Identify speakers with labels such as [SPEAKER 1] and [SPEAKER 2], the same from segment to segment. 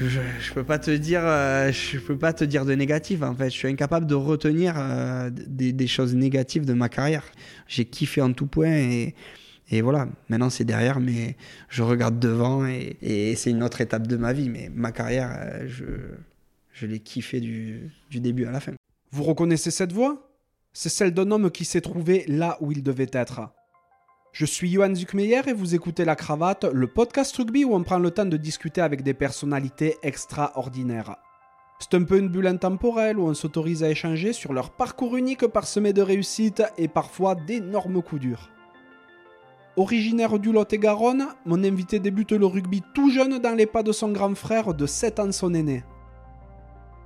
[SPEAKER 1] je, je peux pas te dire, euh, je peux pas te dire de négatif. En fait, je suis incapable de retenir euh, des, choses négatives de ma carrière. J'ai kiffé en tout point et, voilà. Maintenant, c'est derrière, mais je regarde devant et, c'est une autre étape de ma vie. Mais ma carrière, euh, je, l'ai kiffé du début à la fin.
[SPEAKER 2] Vous reconnaissez cette voix? C'est celle d'un homme qui s'est trouvé là où il devait être. Je suis Johan Zuckmeyer et vous écoutez La Cravate, le podcast rugby où on prend le temps de discuter avec des personnalités extraordinaires. C'est un peu une bulle intemporelle où on s'autorise à échanger sur leur parcours unique parsemé de réussites et parfois d'énormes coups durs. Originaire du Lot-et-Garonne, mon invité débute le rugby tout jeune dans les pas de son grand frère de 7 ans son aîné.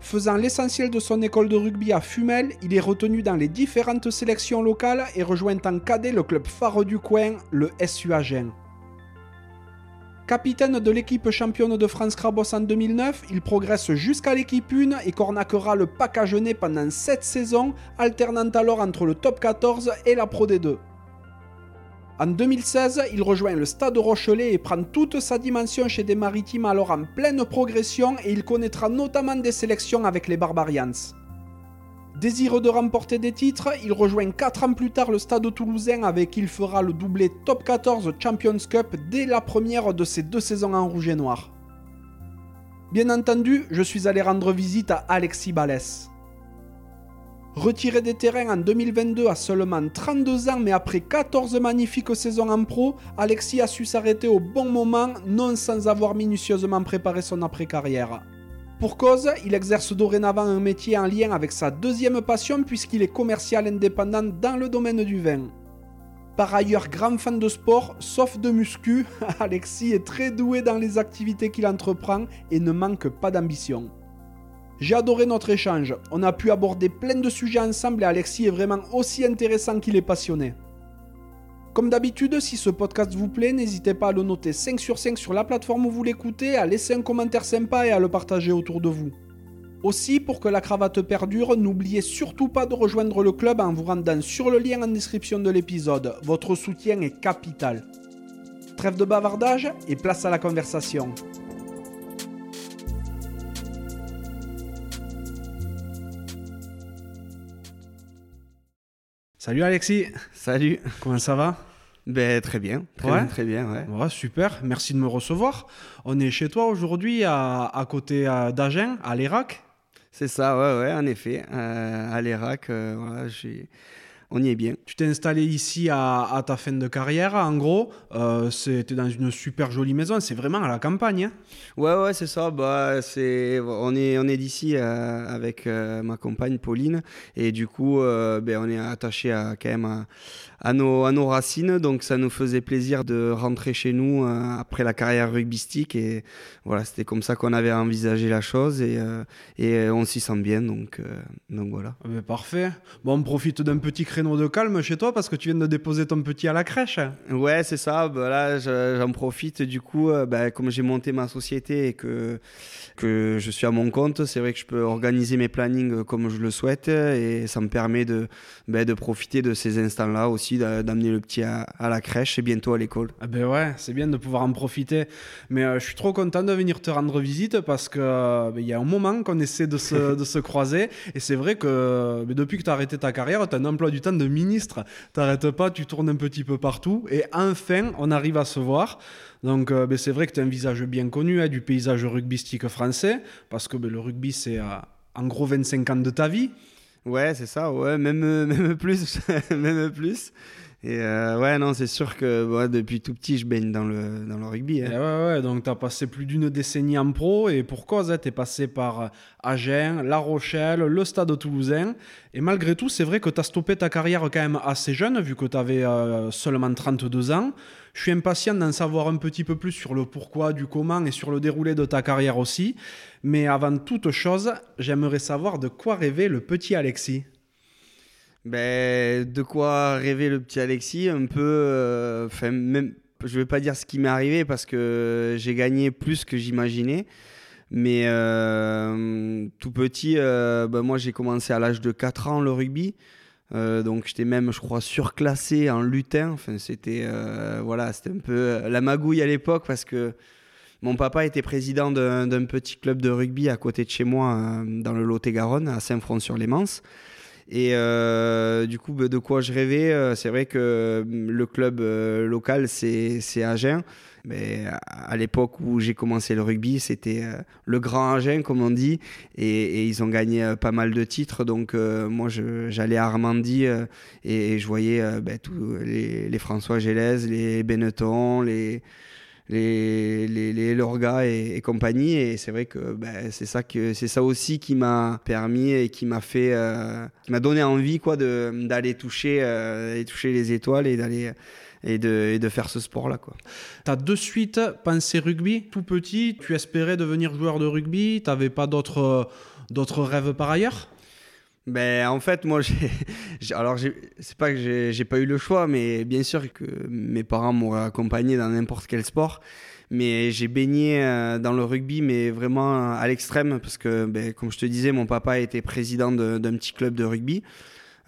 [SPEAKER 2] Faisant l'essentiel de son école de rugby à Fumel, il est retenu dans les différentes sélections locales et rejoint en cadet le club phare du coin, le SU Agen. Capitaine de l'équipe championne de France Crabos en 2009, il progresse jusqu'à l'équipe 1 et cornaquera le pack agenais pendant 7 saisons, alternant alors entre le top 14 et la Pro D2. En 2016, il rejoint le Stade Rochelet et prend toute sa dimension chez des Maritimes alors en pleine progression et il connaîtra notamment des sélections avec les Barbarians. Désireux de remporter des titres, il rejoint 4 ans plus tard le Stade Toulousain avec qui il fera le doublé Top 14 Champions Cup dès la première de ses deux saisons en rouge et noir. Bien entendu, je suis allé rendre visite à Alexis Balès. Retiré des terrains en 2022 à seulement 32 ans, mais après 14 magnifiques saisons en pro, Alexis a su s'arrêter au bon moment, non sans avoir minutieusement préparé son après-carrière. Pour cause, il exerce dorénavant un métier en lien avec sa deuxième passion puisqu'il est commercial indépendant dans le domaine du vin. Par ailleurs grand fan de sport, sauf de muscu, Alexis est très doué dans les activités qu'il entreprend et ne manque pas d'ambition. J'ai adoré notre échange. On a pu aborder plein de sujets ensemble et Alexis est vraiment aussi intéressant qu'il est passionné. Comme d'habitude, si ce podcast vous plaît, n'hésitez pas à le noter 5 sur 5 sur la plateforme où vous l'écoutez, à laisser un commentaire sympa et à le partager autour de vous. Aussi, pour que la cravate perdure, n'oubliez surtout pas de rejoindre le club en vous rendant sur le lien en description de l'épisode. Votre soutien est capital. Trêve de bavardage et place à la conversation. Salut Alexis,
[SPEAKER 1] Salut.
[SPEAKER 2] comment ça va?
[SPEAKER 1] Ben très bien, très
[SPEAKER 2] Ouais.
[SPEAKER 1] bien, très bien. Ouais.
[SPEAKER 2] Ouais, super, merci de me recevoir. On est chez toi aujourd'hui à, à côté d'Agen, à l'Irak.
[SPEAKER 1] C'est ça, ouais, ouais, en effet. Euh, à l'Irak, euh, voilà, j'ai- on y est bien.
[SPEAKER 2] Tu t'es installé ici à, à ta fin de carrière, en gros. Euh, C'était dans une super jolie maison, c'est vraiment à la campagne. hein.
[SPEAKER 1] Ouais, ouais, c'est ça. Bah, c'est, on est, on est d'ici euh, avec euh, ma compagne Pauline, et du coup, euh, ben, on est attaché à quand même à, à nos, à nos racines. Donc, ça nous faisait plaisir de rentrer chez nous euh, après la carrière rugbystique, et voilà, c'était comme ça qu'on avait envisagé la chose, et, euh, et on s'y sent bien. Donc, euh, donc voilà.
[SPEAKER 2] Ah ben, parfait. Bon, on profite d'un petit créneau de calme chez toi parce que tu viens de déposer ton petit à la crèche.
[SPEAKER 1] Ouais, c'est ça. Bah, là, je- j'en profite. Du coup, bah, comme j'ai monté ma société et que, que je suis à mon compte, c'est vrai que je peux organiser mes plannings comme je le souhaite. Et ça me permet de, bah, de profiter de ces instants-là aussi, d'a- d'amener le petit à, à la crèche et bientôt à l'école.
[SPEAKER 2] Ah ben ouais, c'est bien de pouvoir en profiter. Mais euh, je suis trop content de venir te rendre visite parce que euh, ben, y a un moment qu'on essaie de se, de se croiser. Et c'est vrai que ben, depuis que tu as arrêté ta carrière, tu as un emploi du temps de ministre. T'arrêtes pas, tu tournes un petit peu partout. Et enfin, on arrive à se voir. Donc euh, ben, c'est vrai que tu as un visage bien connu hein, du paysage rugbystique français. Parce que ben, le rugby, c'est euh, en gros 25 ans de ta vie.
[SPEAKER 1] Ouais, c'est ça. Ouais, même, même plus. même plus. Et euh, ouais, non, c'est sûr que ouais, depuis tout petit, je baigne dans le, dans le rugby. Hein.
[SPEAKER 2] ouais, ouais, donc tu as passé plus d'une décennie en pro et pour cause, es passé par euh, Agen, La Rochelle, le Stade toulousain. Et malgré tout, c'est vrai que tu as stoppé ta carrière quand même assez jeune, vu que tu avais seulement 32 ans. Je suis impatient d'en savoir un petit peu plus sur le pourquoi, du comment et sur le déroulé de ta carrière aussi. Mais avant toute chose, j'aimerais savoir de quoi rêvait le petit Alexis.
[SPEAKER 1] Ben, de quoi rêver le petit Alexis, un peu, euh, enfin même, je vais pas dire ce qui m'est arrivé parce que j'ai gagné plus que j'imaginais, mais euh, tout petit, euh, ben, moi j'ai commencé à l'âge de 4 ans le rugby, Euh, donc j'étais même, je crois, surclassé en lutin, enfin c'était, voilà, un peu la magouille à l'époque parce que Mon papa était président d'un petit club de rugby à côté de chez moi, dans le Lot-et-Garonne, à Saint-Front-sur-les-Manses. Et euh, du coup, bah, de quoi je rêvais, euh, c'est vrai que hum, le club euh, local, c'est Agen. Mais à l'époque où j'ai commencé le rugby, c'était le grand Agen, comme on dit, et, ils ont gagné pas mal de titres. Donc moi, j'allais à Armandie et, je voyais bah, tous les, François Gélès, les Benetton, les, les, les, les Lorga et, compagnie. Et c'est vrai que ben, c'est ça que c'est ça aussi qui m'a permis et qui m'a fait, euh, m'a donné envie quoi d'aller toucher, euh, toucher les étoiles et d'aller et de, et de, faire ce sport-là.
[SPEAKER 2] Tu as de suite pensé rugby, tout petit, tu espérais devenir joueur de rugby, tu pas d'autres rêves par ailleurs?
[SPEAKER 1] Ben, en fait, moi, alors c'est pas que j'ai, pas eu le choix, mais bien sûr que mes parents m'auraient accompagné dans n'importe quel sport. Mais j'ai baigné euh, dans le rugby, mais vraiment à l'extrême, parce que, ben, comme je te disais, mon papa était président d'un petit club de rugby.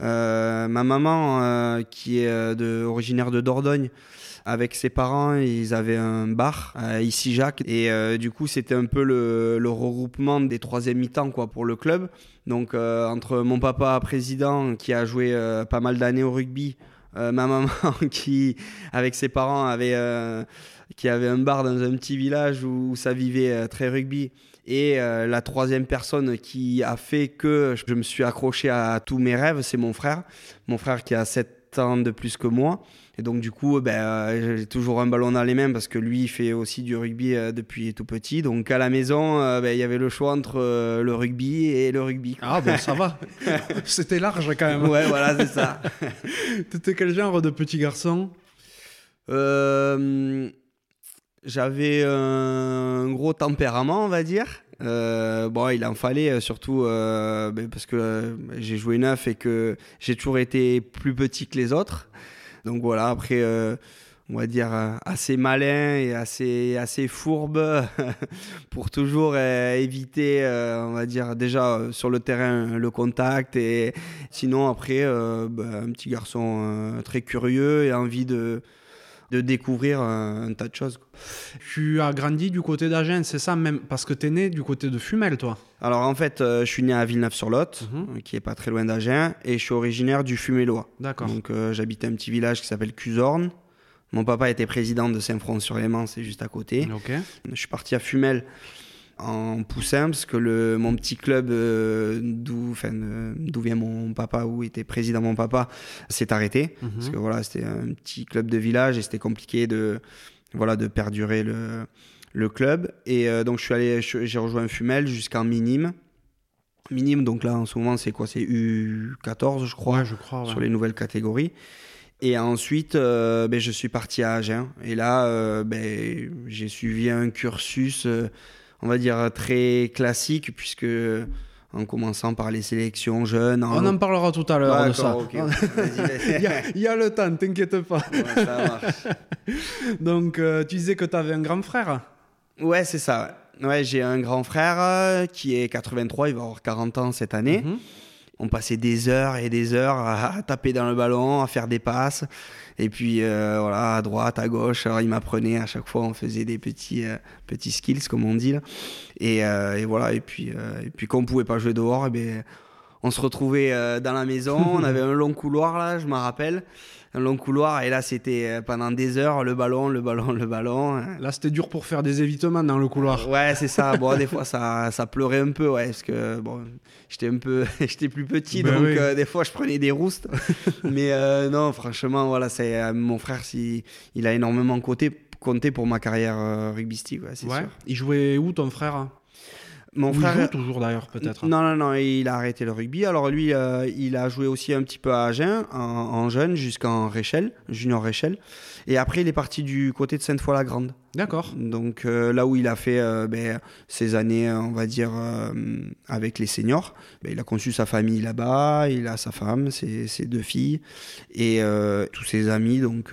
[SPEAKER 1] Euh, ma maman, euh, qui est de, originaire de Dordogne, avec ses parents, ils avaient un bar ici Jacques et du coup c'était un peu le, regroupement des troisième mi-temps quoi pour le club. Donc euh, entre mon papa président qui a joué euh, pas mal d'années au rugby, euh, ma maman qui avec ses parents avait qui avait un bar dans un petit village où, ça vivait très rugby et la troisième personne qui a fait que je me suis accroché à tous mes rêves, c'est mon frère. Mon frère qui a 7 ans de plus que moi. Et donc, du coup, ben, euh, j'ai toujours un ballon dans les mains parce que lui, il fait aussi du rugby euh, depuis tout petit. Donc, à la maison, euh, ben, il y avait le choix entre le rugby et le rugby.
[SPEAKER 2] Ah, bon, ça va. C'était large quand même.
[SPEAKER 1] Ouais, voilà, c'est ça.
[SPEAKER 2] T'étais quel genre de petit garçon?
[SPEAKER 1] J'avais un gros tempérament, on va dire. bon, il en fallait surtout ben, parce que j'ai joué neuf et que j'ai toujours été plus petit que les autres. Donc voilà, après, euh, on va dire euh, assez malin et assez, assez fourbe pour toujours euh, éviter, on va dire déjà sur le terrain le contact et sinon après, bah, un petit garçon très curieux et envie de de découvrir un, tas de choses.
[SPEAKER 2] Tu as grandi du côté d'Agen, c'est ça même Parce que tu es né du côté de Fumel, toi
[SPEAKER 1] Alors en fait, euh, je suis né à Villeneuve-sur-Lot, mhm. euh, qui est pas très loin d'Agen, et je suis originaire du Fumélois.
[SPEAKER 2] D'accord.
[SPEAKER 1] Donc euh, j'habitais un petit village qui s'appelle Cuzorne. Mon papa était président de Saint-Front-sur-Léman, c'est juste à côté. Je suis parti à Fumel en poussin parce que le, mon petit club euh, d'où d'où vient mon papa où était président mon papa s'est arrêté. Mhm. parce que voilà c'était un petit club de village et c'était compliqué de voilà de perdurer le, le club. Et euh, donc je suis allé j'ai rejoint Fumel jusqu'en minime. Minime donc là en ce moment c'est quoi? C'est U14 je crois
[SPEAKER 2] je crois
[SPEAKER 1] sur les nouvelles catégories. Et ensuite, euh, ben, je suis parti à Agen. Et là, ben, j'ai suivi un cursus on va dire, très classique, puisque en commençant par les sélections jeunes.
[SPEAKER 2] On en parlera tout à l'heure de ça. il, y a, le temps, t'inquiète pas. Donc, euh, tu disais que tu avais un grand frère
[SPEAKER 1] Ouais, c'est ça. Ouais, j'ai un grand frère euh, qui est 83, il va avoir 40 ans cette année. Mhm. On passait des heures et des heures à, taper dans le ballon, à faire des passes. Et puis euh, voilà, à droite, à gauche, alors il m'apprenait à chaque fois, on faisait des petits, euh, petits skills, comme on dit. Là. Et, euh, et, voilà, et puis, et puis quand on pouvait pas jouer dehors, et eh bien, on se retrouvait dans la maison, on avait un long couloir là, je me rappelle un long couloir et là c'était euh, pendant des heures le ballon, le ballon, le ballon. Hein.
[SPEAKER 2] Là c'était dur pour faire des évitements dans le couloir.
[SPEAKER 1] Ouais, c'est ça. Bon, des fois ça, ça pleurait un peu, ouais, parce que bon, j'étais un peu, j'étais plus petit, ben donc euh, des fois je prenais des roustes. Mais euh, non, franchement, voilà, c'est mon frère, si, il a énormément compté, compté pour ma carrière rugbystique, ouais, c'est sûr.
[SPEAKER 2] Il jouait où ton frère?
[SPEAKER 1] Mon frère
[SPEAKER 2] joue toujours d'ailleurs peut-être.
[SPEAKER 1] Non non non, il a arrêté le rugby. Alors lui, euh, il a joué aussi un petit peu à Agen en, jeune jusqu'en Réchelle, junior Réchelle. Et après, il est parti du côté de Sainte-Foy-la-Grande.
[SPEAKER 2] D'accord.
[SPEAKER 1] Donc euh, là où il a fait euh, ben, ses années, on va dire, avec les seniors, ben, il a conçu sa famille là-bas, il a sa femme, ses, ses deux filles et tous ses amis. Donc,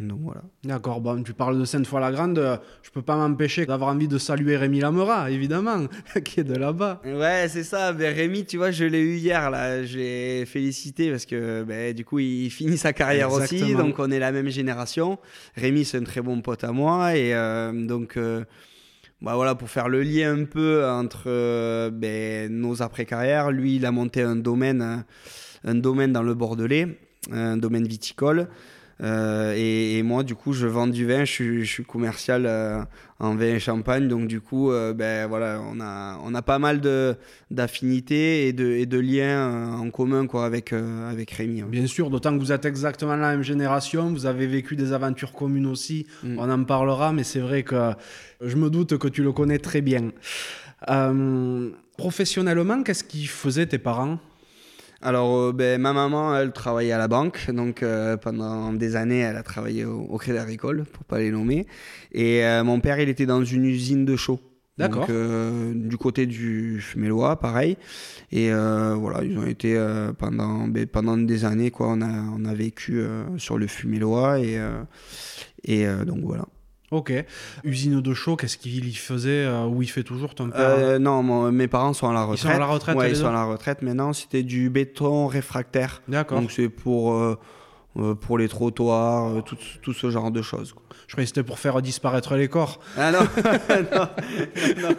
[SPEAKER 1] donc voilà.
[SPEAKER 2] D'accord. Bon, tu parles de Sainte-Foy-la-Grande, je peux pas m'empêcher d'avoir envie de saluer Rémi Lamera, évidemment. qui est de là-bas.
[SPEAKER 1] Ouais, c'est ça. Ben, Rémi, tu vois, je l'ai eu hier, là. J'ai félicité parce que ben, du coup, il finit sa carrière aussi. Donc, on est la même génération. Rémi, c'est un très bon pote à moi. Et euh, donc. Euh, bah voilà, pour faire le lien un peu entre euh, ben, nos après-carrières, lui, il a monté un domaine, un domaine dans le Bordelais, un domaine viticole. Euh, et, moi, du coup, je vends du vin, je suis, commercial euh, en vin et champagne. Donc, du coup, euh, ben, voilà, on, a, on a pas mal d'affinités et de, et de liens en commun quoi, avec, avec Rémi. Hein.
[SPEAKER 2] Bien sûr, d'autant que vous êtes exactement la même génération, vous avez vécu des aventures communes aussi. Mm. On en parlera, mais c'est vrai que je me doute que tu le connais très bien. professionnellement, qu'est-ce qu'ils faisaient tes parents?
[SPEAKER 1] Alors, euh, ben, ma maman, elle travaillait à la banque, donc euh, pendant des années, elle a travaillé au, Crédit Agricole, pour pas les nommer. Et euh, mon père, il était dans une usine de chaux. D'accord. du côté du Fumélois, pareil. Et voilà, ils ont été pendant, ben, pendant des années, quoi. On a, on a vécu sur le Fumélois et, et donc voilà.
[SPEAKER 2] Ok. Usine de chaud, qu'est-ce qu'il y faisait euh, ou il fait toujours ton père
[SPEAKER 1] euh, Non, mes parents sont à la retraite.
[SPEAKER 2] Ils sont à la retraite
[SPEAKER 1] Ouais, ils sont à la retraite. Maintenant, c'était du béton réfractaire.
[SPEAKER 2] D'accord.
[SPEAKER 1] Donc c'est pour, euh, pour les trottoirs, tout, tout, ce genre de choses.
[SPEAKER 2] Je croyais que c'était pour faire disparaître les corps.
[SPEAKER 1] Ah non, non,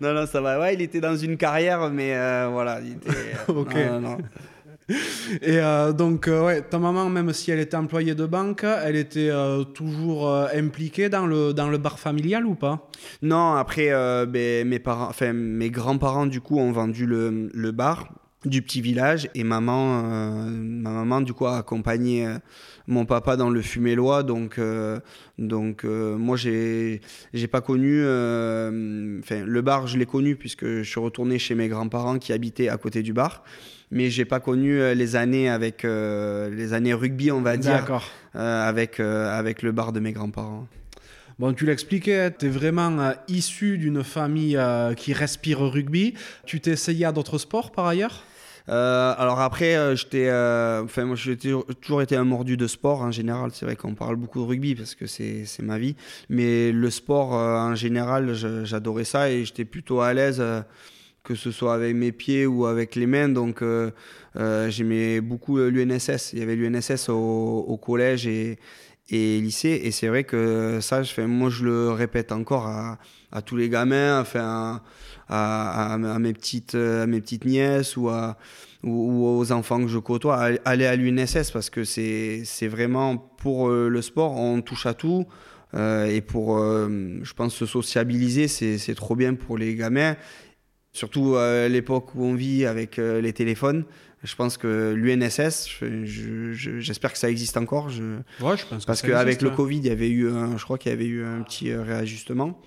[SPEAKER 1] non, non, ça va. Ouais, il était dans une carrière, mais voilà. Il était,
[SPEAKER 2] ok. non, Et euh, donc, euh, ouais, ta maman, même si elle était employée de banque, elle était euh, toujours impliquée dans le, dans le bar familial ou pas?
[SPEAKER 1] Non, après, ben, mes, parents, mes grands-parents, du coup, ont vendu le, le bar du petit village et maman, ma maman, du coup, a accompagné mon papa dans le fumélois. Donc, donc moi, j'ai pas connu. Enfin, le bar, je l'ai connu puisque je suis retourné chez mes grands-parents qui habitaient à côté du bar mais j'ai pas connu euh, les années avec euh, les années rugby, on va dire, euh, avec avec le bar de mes grands-parents.
[SPEAKER 2] Bon, tu l'expliquais, tu es vraiment issu d'une famille qui respire rugby. Tu t'es essayé à d'autres sports par ailleurs?
[SPEAKER 1] Alors après, j'étais, enfin moi j'ai toujours été un mordu de sport en général. C'est vrai qu'on parle beaucoup de rugby parce que c'est ma vie, mais le sport en général, j'adorais ça et j'étais plutôt à l'aise que ce soit avec mes pieds ou avec les mains. Donc, euh, euh, j'aimais beaucoup l'UNSS. Il y avait l'UNSS au, collège et, et lycée. Et c'est vrai que ça, je fais, moi, je le répète encore à, tous les gamins, à, mes petites, mes petites nièces ou, aux enfants que je côtoie, aller à l'UNSS parce que c'est vraiment pour euh, le sport, on touche à tout. et pour, je pense, se sociabiliser, c'est trop bien pour les gamins. Surtout à l'époque où on vit avec euh, les téléphones. Je pense que l'UNSS, j'espère que ça existe encore. Je,
[SPEAKER 2] ouais, je pense
[SPEAKER 1] parce qu'avec le Covid, il y avait eu, un, je crois qu'il y avait eu un petit euh, réajustement.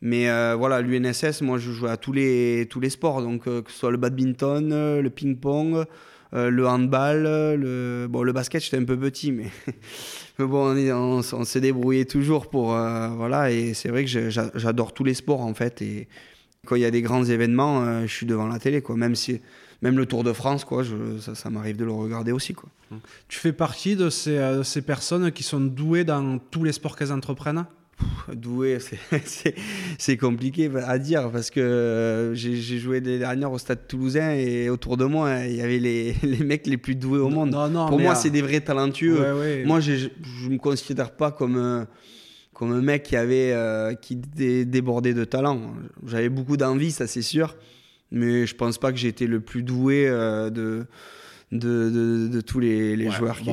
[SPEAKER 1] Mais euh, voilà, l'UNSS, moi, je jouais à tous les tous les sports, donc que ce soit le badminton, le ping-pong, le handball, le bon, le basket, j'étais un peu petit, mais, mais bon, on, on s'est débrouillé toujours pour voilà. Et c'est vrai que j'adore tous les sports en fait et quand il y a des grands événements, euh, je suis devant la télé, quoi. Même si, même le Tour de France, quoi, ça, m'arrive de le regarder aussi, quoi.
[SPEAKER 2] Tu fais partie de ces, euh, ces personnes qui sont douées dans tous les sports qu'elles entreprennent?
[SPEAKER 1] Doué, c'est compliqué à dire parce que euh, j'ai joué les dernières au stade toulousain et autour de moi, il y avait les, les mecs les plus doués au monde. Pour moi, c'est des vrais talentueux. Moi, je ne me considère pas comme comme un mec qui avait euh, qui débordait de talent. J'avais beaucoup d'envie, ça c'est sûr, mais je pense pas que j'étais le plus doué euh, de, de, de, tous les, les joueurs qui,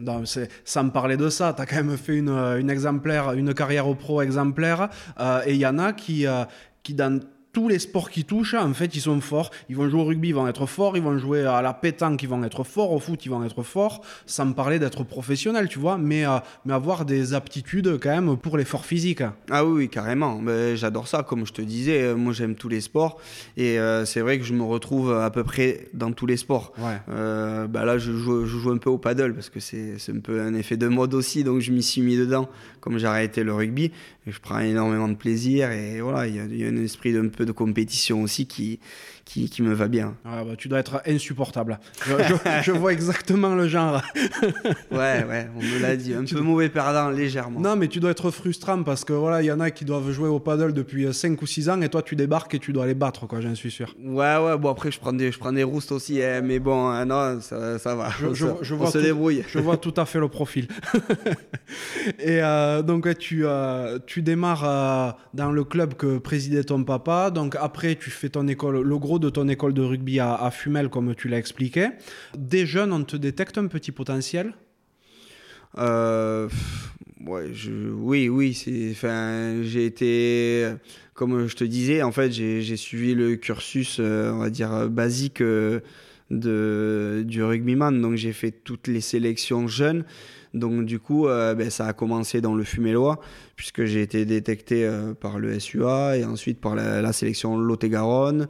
[SPEAKER 2] bon, Ça me parlait de ça. Tu as quand même fait une, une, exemplaire, une carrière au pro exemplaire. Euh, et il y en a qui, qui dans tous les sports qui touchent, en fait, ils sont forts. Ils vont jouer au rugby, ils vont être forts. Ils vont jouer à la pétanque, ils vont être forts. Au foot, ils vont être forts. Sans me parler d'être professionnel, tu vois, mais, euh, mais avoir des aptitudes quand même pour l'effort physique.
[SPEAKER 1] Ah oui, carrément. J'adore ça. Comme je te disais, euh, moi, j'aime tous les sports. Et euh, c'est vrai que je me retrouve à peu près dans tous les sports. bah là, je joue, je joue un peu au paddle parce que c'est un peu un effet de mode aussi. Donc, je m'y suis mis dedans, comme j'ai arrêté le rugby. Et je prends énormément de plaisir. Et voilà, il y, a un esprit d'un peu de compétition aussi qui, qui, me va bien.
[SPEAKER 2] Ah bah, tu dois être insupportable. Je, vois exactement le genre.
[SPEAKER 1] ouais, ouais, on me l'a dit. Un peu mauvais perdant, légèrement.
[SPEAKER 2] Non, mais tu dois être frustrant parce que voilà, il y en a qui doivent jouer au paddle depuis 5 euh, ou 6 ans et toi, tu débarques et tu dois les battre, quoi, j'en suis sûr.
[SPEAKER 1] Ouais, ouais, bon, après, je prends des, je prends des roustes aussi, hein, mais bon, hein, non, ça, ça va. Je, je, vois se débrouille.
[SPEAKER 2] Je vois tout à fait le profil. et euh, donc, tu, euh, tu démarres dans le club que présidait ton papa. Donc, après, tu fais ton école, le gros de ton école de rugby à, Fumel, comme tu l'as expliqué. Des jeunes, on te détecte un petit potentiel?
[SPEAKER 1] Euh, oui, oui, j'ai été, comme je te disais, en fait, j'ai, suivi le cursus, euh, on va dire, basique euh, de, du rugbyman. Donc, j'ai fait toutes les sélections jeunes. Donc, du coup, ben, ça a commencé dans le Fumélois, puisque j'ai été détecté par le SUA et ensuite par la, la sélection Lot-et-Garonne.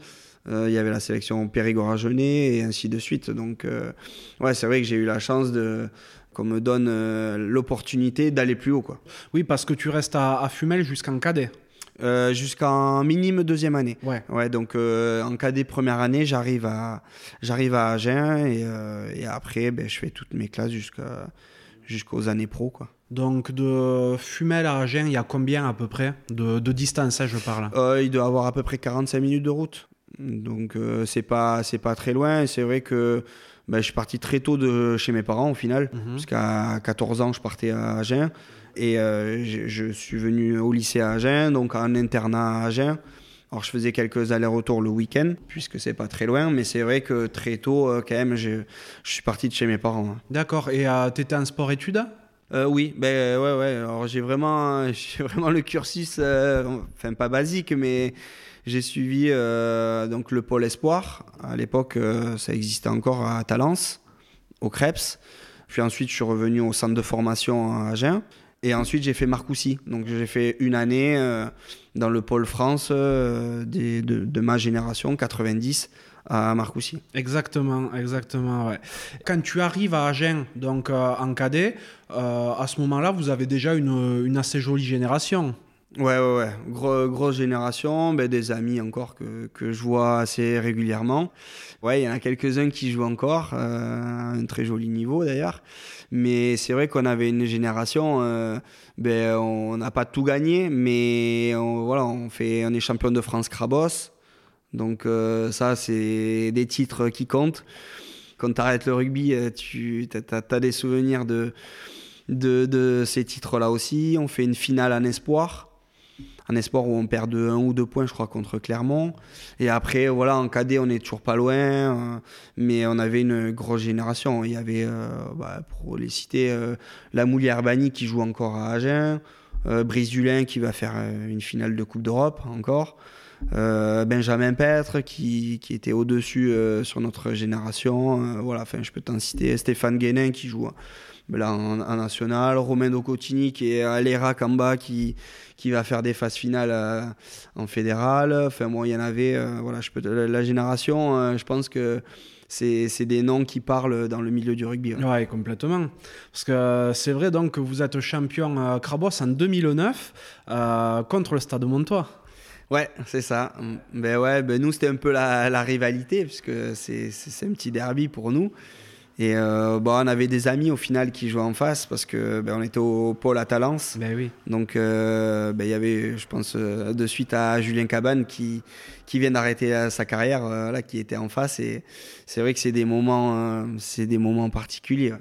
[SPEAKER 1] Euh, il y avait la sélection périgord jeunet et ainsi de suite. Donc, euh, ouais, c'est vrai que j'ai eu la chance de qu'on me donne euh, l'opportunité d'aller plus haut. Quoi.
[SPEAKER 2] Oui, parce que tu restes à, Fumel jusqu'en cadet.
[SPEAKER 1] jusqu'en minime deuxième année. Ouais. ouais donc en cadet première année, j'arrive à j'arrive à Agen et, et après, ben, je fais toutes mes classes jusqu'à jusqu'aux années pro, quoi.
[SPEAKER 2] Donc de Fumel à Agen, il y a combien à peu près de, de distance, hein, je parle?
[SPEAKER 1] Il doit avoir à peu près 45 minutes de route. Donc euh, c'est pas c'est pas très loin. C'est vrai que bah, je suis parti très tôt de chez mes parents au final, mhm. jusqu'à 14 ans je partais à Agen et euh, je, suis venu au lycée à Agen, donc en internat à Agen. Alors je faisais quelques allers-retours le week-end puisque c'est pas très loin, mais c'est vrai que très tôt euh, quand même je, je, suis parti de chez mes parents. Hein.
[SPEAKER 2] D'accord. Et tu étais en sport-études?
[SPEAKER 1] Oui, ben ouais, ouais. Alors j'ai vraiment, vraiment le cursus, enfin pas basique, mais j'ai suivi euh, donc le pôle espoir. À l'époque, euh, ça existait encore à Talence, au Krebs. Puis ensuite, je suis revenu au centre de formation à Agen. Et ensuite, j'ai fait Marcoussis. Donc, j'ai fait une année euh, dans le pôle France de, ma génération, 90, à Marcoussis.
[SPEAKER 2] Exactement, exactement. Quand tu arrives à Agen, donc en cadet, à ce moment-là, vous avez déjà une assez jolie génération.
[SPEAKER 1] Ouais, ouais, ouais. grosse génération, ben, des amis encore que, que, je vois assez régulièrement. Ouais, il y en a quelques-uns qui jouent encore, euh, un très joli niveau d'ailleurs. Mais c'est vrai qu'on avait une génération, euh, ben, on n'a pas tout gagné, mais on, voilà, on, fait, on est champion de France Crabos. Donc euh, ça, c'est des titres qui comptent. Quand tu arrêtes le rugby, tu as, des souvenirs de, de ces titres-là aussi. On fait une finale en espoir un espoir où on perd de 1 ou 2 points, je crois, contre Clermont. Et après, voilà, en cadet, on est toujours pas loin. Euh, mais on avait une grosse génération. Il y avait, euh, bah, pour les citer, euh, la Moulière Bani qui joue encore à Agen. Brice Dulin qui va faire une finale de Coupe d'Europe encore. Benjamin Petre qui, qui était au-dessus sur notre génération. voilà, enfin, je peux t'en citer. Stéphane Guénin qui joue là, en, national. Romain Docotini qui est à l'ERAC en bas qui, qui va faire des phases finales euh, en fédéral. Enfin, moi, il y en avait. Euh, voilà, je peux, la, génération, euh, je pense que c'est des noms qui parlent dans le milieu du rugby.
[SPEAKER 2] Oui, complètement. Parce que c'est vrai donc que vous êtes champion Crabos en 2009 contre le Stade Montois.
[SPEAKER 1] Ouais, c'est ça. Ben ouais, ben nous c'était un peu la, la rivalité puisque c'est un petit derby pour nous. Et euh, bon, on avait des amis au final qui jouaient en face parce que ben, on était au pôle à Talence.
[SPEAKER 2] Ben oui.
[SPEAKER 1] Donc euh, ben, il y avait, je pense, euh, de suite à Julien Cabane qui, qui vient d'arrêter sa carrière, là, qui était en face. Et c'est vrai que c'est des moments, c'est des moments particuliers.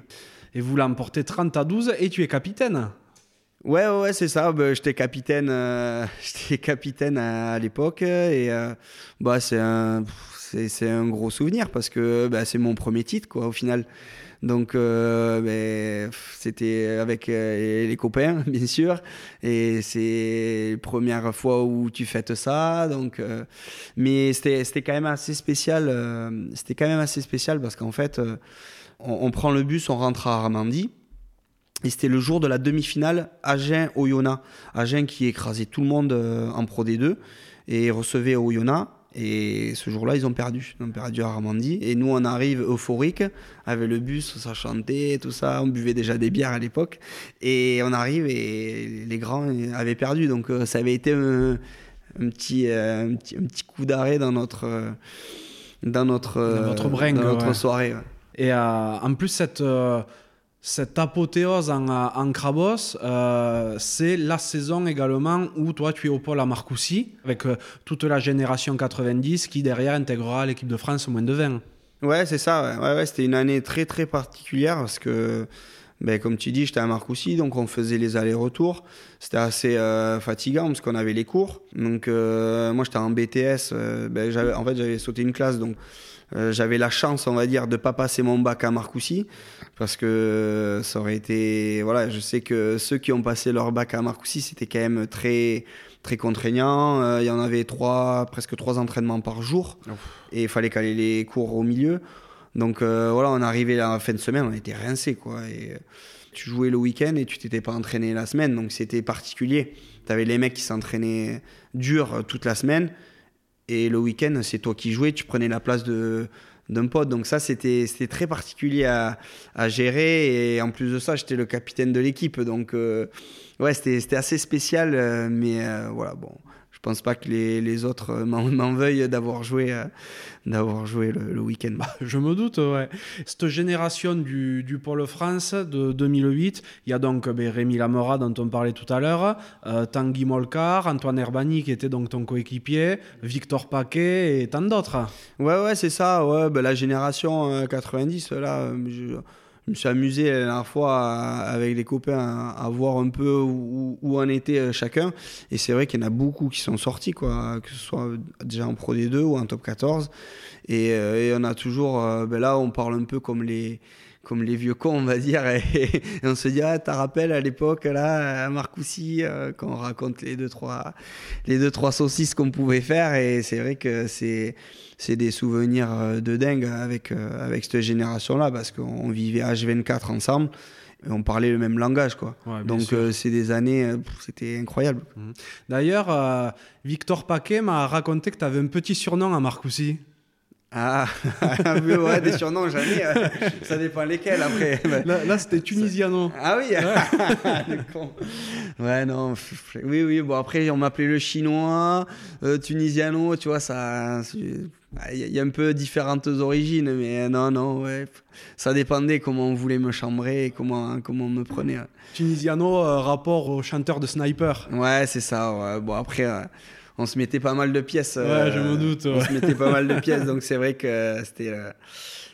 [SPEAKER 2] Et vous l'emportez 30 à 12 et tu es capitaine.
[SPEAKER 1] Ouais, ouais, c'est ça. Ben, j'étais capitaine, capitaine à, l'époque et bah c'est un c'est un gros souvenir parce que bah, c'est mon premier titre, quoi, au final. Donc, euh, ben, c'était avec euh, les copains, bien sûr. Et c'est première fois où tu fêtes ça. Donc, euh, mais c'était quand même assez spécial. c'était quand même assez spécial parce qu'en fait, on, prend le bus, on rentre à Armandie. Et c'était le jour de la demi-finale Agen-Oyonnax. Agen qui écrasait tout le monde en Pro D2 et recevait Oyonnax. Et ce jour-là, ils ont perdu. Ils ont perdu à Armandie. Et nous, on arrive euphorique avec le bus, ça chantait, tout ça. On buvait déjà des bières à l'époque. Et on arrive et les grands avaient perdu. Donc euh, ça avait été un, un petit, un petit, un petit coup d'arrêt dans notre, dans notre,
[SPEAKER 2] dans notre, bringue,
[SPEAKER 1] dans notre soirée.
[SPEAKER 2] Et en plus, cette cette apothéose en, en Crabos, euh, c'est la saison également où toi tu es au pôle à Marcoussis, avec euh, toute la génération 90 qui derrière intégrera l'équipe de France au moins de 20.
[SPEAKER 1] Ouais, c'est ça. Ouais. Ouais, C'était une année très très particulière parce que, ben, comme tu dis, j'étais à Marcoussis, donc on faisait les allers-retours. C'était assez euh, fatigant parce qu'on avait les cours. Donc moi j'étais en BTS, ben, en fait j'avais sauté une classe, donc euh, j'avais la chance, on va dire, de pas passer mon bac à Marcoussis parce que ça aurait été, voilà, je sais que ceux qui ont passé leur bac à Marcoussis, c'était quand même très très contraignant. Euh, il y en avait trois, presque trois entraînements par jour et il fallait caler les cours au milieu. Donc euh, voilà, on arrivait à la fin de semaine, on était rincés quoi. Et tu jouais le week-end et tu t'étais pas entraîné la semaine, donc c'était particulier. Tu avais les mecs qui s'entraînaient dur toute la semaine et le week-end, c'est toi qui jouais, tu prenais la place de d'un pote. Donc ça, c'était très particulier à, gérer. Et en plus de ça, j'étais le capitaine de l'équipe. Donc euh, ouais, c'était assez spécial. Euh, mais euh, voilà, bon, pense pas que les, les autres m'en veuillent d'avoir joué, euh, d'avoir joué le, week-end.
[SPEAKER 2] Bah, je me doute, ouais. Cette génération du, du Pôle France de 2008, il y a donc ben, Rémi Lamora dont on parlait tout à l'heure, euh, Tanguy Molcar, Antoine Herbani qui était donc ton coéquipier, Victor Paquet et tant d'autres.
[SPEAKER 1] Ouais, ouais, c'est ça. Ouais, ben, la génération 90, euh, là, je je me suis amusé la dernière fois avec les copains à, voir un peu où, en était euh, chacun. Et c'est vrai qu'il y en a beaucoup qui sont sortis, quoi, que ce soit déjà en Pro D2 ou en Top 14. Et, euh, et on a toujours, euh, ben là, on parle un peu comme les, vieux cons, on va dire. Et, on se dit, ah, t'as rappelles à l'époque, là, à Marcoussis, quand on raconte les deux, trois, les deux, trois saucisses qu'on pouvait faire. Et c'est vrai que c'est c'est des souvenirs euh, de dingue avec, euh, avec cette génération-là, parce qu'on vivait H24 ensemble et on parlait le même langage. Quoi. Donc euh, c'est des années, c'était incroyable.
[SPEAKER 2] Mhm. D'ailleurs, Victor Paquet m'a raconté que tu avais un petit surnom à Marcoussis.
[SPEAKER 1] Ah, ouais, des surnoms, j'en ai. ça dépend lesquels après.
[SPEAKER 2] Là, c'était Tunisiano.
[SPEAKER 1] Ah oui Ouais, non. Oui, oui. Bon, après, on m'appelait le chinois, Tunisiano, tu vois, ça. Il y a un peu différentes origines, mais non, non, ouais. Ça dépendait comment on voulait me chambrer et comment, comment on me prenait.
[SPEAKER 2] Tunisiano, euh, rapport au chanteur de Sniper?
[SPEAKER 1] Ouais, c'est ça. Ouais. Bon, après, euh, on se mettait pas mal de pièces.
[SPEAKER 2] ouais, je me doute.
[SPEAKER 1] On se mettait pas mal de pièces, donc c'est vrai que c'était.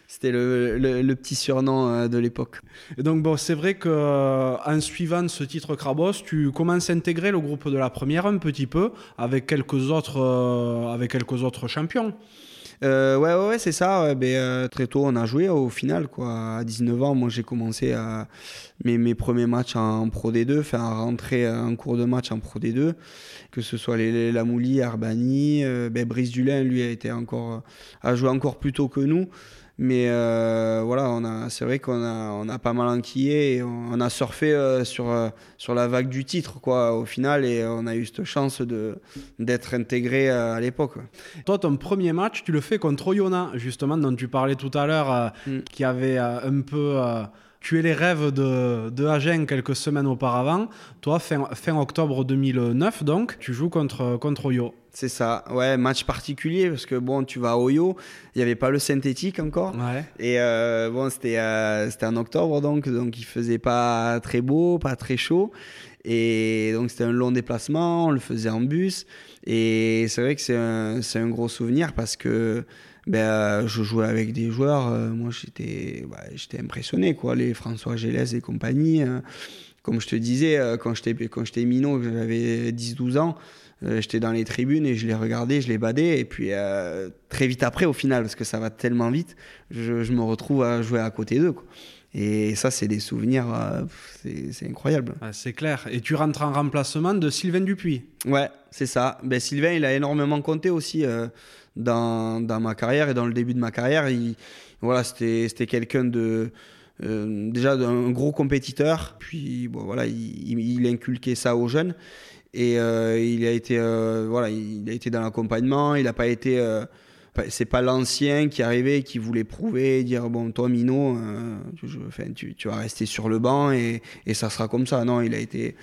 [SPEAKER 1] c'était le, le, petit surnom de l'époque.
[SPEAKER 2] Et donc, bon, c'est vrai qu'en suivant ce titre Krabos, tu commences à intégrer le groupe de la première un petit peu avec quelques autres, avec quelques autres champions.
[SPEAKER 1] Euh, ouais, ouais, c'est ça. Ben, euh, très tôt, on a joué au final. Quoi. À 19 ans, moi, j'ai commencé à mes, mes premiers matchs en Pro D2, faire rentrer un cours de match en Pro D2, que ce soit les, Lamouli, Arbani. Euh, ben, Brice Dulin, lui, a, été encore, a joué encore plus tôt que nous. Mais euh, voilà, on a, c'est vrai qu'on a, on a pas mal enquillé et on, a surfé euh, sur, euh, sur la vague du titre, quoi, au final, et on a eu cette chance de, d'être intégré à l'époque.
[SPEAKER 2] Toi, ton premier match, tu le fais contre Oyonnax, justement, dont tu parlais tout à l'heure, mm. qui avait un peu tué les rêves de, de Agen quelques semaines auparavant. Toi, fin, fin octobre 2009, donc, tu joues contre, contre Oyo.
[SPEAKER 1] C'est ça, ouais, match particulier parce que bon, tu vas à Oyo, il n'y avait pas le synthétique encore. Et euh, bon, c'était euh, c'était en octobre donc, donc il faisait pas très beau, pas très chaud. Et donc c'était un long déplacement, on le faisait en bus. Et c'est vrai que c'est un, un, gros souvenir parce que ben, euh, je jouais avec des joueurs, moi j'étais bah, j'étais impressionné, quoi, les François Gélès et compagnie. comme je te disais, quand j'étais minot, j'avais 10-12 ans, euh, j'étais dans les tribunes et je les regardais, je les badais. Et puis euh, très vite après, au final, parce que ça va tellement vite, je, je me retrouve à jouer à côté d'eux. Et ça, c'est des souvenirs, euh, c'est incroyable.
[SPEAKER 2] Ah, c'est clair. Et tu rentres en remplacement de Sylvain Dupuis?
[SPEAKER 1] Ouais, c'est ça. Ben, Sylvain, il a énormément compté aussi dans, dans, ma carrière et dans le début de ma carrière. Il, voilà, c'était quelqu'un de. déjà d'un gros compétiteur, puis bon, voilà, il, il, inculquait ça aux jeunes. Et euh, il a été, euh, voilà, il a été dans l'accompagnement. Il n'a pas été euh, c'est pas l'ancien qui arrivait qui voulait prouver dire bon toi Mino tu, tu, vas rester sur le banc et, et, ça sera comme ça non il a été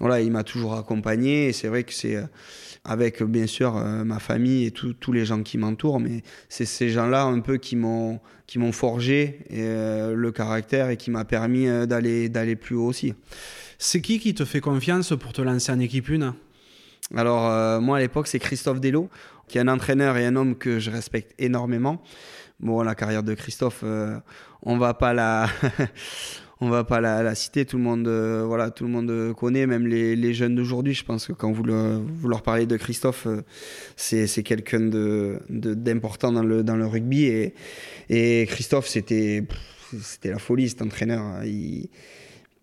[SPEAKER 1] voilà, il m'a toujours accompagné. Et c'est vrai que c'est avec bien sûr ma famille et tous les gens qui m'entourent, mais c'est ces gens-là un peu qui m'ont qui m'ont forgé le caractère et qui m'a permis d'aller d'aller plus haut aussi.
[SPEAKER 2] C'est qui qui te fait confiance pour te lancer en équipe une?
[SPEAKER 1] Alors moi à l'époque c'est Christophe Delo, qui est un entraîneur et un homme que je respecte énormément. Bon, la carrière de Christophe, euh, on va pas la, on va pas la, citer. Tout le monde, euh, voilà, tout le monde connaît, même les, jeunes d'aujourd'hui. Je pense que quand vous, leur parlez de Christophe, euh, c'est, quelqu'un de, d'important dans le, dans le rugby. Et, et Christophe, c'était, c'était la folie, cet entraîneur. Il,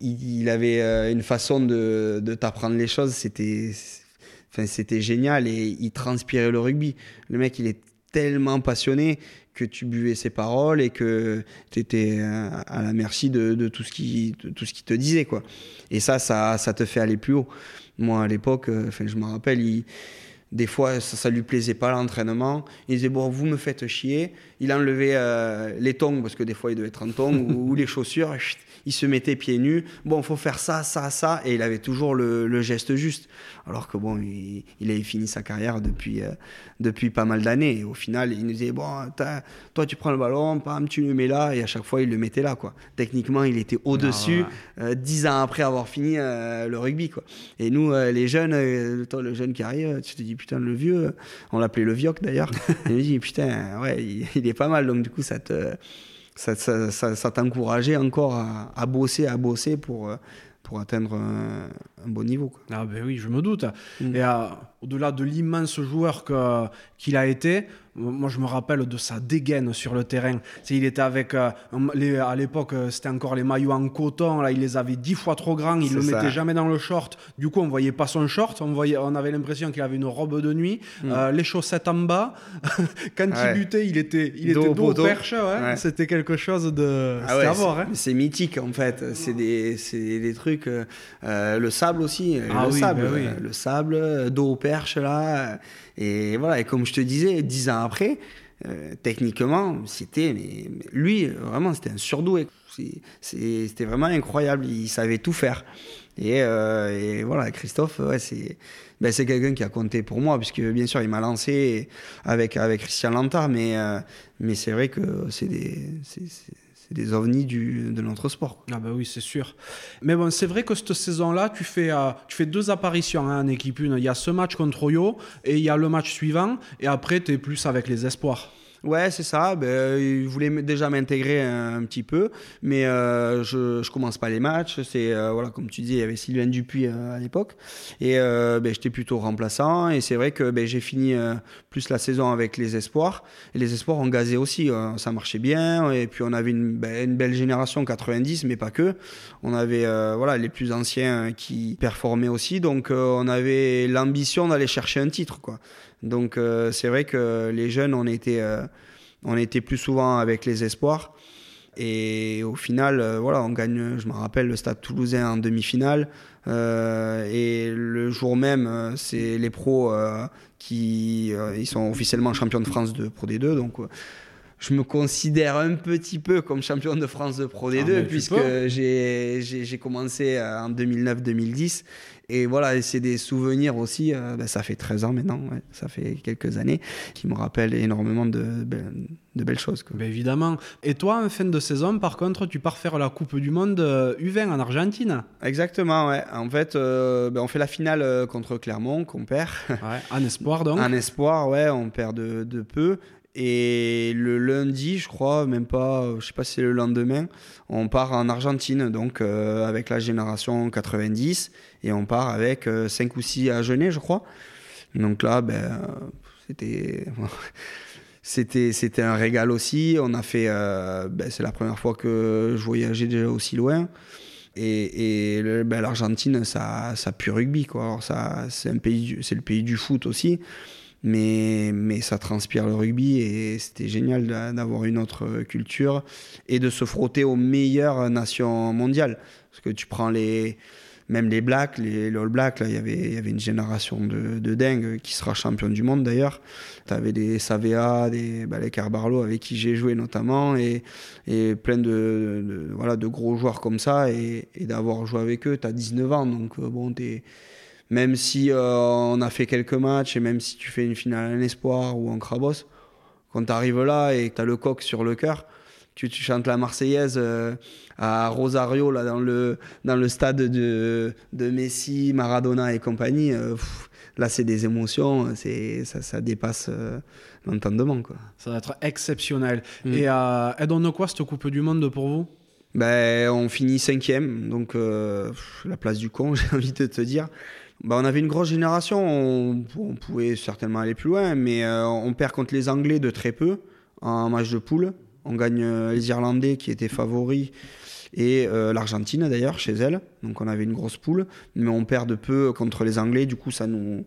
[SPEAKER 1] il, avait une façon de, de t'apprendre les choses. C'était, enfin, c'était génial et il transpirait le rugby. Le mec, il est tellement passionné que tu buvais ses paroles et que tu étais euh, à la merci de, tout ce qui tout ce qui te disait quoi. Et ça, ça, ça te fait aller plus haut. Moi à l'époque, euh, je me rappelle, des fois ça, ça lui plaisait pas l'entraînement. Il disait bon vous me faites chier. Il enlevait euh, les tongs parce que des fois il devait être en tongs ou, les chaussures. Il se mettait pieds nus. Bon faut faire ça, ça, ça et il avait toujours le, le geste juste alors que bon, il, il avait fini sa carrière depuis, euh, depuis pas mal d'années. Et au final, il nous disait, bon, toi tu prends le ballon, pam, tu le mets là, et à chaque fois il le mettait là. Quoi. Techniquement, il était au-dessus, ah euh, dix ans après avoir fini euh, le rugby. Quoi. Et nous, les jeunes, toi, le jeune qui arrive, tu te dis, putain, le vieux, on l'appelait le vioc d'ailleurs, il dit, putain, ouais, il, est pas mal, donc du coup, ça te ça, ça, t'encourageait encore à, bosser, à bosser pour, pour atteindre un, bon niveau. Quoi.
[SPEAKER 2] Ah ben oui, je me doute. Mm. Et euh, au-delà de l'immense joueur qu'il a été, moi, je me rappelle de sa dégaine sur le terrain. il était avec, euh, les, à l'époque, euh, c'était encore les maillots en coton. Là, il les avait dix fois trop grands. Il le mettait jamais dans le short. Du coup, on voyait pas son short. On voyait, on avait l'impression qu'il avait une robe de nuit, mm. euh, les chaussettes en bas. Quand il butait, il était, il était dos au perche. C'était quelque chose de. Ah hein.
[SPEAKER 1] C'est mythique en fait. C'est des, des, trucs. le sable aussi. Ah le sable, ben le sable, dos au perche là. Et voilà, et comme je te disais, dix ans après, euh, techniquement, c'était. Mais, lui, vraiment, c'était un surdoué. C'était vraiment incroyable. Il savait tout faire. Et, euh, et voilà, Christophe, ouais, c'est ben, quelqu'un qui a compté pour moi, puisque bien sûr, il m'a lancé avec, avec Christian Lantard, mais, euh, mais c'est vrai que c'est des c'est des ovnis du, de notre sport.
[SPEAKER 2] Ah bah oui, c'est sûr. Mais bon, c'est vrai que cette saison-là, tu fais, euh, tu fais deux apparitions hein, en équipe une. Il y a ce match contre Oyo et il y a le match suivant. Et après, tu es plus avec les espoirs.
[SPEAKER 1] Ouais, c'est ça. Ben, il voulait déjà m'intégrer un, petit peu, mais euh, je ne commence pas les matchs. C'est euh, voilà, comme tu dis, il y avait Sylvain Dupuis euh, à l'époque, et ben, j'étais plutôt remplaçant. Et c'est vrai que ben, j'ai fini plus la saison avec les espoirs. Et les espoirs ont gazé aussi, ça marchait bien. Et puis on avait une, ben, une, belle génération 90, mais pas que. On avait voilà les plus anciens qui performaient aussi, donc on avait l'ambition d'aller chercher un titre, quoi. Donc euh, c'est vrai que les jeunes, on était, euh, on était plus souvent avec les espoirs. Et au final, euh, voilà, on gagne, je me rappelle, le Stade toulousain en demi-finale. et le jour même, c'est les pros qui ils sont officiellement champions de France de Pro D2. Donc je me considère un petit peu comme champion de France de Pro D2 ah, puisque j'ai commencé en 2009-2010 et voilà, c'est des souvenirs aussi, euh, ben, ça fait 13 ans maintenant, ça fait quelques années, qui me rappellent énormément de, de belles choses.
[SPEAKER 2] Ben, évidemment. Et toi, en fin de saison, par contre, tu pars faire la Coupe du Monde U20 euh, en Argentine
[SPEAKER 1] Exactement, ouais. En fait, euh, ben, on fait la finale contre Clermont, qu'on perd.
[SPEAKER 2] Ouais, en espoir, donc.
[SPEAKER 1] En espoir, ouais, on perd de, de peu. Et le lundi, je crois, même pas, je sais pas si c'est le lendemain, on part en Argentine, donc avec la génération 90 et on part avec 5 euh, ou 6 à Genève, je crois. Donc là, ben, c'était. c'était, c'était un régal aussi. On a fait, euh, ben, c'est la première fois que je voyageais déjà aussi loin. Et, et ben, l'Argentine, ça, ça pue rugby, quoi. Alors ça, c'est un pays, c'est le pays du foot aussi, mais, mais ça transpire le rugby et c'était génial d'avoir une autre culture et de se frotter aux meilleures nations mondiales. Parce que tu prends les, même les Blacks, les, All Blacks, il y avait, y avait une génération de, de dingues qui sera champion du monde d'ailleurs. Tu avais des Savea, des bah, les Carbarlo avec qui j'ai joué notamment, et, et plein de, voilà, de gros joueurs comme ça. Et, d'avoir joué avec eux, tu as 19 ans, donc euh, bon, même si euh, on a fait quelques matchs, et même si tu fais une finale en espoir ou en crabos, quand tu arrives là et que tu as le coq sur le cœur, tu, chantes la Marseillaise euh, à Rosario, là, dans, le, dans le stade de, de Messi, Maradona et compagnie. Euh, là, c'est des émotions, ça, ça dépasse euh, l'entendement. Quoi.
[SPEAKER 2] Ça va être exceptionnel. Mm. Et elle donne quoi cette Coupe du Monde pour vous?
[SPEAKER 1] Ben, On finit cinquième, donc la place du con, j'ai envie de te dire. Ben, on avait une grosse génération, on, pouvait certainement aller plus loin, mais on perd contre les Anglais de très peu en match de poule. On gagne euh, les Irlandais qui étaient favoris et euh, l'Argentine d'ailleurs chez elle. Donc on avait une grosse poule, mais on perd de peu contre les Anglais. Du coup, ça nous,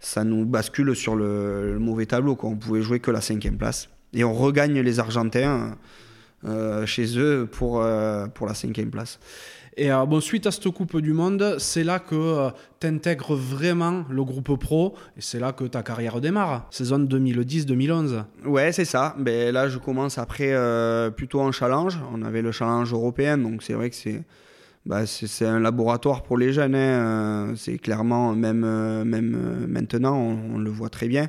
[SPEAKER 1] ça nous bascule sur le, mauvais tableau. On pouvait jouer que la cinquième place. Et on regagne les Argentins euh, chez eux pour, pour la cinquième place.
[SPEAKER 2] Et euh, bon, suite à cette Coupe du Monde, c'est là que euh, tu intègres vraiment le groupe pro et c'est là que ta carrière démarre. Saison 2010-2011.
[SPEAKER 1] Ouais, c'est ça. Ben, là, je commence après euh, plutôt en challenge. On avait le challenge européen, donc c'est vrai que c'est. Bah, c'est un laboratoire pour les jeunes. Hein. C'est clairement, même, même maintenant, on, le voit très bien.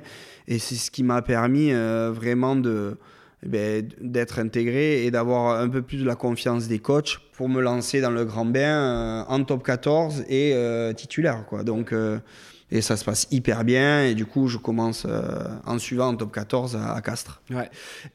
[SPEAKER 1] Et c'est ce qui m'a permis vraiment de, d'être intégré et d'avoir un peu plus de la confiance des coachs pour me lancer dans le grand bain euh, en top 14 et euh, titulaire. Quoi. Donc, euh, et ça se passe hyper bien et du coup je commence en suivant en top 14 à, Castres.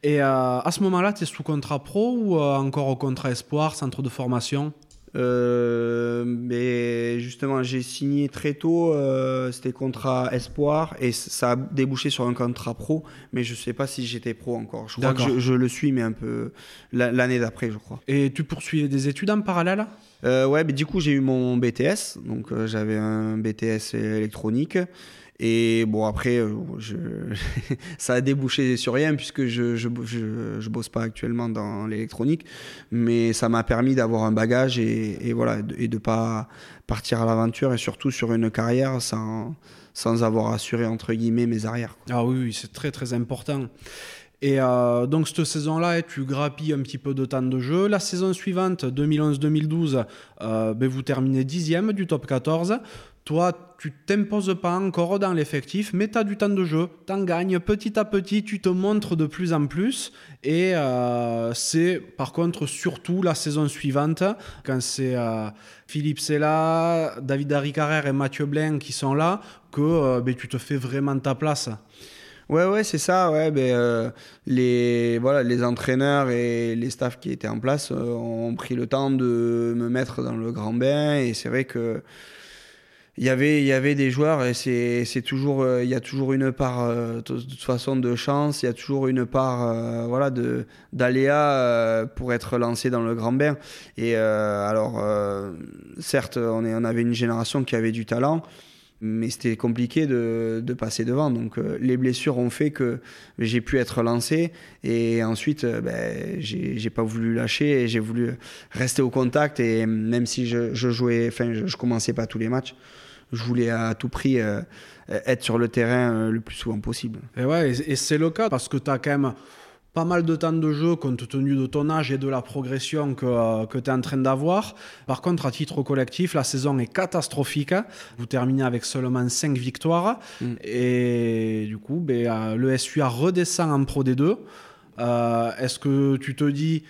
[SPEAKER 2] Et à ce moment-là, tu es sous contrat pro ou encore au contrat espoir, centre de formation?
[SPEAKER 1] Euh, mais justement, j'ai signé très tôt, euh, c'était contrat espoir, et ça a débouché sur un contrat pro, mais je sais pas si j'étais pro encore. Je crois que je, le suis, mais un peu l'année d'après, je crois.
[SPEAKER 2] Et tu poursuis des études en parallèle?
[SPEAKER 1] Euh, Ouais, mais du coup, j'ai eu mon BTS, donc j'avais un BTS électronique. Et bon, après, euh, je, ça a débouché sur rien puisque je je, je, bosse pas actuellement dans l'électronique. Mais ça m'a permis d'avoir un bagage et, et voilà, et de pas partir à l'aventure et surtout sur une carrière sans, sans avoir assuré, entre guillemets, mes arrières.
[SPEAKER 2] Ah oui, c'est très très important. Et euh, donc cette saison-là, tu grappilles un petit peu de temps de jeu. La saison suivante, 2011-2012, euh, ben, vous terminez dixième du top 14. Toi, tu t'imposes pas encore dans l'effectif, mais tu as du temps de jeu, tu en gagnes petit à petit, tu te montres de plus en plus. Et euh, c'est par contre surtout la saison suivante, quand c'est euh, Philippe Sella, David Harry et Mathieu Blain qui sont là, que euh, ben, tu te fais vraiment ta place.
[SPEAKER 1] Ouais, ouais, c'est ça. Ouais, ben, les, voilà, les entraîneurs et les staffs qui étaient en place ont pris le temps de me mettre dans le grand bain. Et c'est vrai que il y avait il y avait des joueurs et c'est toujours euh, il y a toujours une part euh, de toute façon de chance. Il y a toujours une part euh, voilà de d'aléa pour être lancé dans le grand bain. Et alors certes on est on avait une génération qui avait du talent mais c'était compliqué de, de, passer devant. Donc les blessures ont fait que j'ai pu être lancé. Et ensuite ben, j'ai pas voulu lâcher j'ai voulu rester au contact. Et même si je, je jouais, enfin je commençais pas tous les matchs, je voulais à tout prix euh, être sur le terrain euh, le plus souvent possible.
[SPEAKER 2] Et ouais, et, c'est le cas parce que tu as quand même pas mal de temps de jeu compte tenu de ton âge et de la progression que, euh, que tu es en train d'avoir. Par contre, à titre collectif, la saison est catastrophique. Vous terminez avec seulement 5 victoires. Mm. Et du coup, ben, le SUA redescend en Pro D2. Est-ce que tu te dis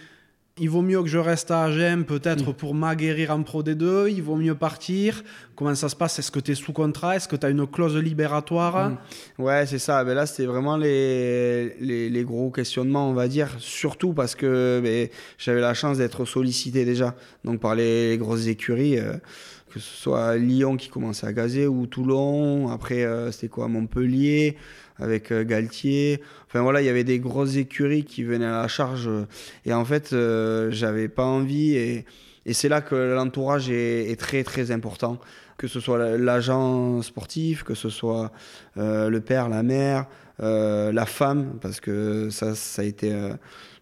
[SPEAKER 2] il vaut mieux que je reste à Agen peut-être mm. pour m'aguerrir en Pro D2, il vaut mieux partir. Comment ça se passe? Est-ce que tu es sous contrat? Est-ce que tu as une clause libératoire? Mm.
[SPEAKER 1] Ouais, c'est ça. Ben là, c'était vraiment les, les, gros questionnements, on va dire. Surtout parce que ben, j'avais la chance d'être sollicité déjà donc par les, grosses écuries. Euh, que ce soit Lyon qui commençait à gazer ou Toulon. Après, euh, c'était quoi? Montpellier avec euh, Galtier. Enfin voilà, il y avait des grosses écuries qui venaient à la charge. Et en fait, euh, j'avais pas envie. Et, et c'est là que l'entourage est, très très important. que ce soit l'agent sportif, que ce soit le père, la mère, la femme, parce que ça, ça a été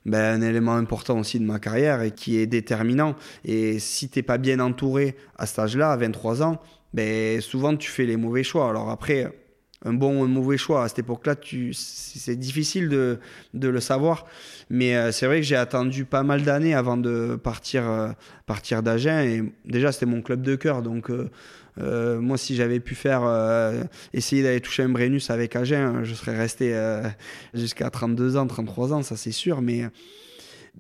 [SPEAKER 1] ben, un élément important aussi de ma carrière et qui est déterminant. Et si tu n'es pas bien entouré à cet âge-là, à 23 ans, ben, souvent tu fais les mauvais choix. Alors après, un bon ou un mauvais choix. À cette époque-là, c'est difficile de, le savoir. Mais euh, c'est vrai que j'ai attendu pas mal d'années avant de partir, euh, partir d'Agen. Et déjà, c'était mon club de cœur. Donc, euh, moi, si j'avais pu faire essayer d'aller toucher un Brennus avec Agen, je serais resté jusqu'à 32 ans, 33 ans, ça c'est sûr. Mais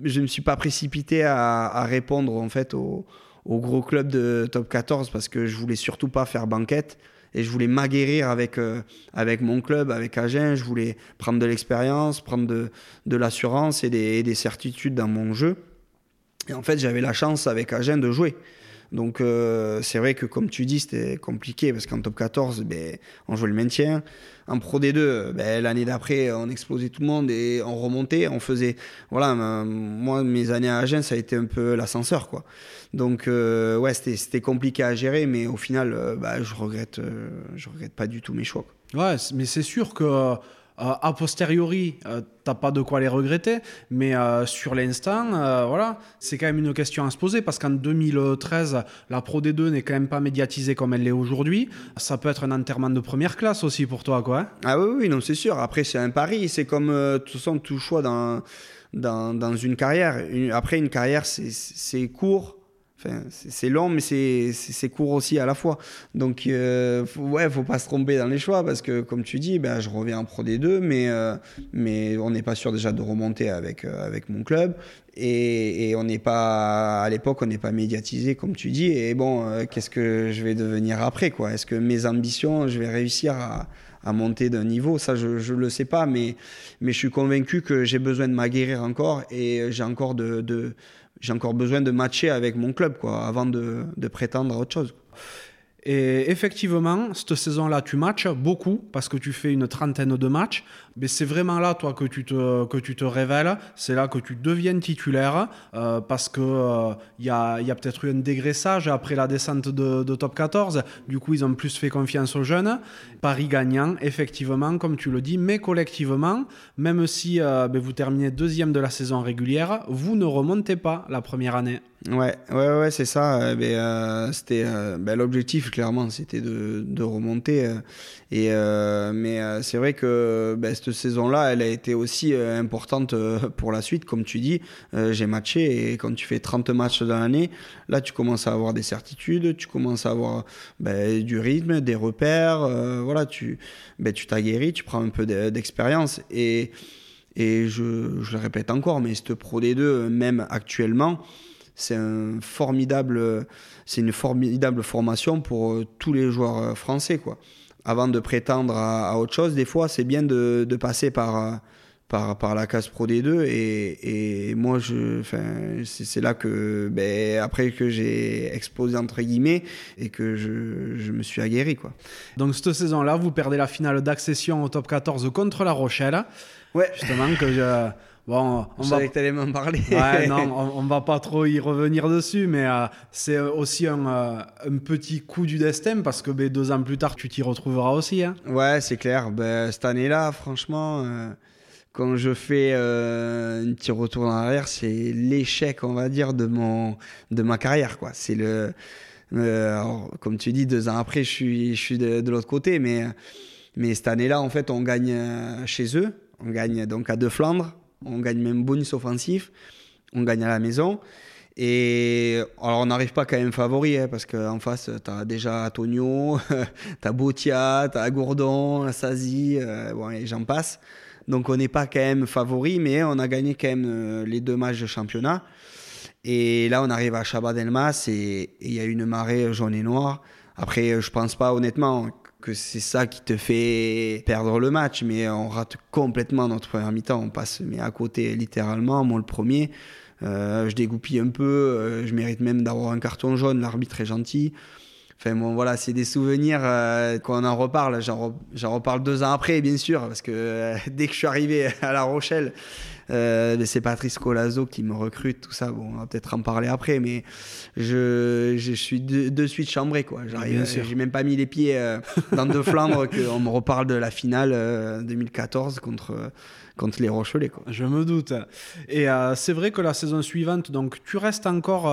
[SPEAKER 1] je ne me suis pas précipité à, à répondre en fait au, au, gros club de top 14 parce que je voulais surtout pas faire banquette et je voulais m'aguerrir avec, euh, avec mon club, avec Agen. Je voulais prendre de l'expérience, prendre de, de l'assurance et des, des, certitudes dans mon jeu. Et en fait, j'avais la chance avec Agen de jouer. Donc euh, c'est vrai que comme tu dis, c'était compliqué parce qu'en top 14, ben, on jouait le maintien. En Pro D2, ben, l'année d'après, on explosait tout le monde et on remontait. On faisait, voilà, moi mes années à Agen, ça a été un peu l'ascenseur, quoi. Donc euh, ouais, c'était compliqué à gérer, mais au final, euh, bah, je regrette, je regrette pas du tout mes choix.
[SPEAKER 2] Ouais, mais c'est sûr que a posteriori, euh, t'as pas de quoi les regretter, mais euh, sur l'instant, voilà, c'est quand même une question à se poser parce qu'en 2013, la Pro D2 n'est quand même pas médiatisée comme elle l'est aujourd'hui. Ça peut être un enterrement de première classe aussi pour toi, quoi. Hein.
[SPEAKER 1] ah oui, oui, non, c'est sûr. Après, c'est un pari. C'est comme tout ça, tout choix dans, dans, dans une carrière. après, une carrière, c'est court c'est long, mais c'est court aussi à la fois. Donc, euh, faut, ouais, faut pas se tromper dans les choix parce que, comme tu dis, ben, je reviens en Pro D2, mais, euh, mais on n'est pas sûr déjà de remonter avec, euh, avec mon club. Et, on n'est pas, à l'époque, on n'est pas médiatisé, comme tu dis. Et bon, euh, qu'est-ce que je vais devenir après, quoi? Est-ce que mes ambitions, je vais réussir à, à monter d'un niveau? Ça, je ne le sais pas, mais, mais je suis convaincu que j'ai besoin de m'aguerrir encore et j'ai encore de, de j'ai encore besoin de matcher avec mon club quoi, avant de, de prétendre à autre chose.
[SPEAKER 2] Et effectivement, cette saison-là, tu matches beaucoup parce que tu fais une trentaine de matchs. Mais c'est vraiment là, toi, que tu te, que tu te révèles. C'est là que tu deviens titulaire euh, parce qu'il il euh, y a, a peut-être eu un dégraissage après la descente de, top 14. Du coup, ils ont plus fait confiance aux jeunes. Paris gagnant, effectivement, comme tu le dis, mais collectivement, même si euh, ben, vous terminez deuxième de la saison régulière, vous ne remontez pas la première année.
[SPEAKER 1] Ouais, ouais, ouais, c'est ça. Ben, c'était ben, l'objectif, clairement, c'était de, de, remonter. et, mais c'est vrai que cette saison-là, elle a été aussi euh, importante euh, pour la suite, comme tu dis. Euh, j'ai matché et quand tu fais 30 matchs dans l'année, là, tu commences à avoir des certitudes, tu commences à avoir ben, du rythme, des repères. voilà, tu ben, tu t'aguerris, tu prends un peu d'expérience. Et, et je, je, le répète encore, mais ce Pro D2, même actuellement, c'est un formidable, c'est une formidable formation pour tous les joueurs français, quoi avant de prétendre à, autre chose, des fois, c'est bien de, de passer par, par, par, la case Pro D2. Et, et moi, je, c'est là que, ben, après que j'ai explosé, entre guillemets, et que je, je me suis aguerri. Quoi.
[SPEAKER 2] Donc, cette saison-là, vous perdez la finale d'accession au top 14 contre La Rochelle.
[SPEAKER 1] Ouais.
[SPEAKER 2] Justement, que je
[SPEAKER 1] Bon, on va... que m'en parler.
[SPEAKER 2] Ouais, non, on, va pas trop y revenir dessus, mais euh, c'est aussi un, euh, un, petit coup du destin parce que ben, deux ans plus tard, tu t'y retrouveras aussi. Hein.
[SPEAKER 1] Ouais, c'est clair. Ben, cette année-là, franchement, euh, quand je fais un petit retour en arrière, c'est l'échec, on va dire, de, mon, de ma carrière. Quoi. C'est le, comme tu dis, deux ans après, je suis, je suis de, de l'autre côté, mais, mais cette année-là, en fait, on gagne chez eux. On gagne donc à deux Flandres on gagne même bonus offensif, on gagne à la maison. Et alors, on n'arrive pas quand même favori, hein, parce qu'en face, tu as déjà Antonio, tu as Botia, tu as Gourdon, Sazi, euh, bon, et j'en passe. Donc, on n'est pas quand même favori, mais on a gagné quand même euh, les deux matchs de championnat. Et là, on arrive à Chabat-Delmas et il y a une marée jaune et noire. Après, je pense pas, honnêtement, que c'est ça qui te fait perdre le match, mais on rate complètement notre première mi-temps. On passe mais à côté littéralement, moi le premier. Euh, je dégoupille un peu, euh, je mérite même d'avoir un carton jaune, l'arbitre est gentil. Enfin bon, voilà, c'est des souvenirs euh, qu'on en reparle. J'en reparle deux ans après, bien sûr, parce que euh, dès que je suis arrivé à La Rochelle, euh, c'est Patrice Colazo qui me recrute, tout ça. Bon, on va peut-être en parler après, mais je, je suis de, suite chambré, quoi. J'arrive, j'ai même pas mis les pieds dans de Flandre qu'on me reparle de la finale 2014 contre contre les Rochelais. Quoi.
[SPEAKER 2] Je me doute. Et c'est vrai que la saison suivante, donc tu restes encore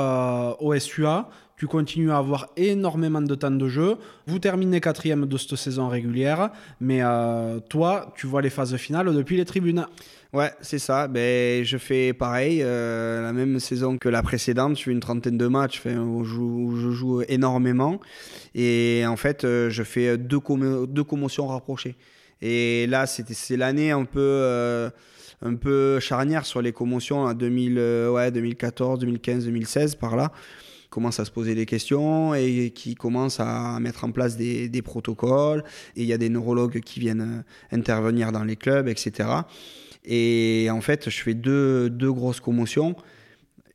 [SPEAKER 2] au SUA, tu continues à avoir énormément de temps de jeu. Vous terminez quatrième de cette saison régulière, mais euh, toi, tu vois les phases finales depuis les tribunes.
[SPEAKER 1] Ouais, c'est ça. Ben, je fais pareil, euh, la même saison que la précédente. Je fais une trentaine de matchs où, je joue, énormément. Et en fait, euh, je fais deux, commotions rapprochées. Et là, c'est l'année un peu un peu charnière sur les commotions en 2000, ouais, 2014, 2015, 2016 par là commence à se poser des questions et qui commence à mettre en place des, protocoles. Et il y a des neurologues qui viennent euh, intervenir dans les clubs, etc. Et en fait, je fais deux, deux grosses commotions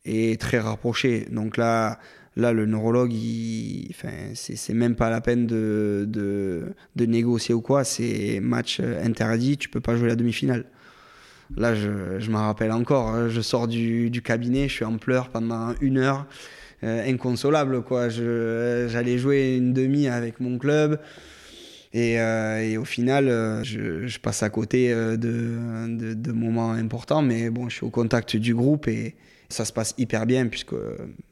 [SPEAKER 1] et très rapprochées. Donc là, là le neurologue, enfin, c'est même pas la peine de, de, de négocier ou quoi. C'est match interdit, tu peux pas jouer la demi-finale. Là, je, je m'en rappelle encore. Hein. Je sors du, du, cabinet, je suis en pleurs pendant une heure. Euh, inconsolable. Quoi. j'allais jouer une demi avec mon club. Et, euh, au final, euh, je, passe à côté de, de, moments importants, mais bon, je suis au contact du groupe et ça se passe hyper bien puisque,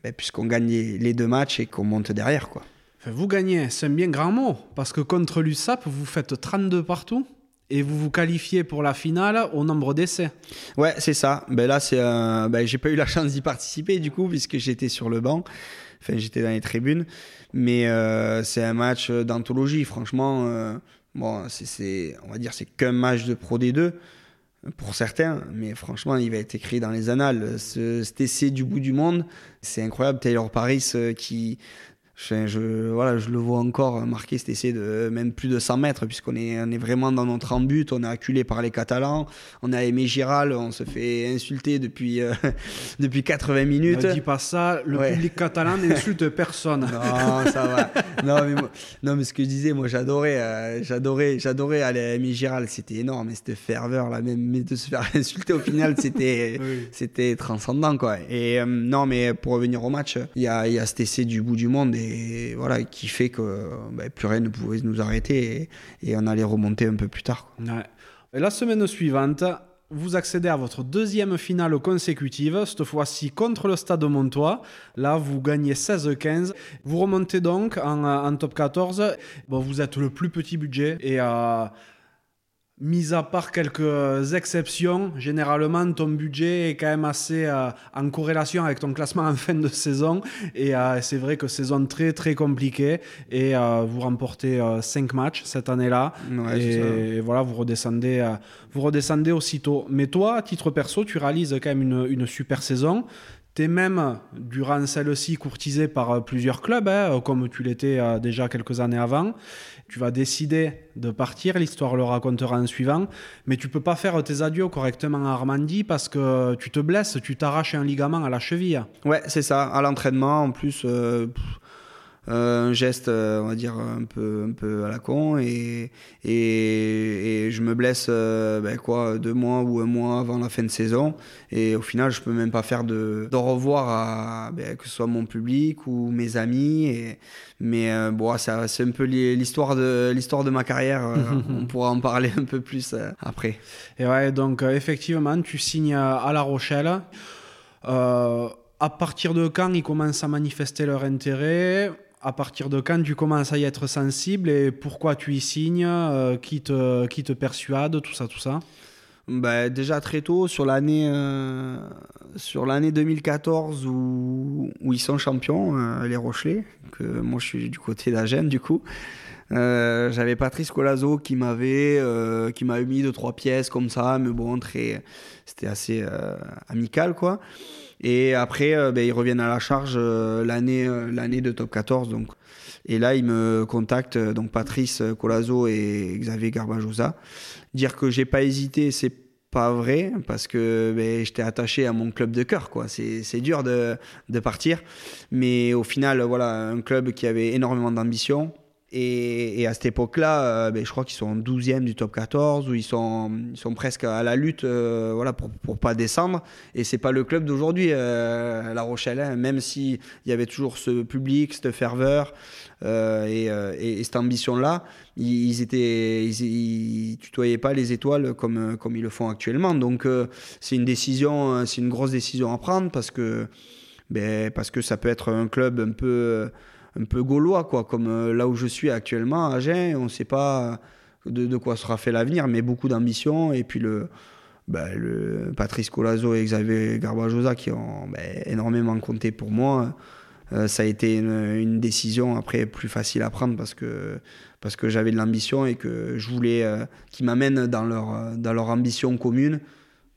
[SPEAKER 1] ben, puisqu'on gagne les, deux matchs et qu'on monte derrière. Quoi.
[SPEAKER 2] vous gagnez, c'est un bien grand mot, parce que contre l'USAP, vous faites 32 partout et vous vous qualifiez pour la finale au nombre d'essais.
[SPEAKER 1] Ouais, c'est ça. Ben là, c'est, ben, j'ai pas eu la chance d'y participer du coup puisque j'étais sur le banc. Enfin, j'étais dans les tribunes, mais euh, c'est un match d'anthologie. Franchement, euh, bon, c'est, on va dire, c'est qu'un match de Pro D2 pour certains, mais franchement, il va être écrit dans les annales. Ce, cet essai du bout du monde, c'est incroyable. Taylor Paris euh, qui je, voilà, je le vois encore marquer cet essai de même plus de 100 mètres, puisqu'on est, on est vraiment dans notre embut, on est acculé par les Catalans, on a aimé Giral, on se fait insulter depuis, euh, depuis 80 minutes.
[SPEAKER 2] Ne dis pas ça, le public catalan n'insulte personne.
[SPEAKER 1] Non, ça va. non, mais non, mais ce que je disais, moi j'adorais, euh, j'adorais, j'adorais aller à Aimé Giral, c'était énorme, et cette ferveur là, même mais de se faire insulter au final, c'était, c'était transcendant quoi. Et euh, non, mais pour revenir au match, il y a, y a cet essai du bout du monde et et voilà, qui fait que ben, plus rien ne pouvait nous arrêter et, on allait remonter un peu plus tard.
[SPEAKER 2] la semaine suivante, vous accédez à votre deuxième finale consécutive, cette fois-ci contre le Stade Montois. Là, vous gagnez 16-15. Vous remontez donc en, top 14. Bon, vous êtes le plus petit budget et euh, mis à part quelques exceptions, généralement ton budget est quand même assez euh, en corrélation avec ton classement en fin de saison. Et euh, c'est vrai que saison très très compliquée. Et euh, vous remportez 5 matchs cette année-là. et, voilà, vous redescendez, vous redescendez aussitôt. Mais toi, à titre perso, tu réalises quand même une, une super saison. T'es même, durant celle-ci, courtisé par plusieurs clubs, hein, comme tu l'étais déjà quelques années avant tu vas décider de partir, l'histoire le racontera en suivant, mais tu peux pas faire tes adieux correctement à Armandie parce que tu te blesses, tu t'arraches un ligament à la cheville.
[SPEAKER 1] Ouais, c'est ça, à l'entraînement en plus. Euh, euh, un geste, euh, on va dire, un peu, un peu à la con. Et, et, je me blesse euh, ben quoi, deux mois ou un mois avant la fin de saison. Et au final, je peux même pas faire de, de revoir à ben, que ce soit mon public ou mes amis. Et, mais bon, c'est un peu l'histoire de, l'histoire de ma carrière. on pourra en parler un peu plus après.
[SPEAKER 2] Et ouais, donc effectivement, tu signes à La Rochelle. à partir de quand ils commencent à manifester leur intérêt? À partir de quand tu commences à y être sensible et pourquoi tu y signes, euh, qui, te, qui te persuade, tout ça, tout ça
[SPEAKER 1] bah, Déjà très tôt, sur l'année euh, sur l'année 2014 où, ils sont champions, euh, les Rochelais, que moi je suis du côté d'Agen du coup. J'avais Patrice Colazo qui m'avait qui m'avait mis deux trois pièces comme ça, mais bon, c'était assez amical quoi. Et après, euh, ben, ils reviennent à la charge euh, l'année euh, l'année de top 14. Donc. Et là, ils me contactent, donc Patrice Colazo et Xavier Garbajosa. Dire que j'ai pas hésité, c'est pas vrai parce que ben, j'étais attaché à mon club de cœur. C'est dur de, de, partir. Mais au final, voilà, un club qui avait énormément d'ambition, et, à cette époque-là, euh, ben, je crois qu'ils sont 12e du top 14, où ils sont, ils sont presque à la lutte euh, voilà, pour ne pas descendre. Et c'est pas le club d'aujourd'hui, euh, La Rochelle, hein. même s'il y avait toujours ce public, cette ferveur et, et, cette ambition-là, ils, étaient, ils, tutoyaient pas les étoiles comme, comme ils le font actuellement. Donc c'est une décision, c'est une grosse décision à prendre parce que, ben, parce que ça peut être un club un peu un peu gaulois, quoi, comme euh, là où je suis actuellement, à Agen. On ne sait pas de, quoi sera fait l'avenir, mais beaucoup d'ambition. Et puis le, ben, le Patrice Colazo et Xavier Garbajosa qui ont ben, énormément compté pour moi. Euh, ça a été une, décision après plus facile à prendre parce que, parce que j'avais de l'ambition et que je voulais euh, qu'ils m'amènent dans leur, dans leur ambition commune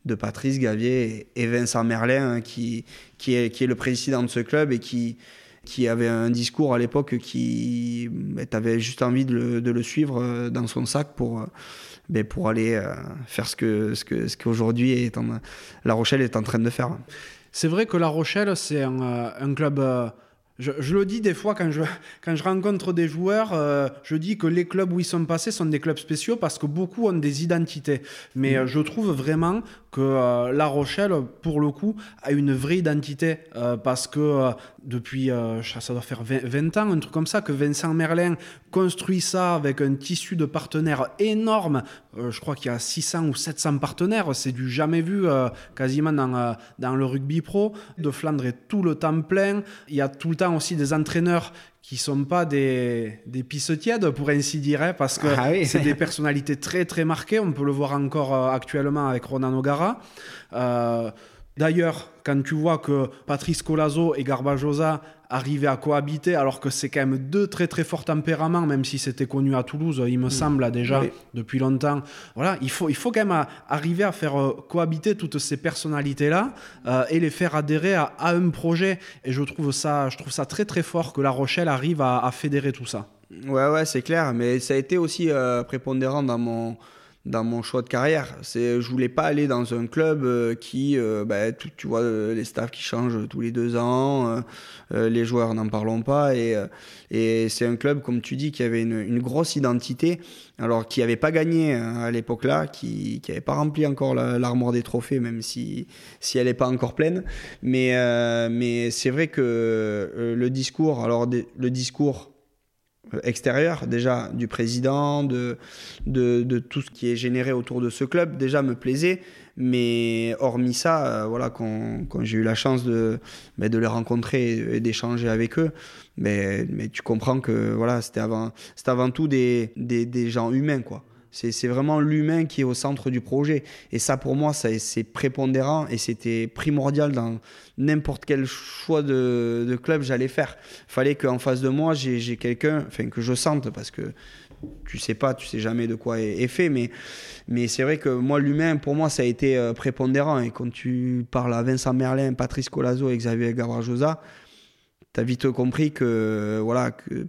[SPEAKER 1] de Patrice Gavier et Vincent Merlin hein, qui, qui, est, qui est le président de ce club et qui, qui avait un discours à l'époque qui ben, tu avais juste envie de le, de le, suivre euh, dans son sac pour, euh, ben, pour aller euh, faire ce que ce que ce qu'aujourd'hui La Rochelle est en train de faire.
[SPEAKER 2] C'est vrai que La Rochelle c'est un club je, le dis des fois quand je, quand je rencontre des joueurs, euh, je dis que les clubs où ils sont passés sont des clubs spéciaux parce que beaucoup ont des identités. Mais mm. euh, je trouve vraiment que euh, La Rochelle, pour le coup, a une vraie identité parce que depuis, ça doit faire 20, ans, un truc comme ça, que Vincent Merlin construit ça avec un tissu de partenaires énorme. Je crois qu'il y a 600 ou 700 partenaires, c'est du jamais vu quasiment dans, dans le rugby pro. De Flandre est tout le temps plein, il y a tout le temps aussi des entraîneurs qui sont pas des, des pisses tièdes, pour ainsi dire, hein, parce que ah c'est des personnalités très très marquées. On peut le voir encore euh, actuellement avec Ronan O'Gara. D'ailleurs, quand tu vois que Patrice Colazo et Garbajosa arrivaient à cohabiter, alors que c'est quand même deux très très forts tempéraments, même si c'était connu à Toulouse, il me mm. semble déjà depuis longtemps. Voilà, il faut, il faut quand même arriver à faire euh, cohabiter toutes ces personnalités-là euh, et les faire adhérer à, un projet. Et je trouve ça, je trouve ça très très fort que La Rochelle arrive à, fédérer tout ça.
[SPEAKER 1] Ouais, ouais, c'est clair, mais ça a été aussi euh, prépondérant dans mon dans mon choix de carrière. C'est, je voulais pas aller dans un club euh, qui, euh, bah, tu vois, euh, les staffs qui changent tous les deux ans, les joueurs n'en parlons pas, et, c'est un club, comme tu dis, qui avait une, une grosse identité, alors qui n'avait pas gagné hein, à l'époque-là, qui n'avait pas rempli encore l'armoire des trophées, même si, si elle n'est pas encore pleine. Mais, mais c'est vrai que le discours, alors le discours extérieur, déjà du président, de, de, tout ce qui est généré autour de ce club, déjà me plaisait. Mais hormis ça, euh, voilà, quand, quand j'ai eu la chance de, ben, de les rencontrer et d'échanger avec eux, mais, mais tu comprends que voilà, c'était avant, avant tout des, des, des gens humains. quoi. C'est vraiment l'humain qui est au centre du projet. Et ça, pour moi, c'est prépondérant et c'était primordial dans n'importe quel choix de, de club j'allais faire. Fallait qu'en face de moi, j'ai quelqu'un, enfin, que je sente, parce que tu sais pas, tu sais jamais de quoi est, fait, mais, mais c'est vrai que moi, l'humain, pour moi, ça a été euh, prépondérant. Et quand tu parles à Vincent Merlin, Patrice Colazo et Xavier Gavrajosa, tu as vite compris que, voilà, que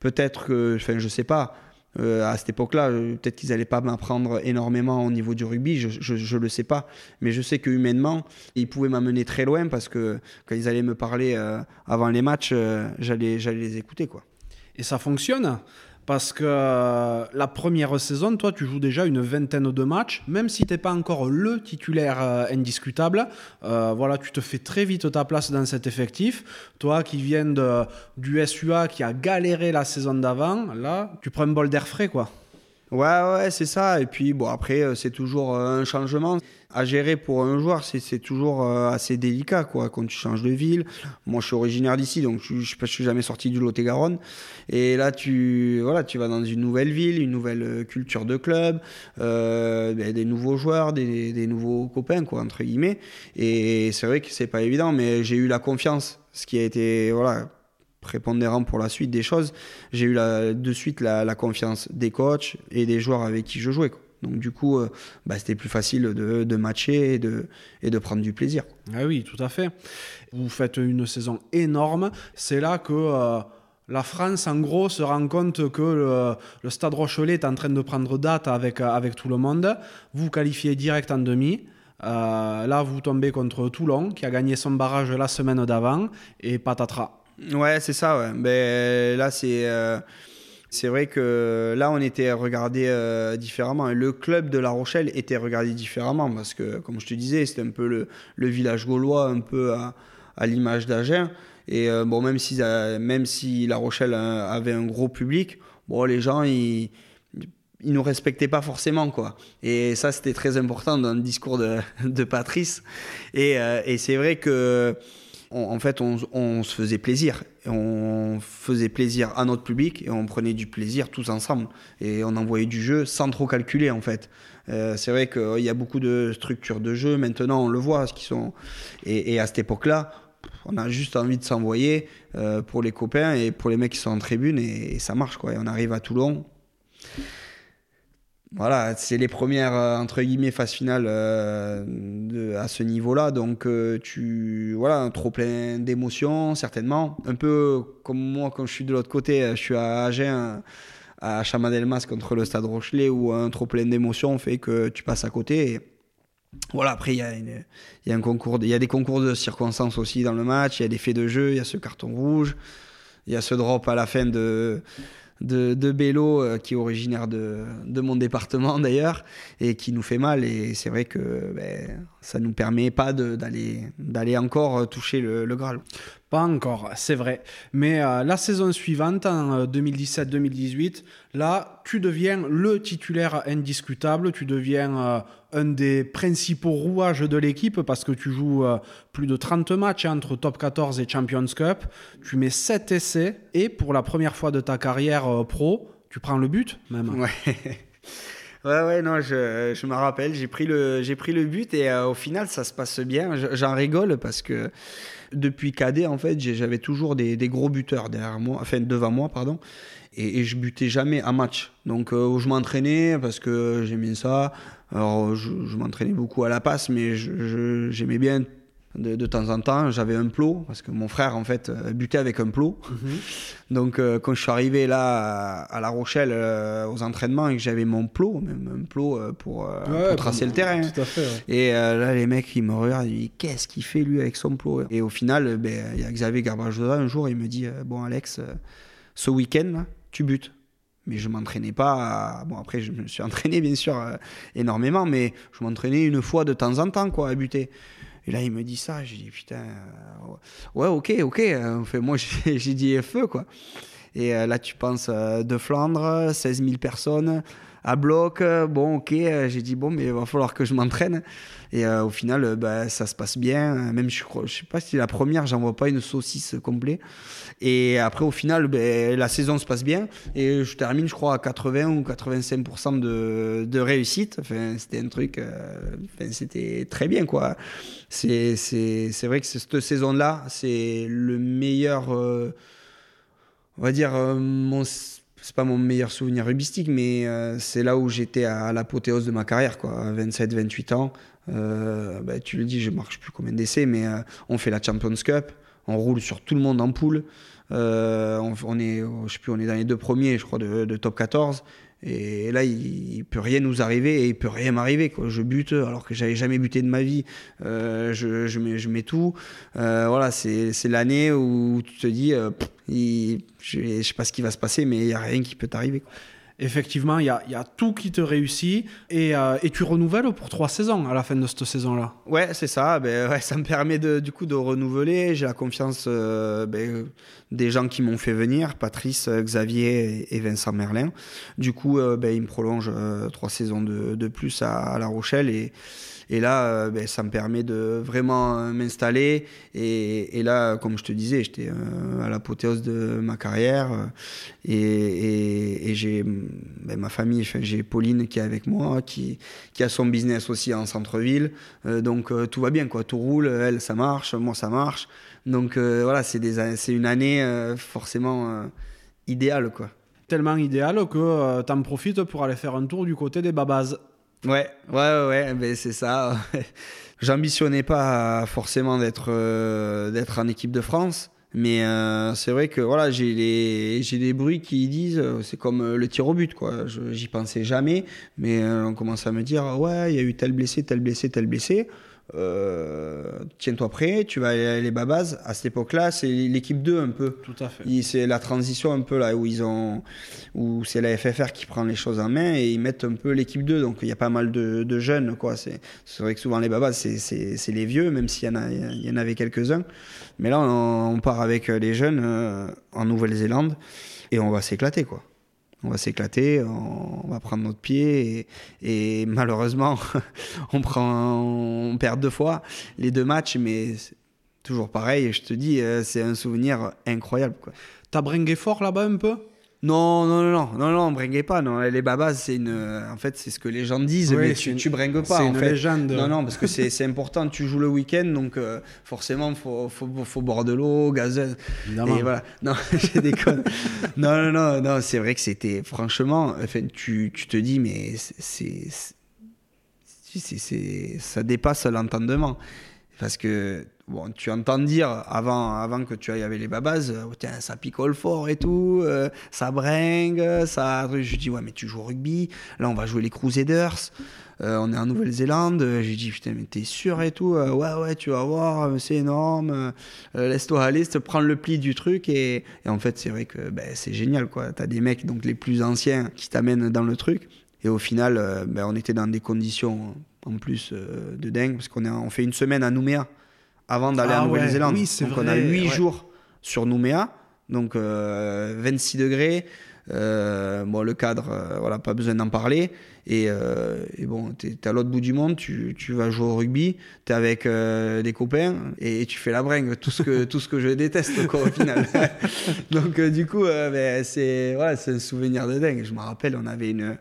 [SPEAKER 1] peut-être que, enfin, je sais pas, euh, à cette époque-là, euh, peut-être qu'ils n'allaient pas m'apprendre énormément au niveau du rugby, je ne le sais pas. Mais je sais que humainement, ils pouvaient m'amener très loin parce que quand ils allaient me parler euh, avant les matchs, j'allais les écouter. Quoi.
[SPEAKER 2] Et ça fonctionne? Parce que euh, la première saison, toi, tu joues déjà une vingtaine de matchs, même si tu n'es pas encore le titulaire euh, indiscutable. Euh, voilà, tu te fais très vite ta place dans cet effectif. Toi qui viens de, du SUA, qui a galéré la saison d'avant, là, tu prends un bol d'air frais, quoi.
[SPEAKER 1] Ouais, ouais, c'est ça. Et puis, bon, après, euh, c'est toujours euh, un changement. À gérer pour un joueur, c'est toujours euh, assez délicat, quoi, quand tu changes de ville. Moi, je suis originaire d'ici, donc je ne suis jamais sorti du Lot-et-Garonne. Et là, tu, voilà, tu vas dans une nouvelle ville, une nouvelle culture de club, ben, des nouveaux joueurs, des, des, nouveaux copains, quoi, entre guillemets. Et c'est vrai que c'est pas évident, mais j'ai eu la confiance, ce qui a été, voilà, prépondérant pour la suite des choses, j'ai eu de suite la, confiance des coachs et des joueurs avec qui je jouais. Donc du coup, euh, bah, c'était plus facile de, matcher et de, prendre du plaisir.
[SPEAKER 2] Ah oui, tout à fait. Vous faites une saison énorme. C'est là que... Euh, La France, en gros, se rend compte que le, Stade Rochelet est en train de prendre date avec, avec tout le monde. Vous qualifiez direct en demi. Euh, là, vous tombez contre Toulon, qui a gagné son barrage la semaine d'avant, et patatras.
[SPEAKER 1] Ouais, c'est ça. Ouais. Ben, là, c'est. Euh, c'est vrai que là, on était regardé euh, différemment. Le club de La Rochelle était regardé différemment parce que, comme je te disais, c'était un peu le, village gaulois, un peu à, l'image d'Agen. Et bon, même si, même si La Rochelle avait un gros public, bon, les gens, ils ils nous respectaient pas forcément quoi et ça c'était très important dans le discours de, de Patrice et, euh, et c'est vrai que en fait on, se faisait plaisir. On faisait plaisir à notre public et on prenait du plaisir tous ensemble. Et on envoyait du jeu sans trop calculer en fait. Euh, c'est vrai qu'il y a beaucoup de structures de jeu maintenant on le voit qui sont. Et, à cette époque là on a juste envie de s'envoyer euh, pour les copains et pour les mecs qui sont en tribune et, et ça marche quoi. Et on arrive à Toulon voilà, c'est les premières euh, entre guillemets phases finales euh, à ce niveau-là, donc euh, tu voilà trop plein d'émotions certainement, un peu comme moi quand je suis de l'autre côté, je suis à Agen à Chamadelmas contre le Stade Rochelet où un trop plein d'émotions fait que tu passes à côté. voilà, après il y, il y a des concours de circonstances aussi dans le match, il y a des faits de jeu, il y a ce carton rouge, il y a ce drop à la fin de de, de euh, qui est originaire de, de mon département d'ailleurs, et qui nous fait mal. Et c'est vrai que ben, ça ne nous permet pas d'aller encore toucher le, le Graal.
[SPEAKER 2] Pas encore, c'est vrai. Mais euh, la saison suivante, en 2017-2018, euh, là, tu deviens le titulaire indiscutable, tu deviens euh, un des principaux rouages de l'équipe parce que tu joues plus de 30 matchs entre Top 14 et Champions Cup, tu mets 7 essais et pour la première fois de ta carrière pro, tu prends le but même.
[SPEAKER 1] Ouais. Ouais, ouais, non, je, je me rappelle, j'ai pris, le, pris le but et au final, ça se passe bien. J'en rigole parce que depuis cadet, en fait, j'avais toujours des, gros buteurs derrière moi, enfin devant moi, pardon. Et, je butais jamais un match. Donc, euh, je m'entraînais parce que j'aimais ça. Alors, je, m'entraînais beaucoup à la passe, mais j'aimais bien de, temps en temps, j'avais un plot, parce que mon frère, en fait, euh, butait avec un plot. Mhm. Donc, euh, quand je suis arrivé là, à, La Rochelle, euh, aux entraînements, et que j'avais mon plot, même un plot pour, tracer le terrain. Et là, les mecs, ils me regardent, ils disent Qu'est-ce qu'il fait, lui, avec son plot? Et au final, ben, il y a Xavier Garbajosa, un jour, il me dit Bon, Alex, ce week-end, tu butes mais je m'entraînais pas. Bon, après, je me suis entraîné, bien sûr, énormément, mais je m'entraînais une fois de temps en temps, quoi, à buter. Et là, il me dit ça. J'ai dit, putain, euh, ouais, ok, ok. Enfin, moi, j'ai dit feu, quoi. Et euh, là, tu penses euh, de Flandre, 16 000 personnes, à bloc. bon, ok. j'ai dit, bon, mais il va falloir que je m'entraîne. Et au final, bah, ça se passe bien. Même, je ne sais pas si la première, j'en vois pas une saucisse complète. Et après, au final, ben, la saison se passe bien. Et je termine, je crois, à 80 ou 85% de, de, réussite. Enfin, c'était un truc. enfin, c'était très bien, quoi c'est vrai que cette saison-là, c'est le meilleur. Euh, on va dire. Euh, c'est pas mon meilleur souvenir rubistique, mais euh, c'est là où j'étais à, l'apothéose de ma carrière, quoi, à 27-28 ans. Bah, tu le dis, je marche plus combien d'essais, mais on fait la Champions Cup, on roule sur tout le monde en poule. On, est, je sais plus, on est dans les deux premiers, je crois, de, top 14. Et là, il, ne peut rien nous arriver et il peut rien m'arriver. Je bute alors que j'avais jamais buté de ma vie. Euh, je, je, mets, je, mets, tout. Euh, voilà, c'est l'année où tu te dis, euh, je, ne sais pas ce qui va se passer, mais il y a rien qui peut t'arriver
[SPEAKER 2] effectivement, il y a, tout qui te réussit et, euh, et, tu renouvelles pour trois saisons à la fin de cette saison-là.
[SPEAKER 1] Ouais, c'est ça. Ben, ça me permet de, du coup de renouveler. J'ai la confiance euh, ben, des gens qui m'ont fait venir, Patrice, Xavier et Vincent Merlin. Du coup, euh, ben, ils me prolongent trois saisons de, de plus à, à, La Rochelle et et là, euh, ben, ça me permet de vraiment euh, m'installer. Et, là, comme je te disais, j'étais euh, à l'apothéose de ma carrière. Et, j'ai ben, ma famille, j'ai Pauline qui est avec moi, qui, a son business aussi en centre-ville. donc tout va bien, quoi. Tout roule. Elle, ça marche. Moi, ça marche. Donc voilà, c'est une année forcément idéale, quoi
[SPEAKER 2] tellement idéal que tu en profites pour aller faire un tour du côté des babas.
[SPEAKER 1] Ouais, ouais, ouais, mais c'est ça. J'ambitionnais pas forcément d'être euh, d'être en équipe de France. Mais euh, c'est vrai que voilà, j'ai des bruits qui disent, euh, c'est comme le tir au but, quoi. J'y pensais jamais, mais on commence à me dire, ouais, il y a eu tel blessé, tel blessé, tel blessé. Euh, Tiens-toi prêt, tu vas aller à les babas. À cette époque-là, c'est l'équipe 2 un peu.
[SPEAKER 2] Tout à fait.
[SPEAKER 1] C'est la transition un peu là où ils ont, où c'est la FFR qui prend les choses en main et ils mettent un peu l'équipe 2. Donc il y a pas mal de, de jeunes quoi. C'est vrai que souvent les babas c'est- les vieux, même s'il y en a, il y en avait quelques-uns. Mais là on, on part avec les jeunes euh, en Nouvelle-Zélande et on va s'éclater quoi. On va s'éclater, on, va prendre notre pied et, malheureusement on prend, on perd deux fois les deux matchs, mais toujours pareil. Je te dis, euh, c'est un souvenir incroyable.
[SPEAKER 2] T'as bringué fort là-bas un peu?
[SPEAKER 1] Non, non, non, non, non, non, bringuez pas. Non, les babas, c'est une. En fait, c'est ce que les gens disent,
[SPEAKER 2] Oui,
[SPEAKER 1] mais tu,
[SPEAKER 2] une-
[SPEAKER 1] tu bringues pas.
[SPEAKER 2] C'est une
[SPEAKER 1] fait.
[SPEAKER 2] légende.
[SPEAKER 1] Non, non, parce que c'est important. Tu joues le week-end, donc euh, forcément, faut, faut, faut boire de l'eau, gazeuse.
[SPEAKER 2] Évidemment.
[SPEAKER 1] Et voilà. Non, je déconne. non, non, non, non, c'est vrai que c'était. Franchement, enfin, tu, tu te dis, mais c'est- Ça dépasse l'entendement. Parce que bon, tu entends dire avant, avant que tu ailles avec les babas, euh, Oh, ça picole fort et tout, euh, ça bringue, ça. Je dis, ouais, mais tu joues au rugby, là on va jouer les Crusaders, euh, on est en Nouvelle-Zélande. J'ai dit, putain, mais t'es sûr et tout, ouais, ouais, tu vas voir, c'est énorme, laisse-toi aller, te prendre le pli du truc. Et, en fait, c'est vrai que ben, c'est génial, quoi. T'as des mecs, donc les plus anciens, qui t'amènent dans le truc. Et au final, ben, on était dans des conditions en plus de dingue, parce qu'on on fait une semaine à Nouméa avant d'aller
[SPEAKER 2] Ah
[SPEAKER 1] en Nouvelle-Zélande.
[SPEAKER 2] oui,
[SPEAKER 1] on a 8
[SPEAKER 2] ouais.
[SPEAKER 1] jours sur Nouméa, donc euh, 26 degrés. Euh, bon, le cadre, euh, voilà, pas besoin d'en parler. Et, euh, et bon, t'es es à l'autre bout du monde, tu, tu vas jouer au rugby, t'es avec euh, des copains et, tu fais la bringue, tout ce que, tout ce que je déteste quoi, au final. Donc euh, du coup, euh, ben, c'est voilà, un souvenir de dingue. Je me rappelle, on avait une,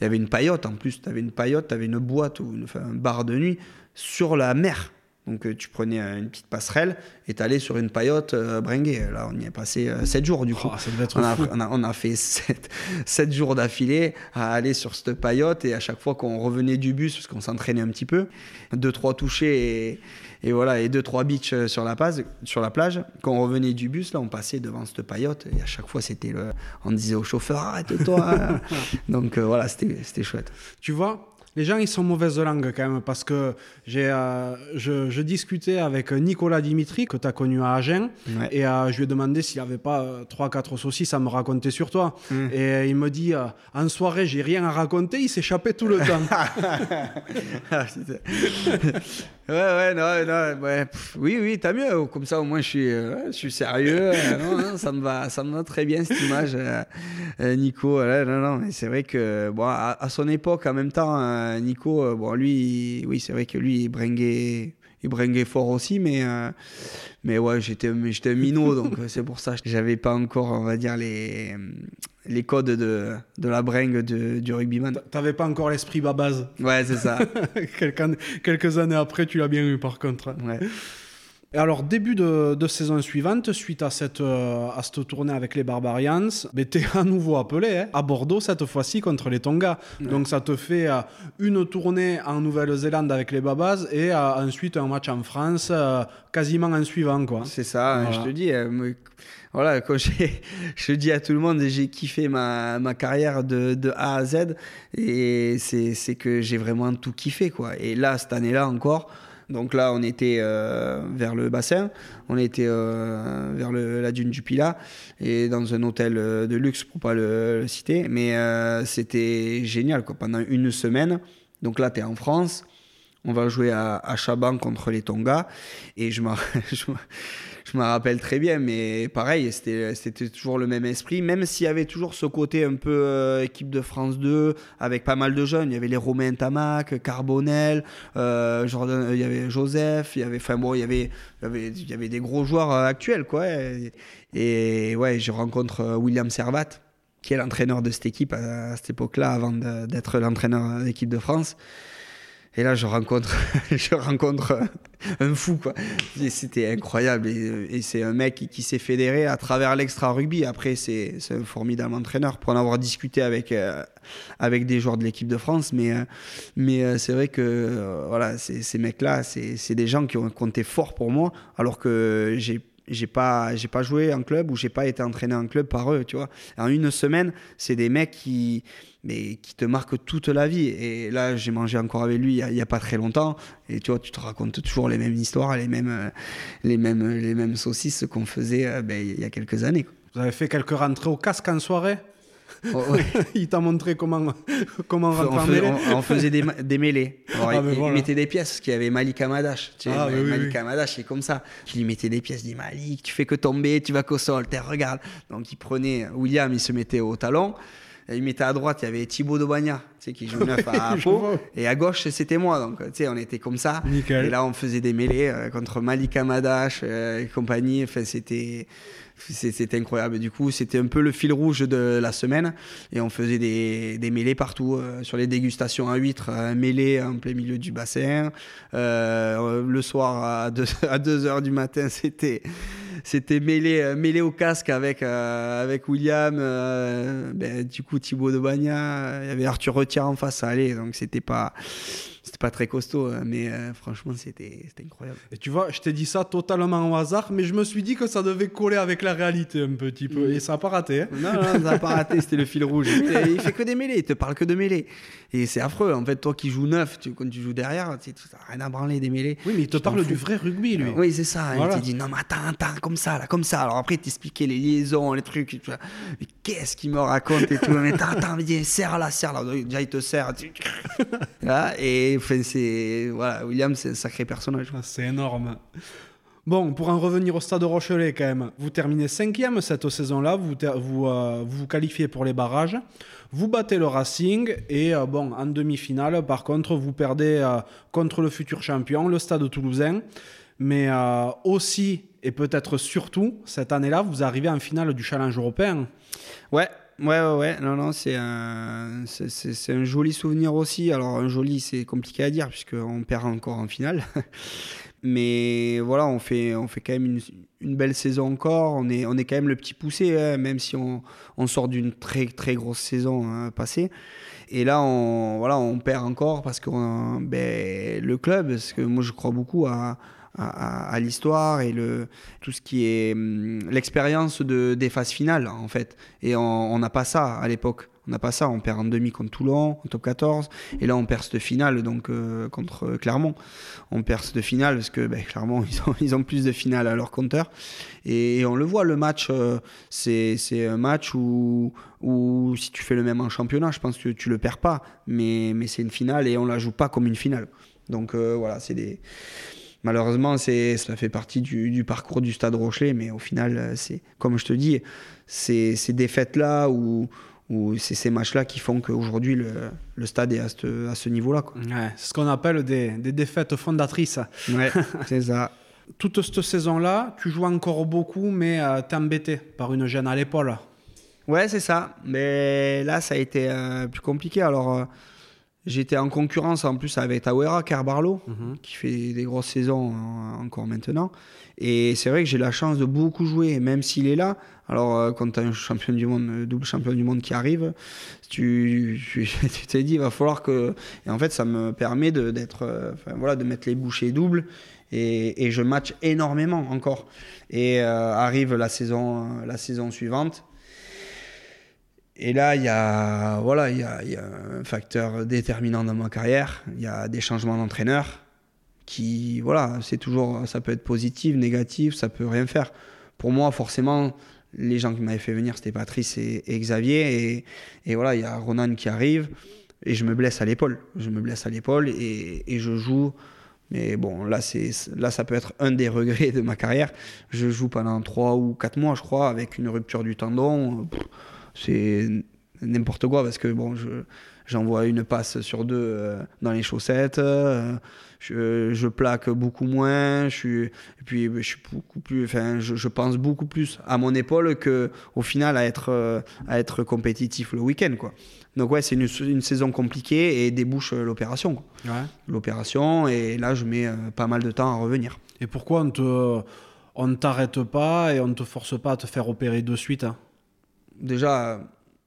[SPEAKER 1] il y avait une paillote en plus, tu avais une paillote, tu avais une boîte ou une, enfin, un bar de nuit sur la mer. Donc euh, tu prenais euh, une petite passerelle et t'allais sur une paillote euh, bringuée. Là, on y est passé 7 jours du coup.
[SPEAKER 2] Oh, ça devait être
[SPEAKER 1] On a,
[SPEAKER 2] fou.
[SPEAKER 1] on, a, on a fait 7, jours d'affilée à aller sur cette paillote et à chaque fois qu'on revenait du bus, parce qu'on s'entraînait un petit peu, deux trois touchés et, et voilà et deux trois beach euh, sur la plage, sur la plage. Quand on revenait du bus, là, on passait devant cette paillote et à chaque fois c'était le, on disait au chauffeur arrête-toi. Donc euh, voilà, c'était chouette.
[SPEAKER 2] Tu vois, les gens, ils sont mauvaise langue quand même, parce que j'ai, euh, je, je discutais avec Nicolas Dimitri, que tu as connu à Agen,
[SPEAKER 1] Ouais.
[SPEAKER 2] et euh, je lui ai demandé s'il n'avait pas 3-4 saucisses à me raconter sur toi.
[SPEAKER 1] Mm.
[SPEAKER 2] Et euh, il me dit, euh, en soirée, j'ai rien à raconter, il s'échappait tout le temps.
[SPEAKER 1] Ouais, ouais, non, non, ouais, pff, oui, oui, t'as mieux. Comme ça, au moins, je suis, euh, je suis sérieux. Euh, non, non, ça me va, ça me va très bien cette image, euh, Nico. Non, non, mais c'est vrai que, bon, à, à son époque, en même temps, Nico, bon, lui, il- oui, c'est vrai que lui, il bringuait, il bringuait fort aussi, mais, euh, mais ouais, j'étais, j'étais un minot, donc euh, c'est pour ça que j'avais pas encore, on va dire, les, les codes de, de la bringue de- du rugbyman.
[SPEAKER 2] T'avais pas encore l'esprit babase.
[SPEAKER 1] Ouais, c'est ça.
[SPEAKER 2] quelques, quelques années après, tu l'as bien eu par contre.
[SPEAKER 1] Ouais.
[SPEAKER 2] Et alors, début de, de saison suivante, suite à cette, euh, à cette tournée avec les Barbarians, ben, t'es à nouveau appelé hein, à Bordeaux, cette fois-ci contre les Tonga. Donc, ça te fait euh, une tournée en Nouvelle-Zélande avec les Babas et euh, ensuite un match en France, quasiment en suivant. Quoi.
[SPEAKER 1] C'est ça, hein,
[SPEAKER 2] Voilà.
[SPEAKER 1] je te dis. me- voilà, quand j'ai, je dis à tout le monde, j'ai kiffé ma, ma carrière de, de A à Z et c'est, c'est que j'ai vraiment tout kiffé, quoi. Et là, cette année-là encore, donc là, on était euh, vers le bassin, on était euh, vers la dune du Pilat et dans un hôtel euh, de luxe pour pas le, citer, mais c'était génial, quoi. Pendant une semaine, donc là, tu es en France. On va jouer à, Chaban contre les Tonga. Et je me, je je me rappelle très bien, mais pareil, c'était toujours le même esprit, même s'il y avait toujours ce côté un peu euh, équipe de France 2, avec pas mal de jeunes. Il y avait les Romain Tamac, Carbonel, euh, Jordan, il y avait Joseph, il y avait, enfin bon, il y avait, il y avait, des gros joueurs euh, actuels, quoi. Et, ouais, je rencontre euh, William Servat, qui est l'entraîneur de cette équipe à, cette époque-là, avant d'être l'entraîneur de l'équipe de France. Et là, je rencontre, je rencontre un fou, quoi. C'était incroyable. Et, et c'est un mec qui, s'est fédéré à travers l'extra rugby. Après, c'est un formidable entraîneur pour en avoir discuté avec, euh, avec des joueurs de l'équipe de France. Mais, euh, mais euh, c'est vrai que euh, voilà, ces, mecs-là, c'est c'est des gens qui ont compté fort pour moi, alors que j'ai j'ai pas j'ai pas joué en club ou j'ai pas été entraîné en club par eux tu vois en une semaine c'est des mecs qui mais qui te marquent toute la vie et là j'ai mangé encore avec lui il y, a, pas très longtemps et tu vois tu te racontes toujours les mêmes histoires les mêmes euh, les mêmes les mêmes saucisses qu'on faisait euh, ben, il y a quelques années
[SPEAKER 2] vous avez fait quelques rentrées au casque en soirée? Oh, il t'a montré comment, comment rentrer
[SPEAKER 1] en
[SPEAKER 2] mêlée.
[SPEAKER 1] On, faisait des, des mêlés. Ah, il, mettait des pièces, parce qu'il y avait Malik Amadash. Tu sais, ah, Malik Amadash, c'est comme ça. Il lui mettait des pièces, il dit Malik, tu fais que tomber, tu vas qu'au sol, regarde. Donc il prenait, William, il se mettait au talon. Il mettait à droite, il y avait Thibaut de Bagna, tu sais, qui joue neuf à Pau. et à gauche, c'était moi. Donc, tu sais, on était comme ça. Et là, on faisait des mêlées euh, contre Malik Amadash euh, et compagnie. Enfin, c'était c'était incroyable. Du coup, c'était un peu le fil rouge de la semaine. Et on faisait des, des mêlées partout, euh, sur les dégustations à huîtres, un mêlée en plein milieu du bassin. Le soir, à 2, à 2 heures du matin, c'était c'était mêlé, euh, mêlé au casque avec, avec William, ben, du coup Thibaut de Bagna, il y avait Arthur Retière en face, ça allait, donc c'était pas c'était pas très costaud, hein, mais euh, franchement, c'était incroyable.
[SPEAKER 2] Et tu vois, je t'ai dit ça totalement au hasard, mais je me suis dit que ça devait coller avec la réalité un petit peu. Et ça n'a pas raté. Hein.
[SPEAKER 1] Non, non, ça n'a pas raté, c'était le fil rouge. Il fait que des mêlées, il te parle que de mêlées. Et c'est affreux. En fait, toi qui joues neuf, tu, quand tu joues derrière, tu n'as rien à branler des mêlés.
[SPEAKER 2] Oui, mais il te parle du vrai rugby, lui.
[SPEAKER 1] oui, c'est ça. Il te dit non, mais attends, attends, comme ça, là, comme ça. Alors après, il t'expliquait les liaisons, les trucs. Tu vois. Mais qu'est-ce qu'il me raconte et tout. Mais attends, attends, serre là, serre là. Déjà, il te serre. et enfin, c'est voilà, William, c'est un sacré personnage.
[SPEAKER 2] Ah, c'est énorme. Bon, pour en revenir au stade de Rochelet, quand même, vous terminez cinquième cette saison-là, vous, vous, euh, vous, qualifiez pour les barrages, vous battez le Racing, et euh, bon, en demi-finale, par contre, vous perdez euh, contre le futur champion, le stade toulousain. Mais aussi, et peut-être surtout, cette année-là, vous arrivez en finale du Challenge européen.
[SPEAKER 1] Ouais, Ouais, ouais, ouais. Non, non, c'est un, c'est, un joli souvenir aussi. Alors, un joli, c'est compliqué à dire, puisqu'on perd encore en finale. Mais voilà, on fait, on fait quand même une, une, belle saison encore. On est, on est quand même le petit poussé, hein, même si on, on, sort d'une très, très grosse saison hein, passée. Et là, on, voilà, on perd encore parce que ben, le club, parce que moi, je crois beaucoup à à, l'histoire et le, tout ce qui est hum, l'expérience de, des phases finales, en fait. Et on n'a pas ça à l'époque. On n'a pas ça. On perd en demi contre Toulon, en top 14. Et là, on perd cette finale donc, euh, contre Clermont. On perd cette finale parce que ben, Clermont, ils ont, ils ont plus de finales à leur compteur. Et, on le voit, le match, euh, c'est un match où, où si tu fais le même en championnat, je pense que tu le perds pas. Mais, mais c'est une finale et on la joue pas comme une finale. Donc euh, voilà, c'est des malheureusement, c'est, ça fait partie du, parcours du Stade Rochelet, mais au final, euh, c'est comme je te dis, c'est ces défaites-là ou, c'est ces matchs-là qui font qu'aujourd'hui, le, le, stade est à ce, à ce niveau-là.
[SPEAKER 2] c'est ce qu'on appelle des, des, défaites fondatrices.
[SPEAKER 1] Ouais, c'est ça.
[SPEAKER 2] Toute cette saison-là, tu joues encore beaucoup, mais euh, t'es embêté par une gêne à l'épaule.
[SPEAKER 1] Ouais, c'est ça. Mais là, ça a été euh, plus compliqué. Alors J'étais en concurrence en plus avec Tawera Carbarlo, mhm. qui fait des grosses saisons encore maintenant. Et c'est vrai que j'ai la chance de beaucoup jouer, même s'il est là. Alors, euh, quand tu as un champion du monde, double champion du monde qui arrive, tu, t'es dit, il va falloir que. Et en fait, ça me permet de, d'être, euh, voilà, de mettre les bouchées doubles. Et, et, je match énormément encore. Et euh, arrive la saison, la saison suivante. Et là, il y a, voilà, il y a, un facteur déterminant dans ma carrière. Il y a des changements d'entraîneur qui, voilà, c'est toujours, ça peut être positif, négatif, ça peut rien faire. Pour moi, forcément, les gens qui m'avaient fait venir, c'était Patrice et, Xavier. Et, voilà, il y a Ronan qui arrive et je me blesse à l'épaule. Je me blesse à l'épaule et, je joue. Mais bon, là, là, ça peut être un des regrets de ma carrière. Je joue pendant 3 ou 4 mois, je crois, avec une rupture du tendon c'est n'importe quoi parce que bon, j'envoie une passe sur deux euh, dans les chaussettes. Euh, je, plaque beaucoup moins. Je suis, et puis je suis beaucoup plus. Enfin, je, pense beaucoup plus à mon épaule que au final à être euh, à être compétitif le week-end quoi. Donc ouais, c'est une, une, saison compliquée et débouche l'opération. Ouais. L'opération et là je mets pas mal de temps à revenir.
[SPEAKER 2] Et pourquoi on te on ne t'arrête pas et on ne te force pas à te faire opérer de suite hein?
[SPEAKER 1] Déjà,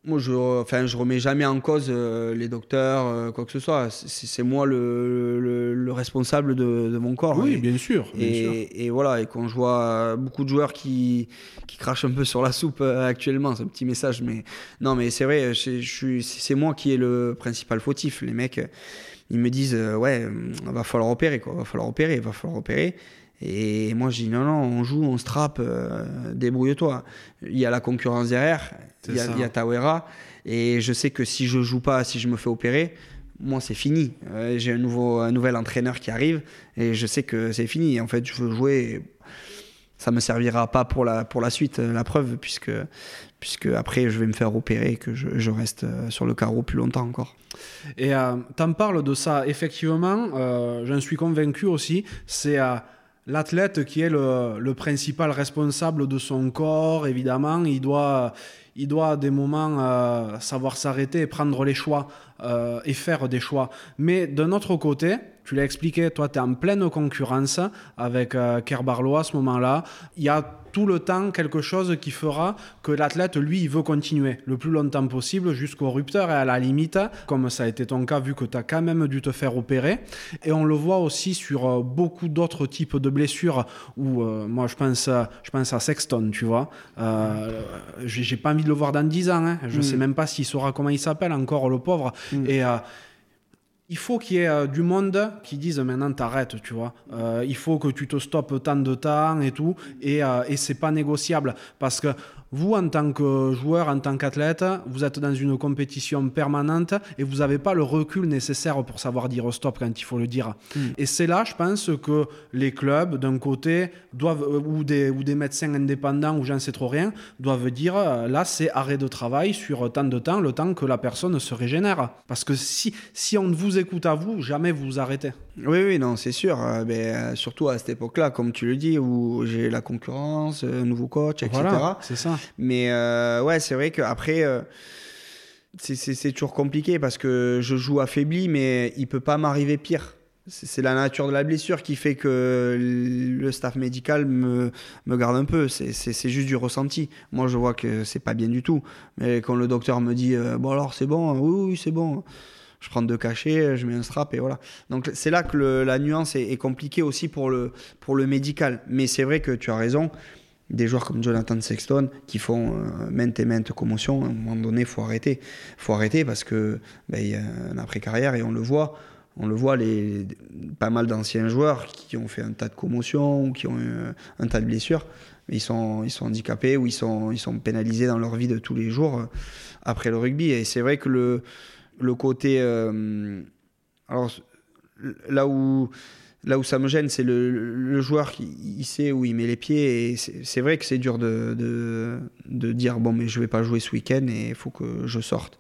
[SPEAKER 1] moi, je, enfin, je remets jamais en cause euh, les docteurs, euh, quoi que ce soit. C'est moi le, le, responsable de, de, mon corps.
[SPEAKER 2] Oui, bien sûr.
[SPEAKER 1] et, et, voilà, et quand je vois beaucoup de joueurs qui, qui crachent un peu sur la soupe euh, actuellement, c'est un petit message, mais non, mais c'est vrai, c'est moi qui est le principal fautif. Les mecs, ils me disent, ouais, va falloir opérer, quoi, va falloir opérer, va falloir opérer. Et moi, je dis non, non, on joue, on se trappe, euh, débrouille-toi. Il y a la concurrence derrière, il y, a, il y, a Tawera. Et je sais que si je joue pas, si je me fais opérer, moi, c'est fini. Euh, j'ai un, nouveau, un nouvel entraîneur qui arrive et je sais que c'est fini. En fait, je veux jouer. Ça me servira pas pour la, pour la suite, euh, la preuve, puisque, puisque après, je vais me faire opérer et que je, je reste sur le carreau plus longtemps encore.
[SPEAKER 2] Et euh, tu en parles de ça, effectivement, euh, j'en suis convaincu aussi. C'est l'athlète qui est le, principal responsable de son corps, évidemment. Il doit, il doit à des moments euh, savoir s'arrêter et prendre les choix euh, et faire des choix. Mais d'un autre côté, tu l'as expliqué, toi, tu es en pleine concurrence avec euh, Kerbarlo à ce moment-là. Il y a tout le temps quelque chose qui fera que l'athlète, lui, il veut continuer le plus longtemps possible jusqu'au rupteur et à la limite, comme ça a été ton cas, vu que tu as quand même dû te faire opérer. Et on le voit aussi sur euh, beaucoup d'autres types de blessures où, euh, moi, je pense, je pense à Sexton, tu vois. Euh, J'ai pas envie de le voir dans 10 ans. Hein. Je mm. sais même pas s'il saura comment il s'appelle encore, le pauvre. Mm. Et euh, il faut qu'il y ait euh, du monde qui dise maintenant t'arrêtes, tu vois. Euh, il faut que tu te stoppes tant de temps et tout, et, euh, et c'est pas négociable parce que vous, en tant que joueur, en tant qu'athlète, vous êtes dans une compétition permanente et vous n'avez pas le recul nécessaire pour savoir dire stop quand il faut le dire. Hmm. Et c'est là, je pense, que les clubs, d'un côté, doivent, euh, ou, des, ou des médecins indépendants, ou j'en sais trop rien, doivent dire euh, là, c'est arrêt de travail sur tant de temps, le temps que la personne se régénère. Parce que si, si on vous écoute à vous, jamais vous vous arrêtez.
[SPEAKER 1] Oui, oui, non, c'est sûr. Euh, mais, surtout à cette époque-là, comme tu le dis, où j'ai la concurrence, un nouveau coach, etc.
[SPEAKER 2] Voilà, c'est ça.
[SPEAKER 1] Mais euh, ouais, c'est vrai qu'après, euh, c'est toujours compliqué parce que je joue affaibli, mais il peut pas m'arriver pire. C'est la nature de la blessure qui fait que le staff médical me, me garde un peu. C'est juste du ressenti. Moi, je vois que c'est pas bien du tout. Mais quand le docteur me dit euh, Bon, alors c'est bon, oui, oui, c'est bon je prends deux cachets, je mets un strap et voilà. Donc c'est là que la nuance est, compliquée aussi pour le, pour le médical. Mais c'est vrai que tu as raison des joueurs comme Jonathan Sexton qui font euh, maintes et maintes commotions, à un moment donné, il faut arrêter. faut arrêter parce que ben, y a un après-carrière et on le voit. On le voit, les, pas mal d'anciens joueurs qui ont fait un tas de commotions ou qui ont eu un tas de blessures, ils sont, ils sont handicapés ou ils sont, ils sont pénalisés dans leur vie de tous les jours euh, après le rugby. Et c'est vrai que le, le côté. Euh, alors, là où Là où ça me gêne, c'est le, joueur qui sait où il met les pieds. C'est vrai que c'est dur de, de, dire bon, mais je vais pas jouer ce week-end et il faut que je sorte.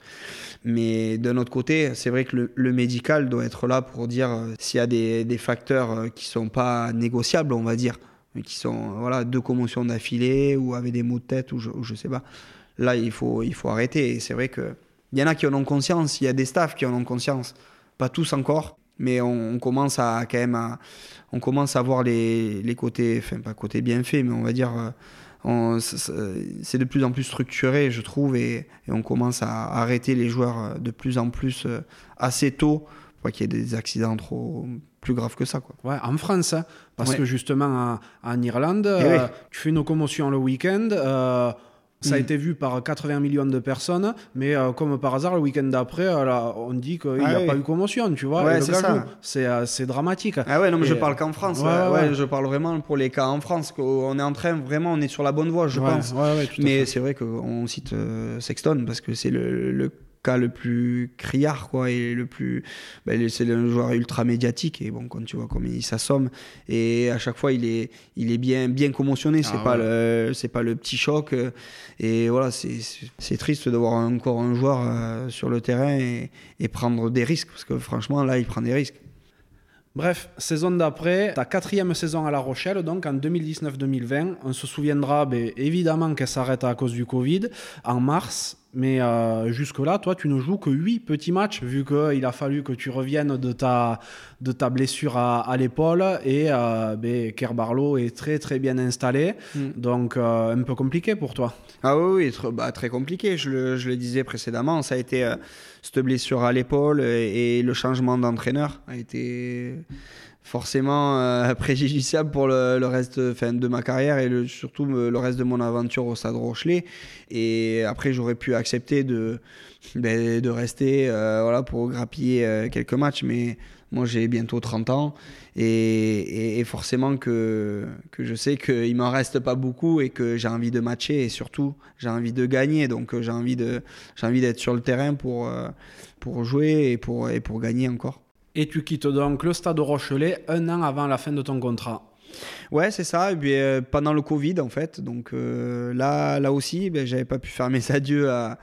[SPEAKER 1] Mais d'un autre côté, c'est vrai que le, médical doit être là pour dire euh, s'il y a des, des, facteurs euh, qui sont pas négociables, on va dire, qui sont voilà deux commotions d'affilée ou avec des maux de tête ou je, ou je sais pas. Là, il faut, il faut arrêter. C'est vrai que il y en a qui en ont conscience, il y a des staffs qui en ont conscience, pas tous encore mais on, commence à quand même à, on commence à voir les, les côtés, enfin pas côté bien fait, mais on va dire, euh, c'est de plus en plus structuré, je trouve, et, on commence à arrêter les joueurs euh, de plus en plus euh, assez tôt pour qu'il y ait des accidents trop plus graves que ça. Quoi.
[SPEAKER 2] Ouais, en France, hein, parce que justement en Irlande, eh tu fais une commotion le week-end. Ça a mm. été vu par 80 millions de personnes, mais euh, comme par hasard, le week-end d'après, euh, on dit qu'il n'y a ah pas eu commotion, tu vois.
[SPEAKER 1] Ouais, c'est
[SPEAKER 2] euh, C'est dramatique.
[SPEAKER 1] Ah ouais, non, mais je parle qu'en France. Ouais, je parle vraiment pour les cas en France. qu'on est en train, vraiment, on est sur la bonne voie, je pense. mais c'est vrai qu'on cite Sexton parce que c'est le, le le plus criard, quoi, et le plus. Ben, c'est un joueur ultra médiatique, et bon, quand tu vois comme il s'assomme, et à chaque fois, il est, il est bien, bien commotionné, c'est ah pas, le, c'est pas le petit choc, et voilà, c'est triste de voir encore un joueur euh, sur le terrain et, et prendre des risques, parce que franchement, là, il prend des risques.
[SPEAKER 2] Bref, saison d'après, ta quatrième saison à La Rochelle, donc en 2019-2020. On se souviendra ben, évidemment qu'elle s'arrête à cause du Covid. En mars, Mais euh, jusque-là, toi, tu ne joues que 8 petits matchs, vu qu'il a fallu que tu reviennes de ta, de ta blessure à, l'épaule. Et euh, ben, Kerbarlo est très, très bien installé. Mm. Donc, euh, un peu compliqué pour toi.
[SPEAKER 1] Ah oui, bah, très compliqué. Je le, je le, disais précédemment. Ça a été cette blessure à l'épaule et, le changement d'entraîneur a été forcément euh, préjudiciable pour le, reste de ma carrière et surtout le reste de mon aventure au Stade Rochelet. Et après, j'aurais pu accepter de, ben, de rester euh, voilà, pour grappiller euh, quelques matchs, mais moi j'ai bientôt 30 ans et, forcément que, que je sais qu'il m'en reste pas beaucoup et que j'ai envie de matcher et surtout j'ai envie de gagner. Donc j'ai envie d'être sur le terrain pour, pour jouer et pour, et pour gagner encore.
[SPEAKER 2] Et tu quittes donc le stade Rochelet un an avant la fin de ton contrat.
[SPEAKER 1] Ouais, c'est ça. Et puis, euh, pendant le Covid, en fait. Donc euh, là, là aussi, ben, j'avais pas pu faire mes adieux à,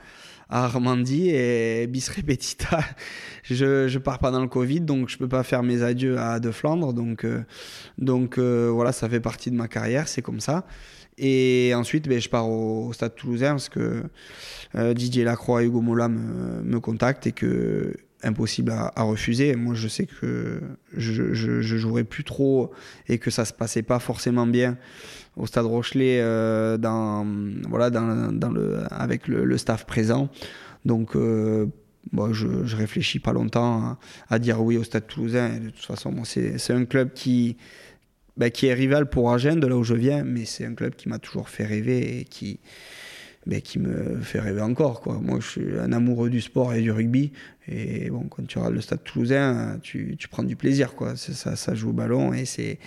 [SPEAKER 1] à Armandie et bis repetita. je, je, pars pendant le Covid, donc je peux pas faire mes adieux à De Flandre. Donc, euh, donc voilà, ça fait partie de ma carrière, c'est comme ça. Et ensuite, ben, je pars au, Stade Toulousain parce que Didier Lacroix et Hugo Mola me, me contactent et que impossible à, refuser. Moi, je sais que je, je, jouerais plus trop et que ça se passait pas forcément bien au Stade Rochelet euh, avec le, staff présent. Donc, euh, je, je, réfléchis pas longtemps à, dire oui au Stade Toulousain. de toute façon, c'est un club qui, bah, qui est rival pour Agen, de là où je viens, mais c'est un club qui m'a toujours fait rêver et qui mais qui me fait rêver encore. Quoi. Moi, je suis un amoureux du sport et du rugby. Et bon, quand tu regardes le stade toulousain, tu, tu prends du plaisir. Quoi. Ça, ça joue au ballon. Et c'est,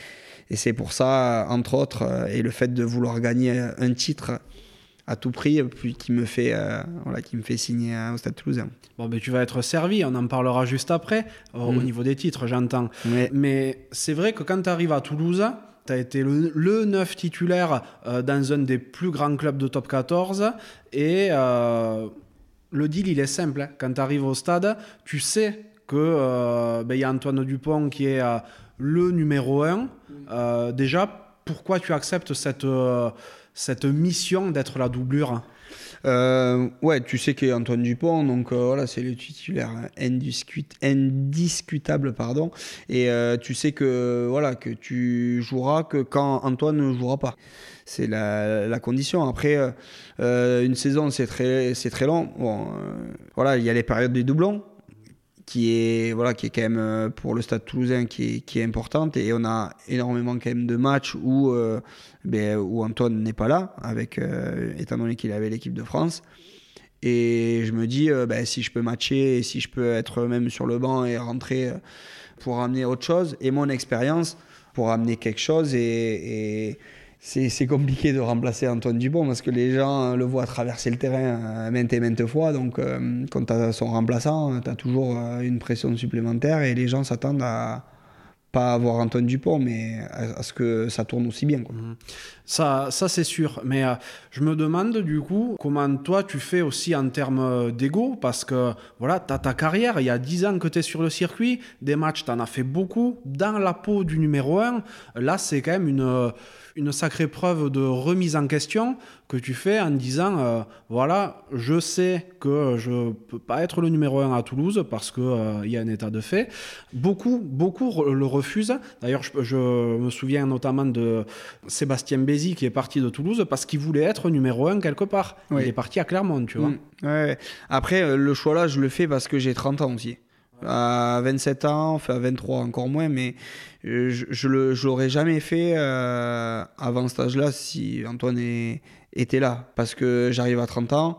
[SPEAKER 1] et c'est pour ça, entre autres, euh, et le fait de vouloir gagner un titre à tout prix, puis qui me fait, euh, voilà, qui me fait signer au Stade Toulousain.
[SPEAKER 2] Bon, ben, tu vas être servi, on en parlera juste après, au mm. niveau des titres, j'entends. Mais c'est vrai que quand tu arrives à Toulouse, tu as été le, le, neuf titulaire euh, dans un des plus grands clubs de top 14. Et euh, le deal, il est simple. Hein. Quand tu arrives au stade, tu sais qu'il euh, ben, y a Antoine Dupont qui est le numéro 1. déjà, pourquoi tu acceptes cette, cette mission d'être la doublure
[SPEAKER 1] euh, ouais, tu sais qu'il Antoine Dupont, donc euh, voilà, c'est le titulaire indiscutable, pardon. Et euh, tu sais que voilà que tu joueras que quand Antoine ne jouera pas. C'est la, condition. Après, une saison, c'est très, très long. Voilà, il y a les périodes des doublons qui est voilà qui est quand même euh, pour le Stade Toulousain qui est, qui est importante. Et on a énormément quand même de matchs où euh, ben, où Antoine n'est pas là avec euh, étant donné qu'il avait l'équipe de France. Et je me dis ben, si je peux matcher et si je peux être même sur le banc et rentrer pour amener autre chose. Et mon expérience pour amener quelque chose et, c'est compliqué de remplacer Antoine Dupont parce que les gens le voient traverser le terrain euh, maintes et maintes fois. Donc, euh, quand tu as son remplaçant, tu as toujours euh, une pression supplémentaire et les gens s'attendent à pas avoir Antoine Dupont, mais à, ce que ça tourne aussi bien. Quoi. Mhm.
[SPEAKER 2] Ça, ça c'est sûr. Mais je me demande du coup comment toi tu fais aussi en termes d'ego? Parce que voilà, tu as ta carrière, il y a 10 ans que tu es sur le circuit, des matchs, tu en as fait beaucoup. Dans la peau du numéro 1, là c'est quand même une une sacrée preuve de remise en question que tu fais en disant euh, voilà, je sais que je peux pas être le numéro un à Toulouse parce qu'il euh, y a un état de fait. Beaucoup, beaucoup le refusent. D'ailleurs, je, me souviens notamment de Sébastien Bézi qui est parti de Toulouse parce qu'il voulait être numéro un quelque part. Il est parti à Clermont, tu vois.
[SPEAKER 1] Mm. Après, euh, le choix là, je le fais parce que j'ai 30 ans aussi à 27 ans, enfin à 23 encore moins, mais je, je l'aurais jamais fait euh, avant cet âge-là si Antoine était là. Parce que j'arrive à 30 ans,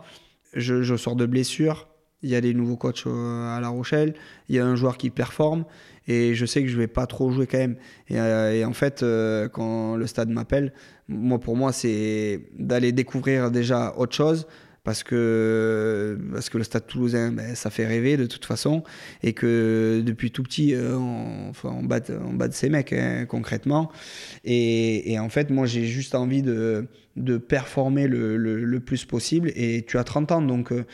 [SPEAKER 1] je, sors de blessure, il y a des nouveaux coachs euh, à La Rochelle, il y a un joueur qui performe, et je sais que je vais pas trop jouer quand même. Et, euh, en fait, quand le stade m'appelle, moi pour moi c'est d'aller découvrir déjà autre chose parce que, parce que le stade toulousain, ben, ça fait rêver de toute façon, et que depuis tout petit, euh, on, on, bat, on bat de ces mecs, hein, concrètement. Et, et, en fait, moi, j'ai juste envie de, de performer le, le, plus possible, et tu as 30 ans, donc... Euh,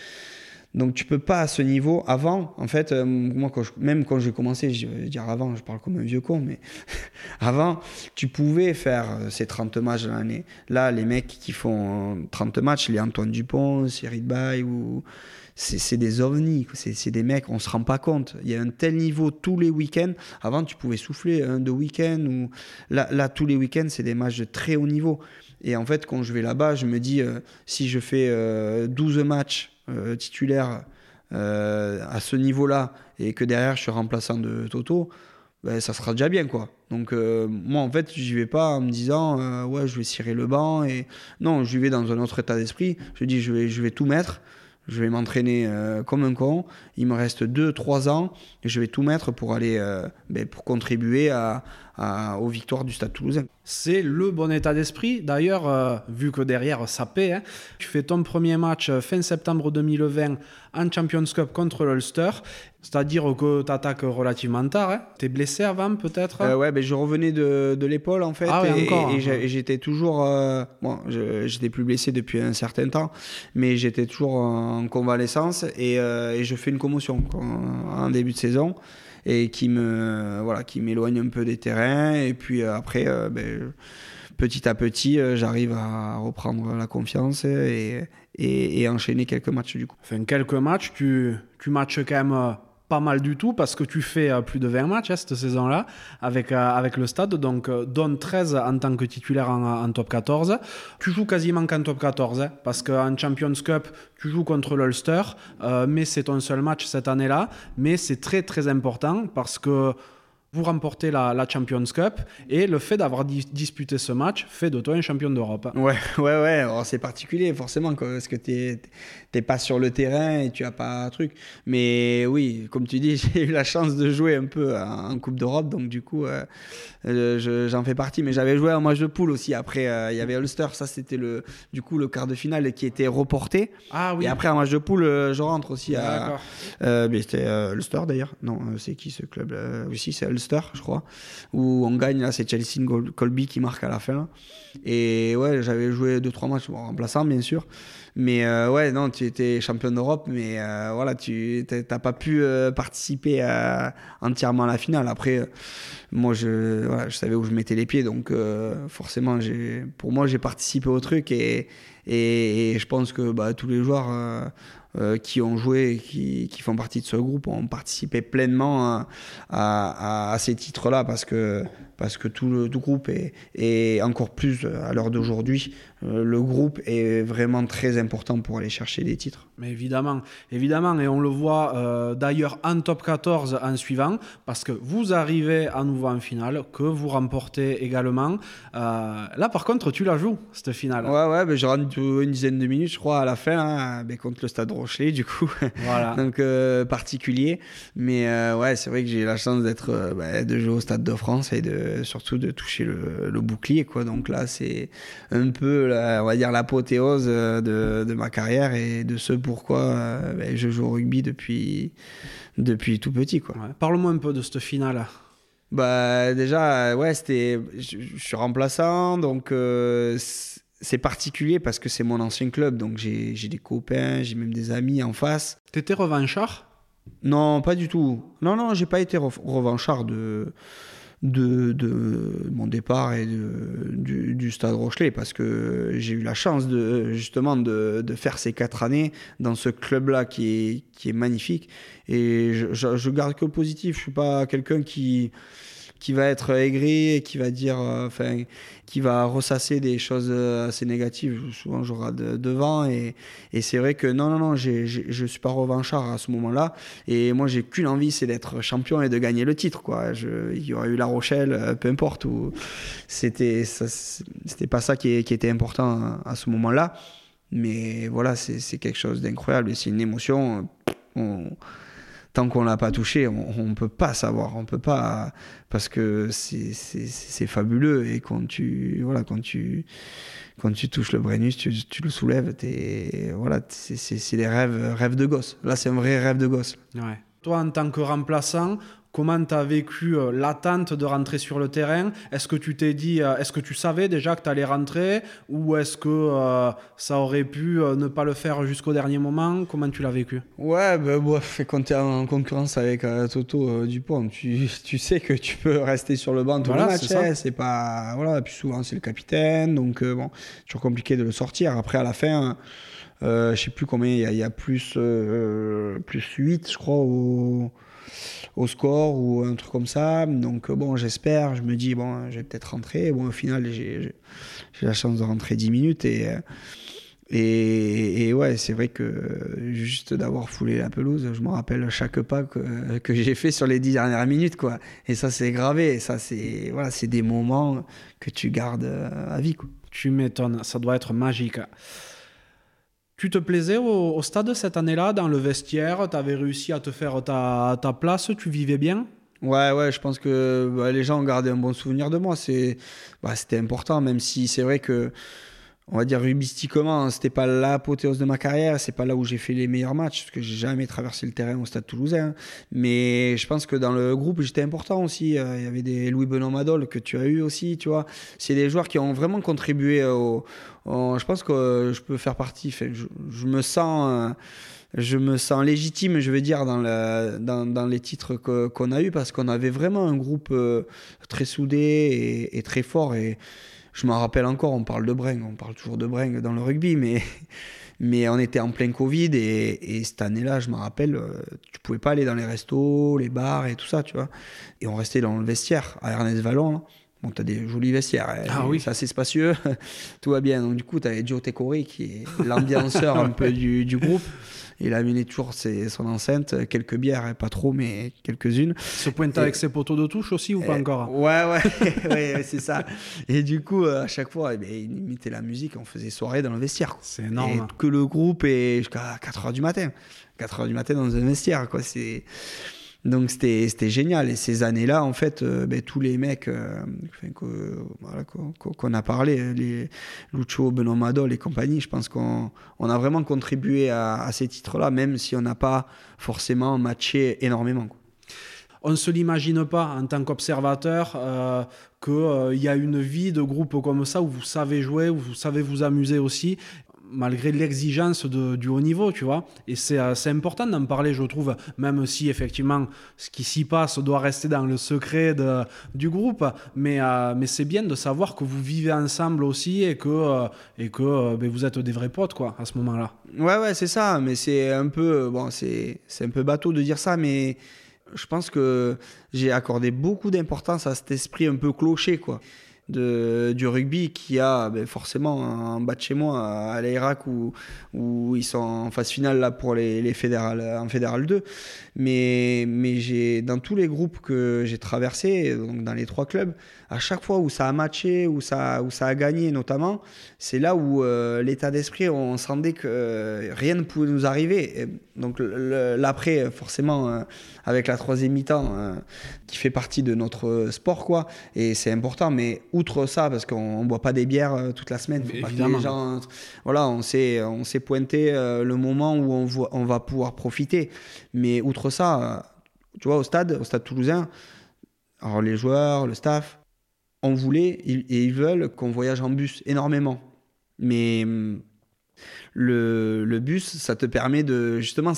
[SPEAKER 1] Donc tu peux pas à ce niveau. Avant, en fait, euh, moi, même quand j'ai commencé, je vais dire avant, je parle comme un vieux con, mais avant, tu pouvais faire euh, ces 30 matchs l'année. Là, les mecs qui font 30 matchs, les Antoine Dupont, Cyril Bay, ou c'est des ovnis, c'est des mecs, on se rend pas compte. Il y a un tel niveau tous les week-ends. Avant, tu pouvais souffler un, deux week-ends, ou là, tous les week-ends, c'est des matchs de très haut niveau. Et en fait, quand je vais là-bas, je me dis, si je fais 12 matchs euh, titulaire euh, à ce niveau-là et que derrière je suis remplaçant de Toto, ben, ça sera déjà bien quoi. Donc euh, moi en fait j'y vais pas en me disant ouais je vais cirer le banc et non j'y vais dans un autre état d'esprit. Je dis je vais je vais tout mettre. Je vais m'entraîner comme un con. Il me reste 2-3 ans et je vais tout mettre pour aller ben, pour contribuer à, aux victoires du Stade toulousain.
[SPEAKER 2] C'est le bon état d'esprit. D'ailleurs, euh, vu que derrière ça paie, hein, tu fais ton premier match euh, fin septembre 2020 en Champions Cup contre l'Ulster. C'est-à-dire que tu attaques relativement tard. Hein. Tu es blessé avant peut-être
[SPEAKER 1] euh, Ouais, ben, je revenais de, de l'épaule en fait.
[SPEAKER 2] Ah
[SPEAKER 1] et,
[SPEAKER 2] encore,
[SPEAKER 1] et, j'étais toujours. bon, j'étais plus blessé depuis un certain temps, mais j'étais toujours en convalescence et, et, je fais une commotion en début de saison et qui me voilà qui m'éloigne un peu des terrains et puis euh, après euh, ben, petit à petit euh, j'arrive à reprendre la confiance et, et, enchaîner quelques matchs du coup.
[SPEAKER 2] Enfin quelques matchs tu tu matches quand même pas mal du tout parce que tu fais euh, plus de 20 matchs hein, cette saison-là avec, euh, avec le stade, donc euh, donne 13 en tant que titulaire en, top 14. Tu joues quasiment qu'en top 14 hein, parce qu'en Champions Cup, tu joues contre l'Ulster, mais c'est ton seul match cette année-là. Mais c'est très très important parce que vous remportez la, Champions Cup et le fait d'avoir disputé ce match fait de toi un champion d'Europe.
[SPEAKER 1] Ouais, ouais, ouais. c'est particulier forcément parce que tu n'es pas sur le terrain et tu n'as pas un truc. Mais oui, comme tu dis, j'ai eu la chance de jouer un peu en Coupe d'Europe, donc du coup, euh, euh, j'en fais partie. Mais j'avais joué en match de poule aussi. Après, euh, il y avait Ulster, ça c'était le, du coup le quart de finale qui était reporté.
[SPEAKER 2] Ah oui.
[SPEAKER 1] Et après, en match de poule, je rentre aussi à. c'était Ulster d'ailleurs. Non, c'est qui ce club Oui, si, c'est Ulster je crois, où on gagne, là, c'est Chelsea Colby qui marque à la fin. Et ouais, j'avais joué 2-3 matchs, en remplaçant, bien sûr. Mais euh, ouais, non, tu étais champion d'Europe, mais euh, voilà, tu n'as pas pu euh, participer entièrement à la finale. Après, moi, je, je savais où je mettais les pieds, donc forcément, pour moi, j'ai participé au truc et, et, je pense que bah, tous les joueurs euh, qui ont joué qui, qui, font partie de ce groupe ont participé pleinement à, à, à ces titres-là parce que, parce que tout le tout groupe est, est encore plus à l'heure d'aujourd'hui euh, le groupe est vraiment très important pour aller chercher des titres.
[SPEAKER 2] Mais évidemment, évidemment, et on le voit euh, d'ailleurs en top 14 en suivant, parce que vous arrivez à nouveau en finale, que vous remportez également. Euh, là, par contre, tu la joues, cette finale.
[SPEAKER 1] Ouais, ouais, ben, je rentre une dizaine de minutes, je crois, à la fin, hein, ben, contre le Stade Rochelet, du coup.
[SPEAKER 2] Voilà.
[SPEAKER 1] Donc, particulier. Mais ouais, c'est vrai que j'ai la chance d'être, ben, de jouer au Stade de France et de, surtout de toucher le, le bouclier, quoi. Donc là, c'est un peu on va dire, l'apothéose euh, de, ma carrière et de ce pourquoi euh, ben, je joue au rugby depuis, depuis tout petit. Quoi.
[SPEAKER 2] Parle-moi un peu de cette finale.
[SPEAKER 1] Bah, déjà, ouais, c'était, je, suis remplaçant, donc euh, c'est particulier parce que c'est mon ancien club, donc j'ai des copains, j'ai même des amis en face.
[SPEAKER 2] T'étais revanchard?
[SPEAKER 1] Non, pas du tout. Non, non, j'ai pas été revanchard de de, mon départ et du, Stade Rochelet parce que j'ai eu la chance de justement de, faire ces quatre années dans ce club-là qui est, qui est magnifique et je, garde que positif. Je suis pas quelqu'un qui qui va être aigri et qui va dire, euh, enfin, qui va ressasser des choses euh, assez négatives. Souvent, j'aurai devant et, et c'est vrai que non, non, non, je suis pas revanchard à ce moment-là. Et moi, j'ai qu'une envie, c'est d'être champion et de gagner le titre, quoi. Il y aurait eu La Rochelle, euh, peu importe où. C'était, c'était pas ça qui, était important à, ce moment-là. Mais voilà, c'est quelque chose d'incroyable et c'est une émotion. On, tant qu'on l'a pas touché, on, ne peut pas savoir, on peut pas parce que c'est fabuleux et quand tu voilà quand tu quand tu touches le Brennus, tu, le soulèves, es, voilà, c'est des rêves rêves de gosse. Là, c'est un vrai rêve de gosse.
[SPEAKER 2] Ouais. Toi, en tant que remplaçant, comment tu as vécu euh, l'attente de rentrer sur le terrain? Est-ce que tu t'es dit, euh, est-ce que tu savais déjà que tu allais rentrer? Ou est-ce que euh, ça aurait pu ne pas le faire jusqu'au dernier moment? Comment tu l'as vécu?
[SPEAKER 1] Ouais, bah, bref, quand tu es en concurrence avec Toto Dupont, tu, tu, sais que tu peux rester sur le banc tout le match. Hein, c'est pas voilà, plus souvent c'est le capitaine, donc bon, c'est toujours compliqué de le sortir. Après à la fin. Euh, je sais plus combien, il y, a plus, plus 8, je crois, au, au score ou un truc comme ça. Donc bon, j'espère, je me dis, bon, je vais peut-être rentrer. Bon, au final, j'ai la chance de rentrer 10 minutes et. Et, ouais, c'est vrai que juste d'avoir foulé la pelouse, je me rappelle chaque pas que, que j'ai fait sur les dix dernières minutes, quoi. Et ça, c'est gravé. Et ça, c'est voilà, c'est des moments que tu gardes à vie, quoi.
[SPEAKER 2] Tu m'étonnes, ça doit être magique. Tu te plaisais au, stade cette année-là, dans le vestiaire? Tu avais réussi à te faire ta, ta, place? Tu vivais bien?
[SPEAKER 1] Ouais, ouais, je pense que bah, les gens ont gardé un bon souvenir de moi. C'est, bah, c'était important, même si c'est vrai que on va dire rubistiquement, c'était pas l'apothéose de ma carrière, c'est pas là où j'ai fait les meilleurs matchs, parce que j'ai jamais traversé le terrain au Stade Toulousain. Mais je pense que dans le groupe, j'étais important aussi. Euh, il y avait des Louis Benoît Madol que tu as eu aussi, tu vois. C'est des joueurs qui ont vraiment contribué au. Je pense que je peux faire partie. je, me sens. Euh, je me sens légitime, je veux dire, dans, les titres qu'on a eu parce qu'on avait vraiment un groupe euh, très soudé et, très fort. Et, je m'en rappelle encore, on parle de Breng, on parle toujours de Breng dans le rugby, mais, on était en plein Covid et, cette année-là, je me rappelle, euh, tu pouvais pas aller dans les restos, les bars et tout ça, tu vois. Et on restait dans le vestiaire à Ernest Vallon. Bon, tu as des jolis vestiaires. Hein.
[SPEAKER 2] Ah oui.
[SPEAKER 1] C'est assez spacieux. tout va bien. Donc, du coup, tu avais Joe Tekori qui est l'ambianceur un peu du, du groupe. Il a amené toujours son enceinte, quelques bières, hein, pas trop, mais quelques-unes.
[SPEAKER 2] Se pointe avec ses poteaux de touche aussi ou pas encore?
[SPEAKER 1] Ouais, ouais, ouais c'est ça. Et du coup, euh, à chaque fois, eh ben, il imitait la musique, on faisait soirée dans le vestiaire.
[SPEAKER 2] C'est énorme.
[SPEAKER 1] que le groupe est jusqu'à 4h du matin. 4h du matin dans un vestiaire, quoi. C'est donc c'était génial. Et ces années-là, en fait, euh, ben, tous les mecs euh, qu'on a parlé, les Lucho, Benoît Madol et compagnie, je pense qu'on on a vraiment contribué à, ces titres-là, même si on n'a pas forcément matché énormément.
[SPEAKER 2] On ne se l'imagine pas en tant qu'observateur euh, qu'il y a une vie de groupe comme ça où vous savez jouer, où vous savez vous amuser aussi malgré l'exigence du haut niveau, tu vois. Et euh, c'est important d'en parler, je trouve, même si effectivement ce qui s'y passe doit rester dans le secret du groupe. Mais, euh, mais c'est bien de savoir que vous vivez ensemble aussi et que, euh, que ben, vous êtes des vrais potes, quoi, à ce moment-là.
[SPEAKER 1] Ouais, ouais, c'est ça. Mais c'est un peu, bon, c'est un peu bateau de dire ça, mais je pense que j'ai accordé beaucoup d'importance à cet esprit un peu clocher, quoi de, du rugby qui a ben, forcément un bas de chez moi à l'Irak où, où ils sont en phase finale là pour les, les fédérales, en fédéral 2. Mais, mais j'ai, dans tous les groupes que j'ai traversés, donc dans les trois clubs, à chaque fois où ça a matché, où ça, où ça a gagné notamment, c'est là où euh, l'état d'esprit, on sentait que euh, rien ne pouvait nous arriver. donc l'après, forcément, euh, avec la troisième mi-temps, qui fait partie de notre sport, quoi, et c'est important. Mais outre ça, parce qu'on ne boit pas des bières toute la semaine, faut pas que les gens, voilà, on s'est, on s'est pointé le moment où on, on va pouvoir profiter. Mais outre ça, tu vois, au stade, au stade toulousain, alors les joueurs, le staff, on voulait et ils veulent qu'on voyage en bus énormément. Mais hum, le, bus, ça te permet de justement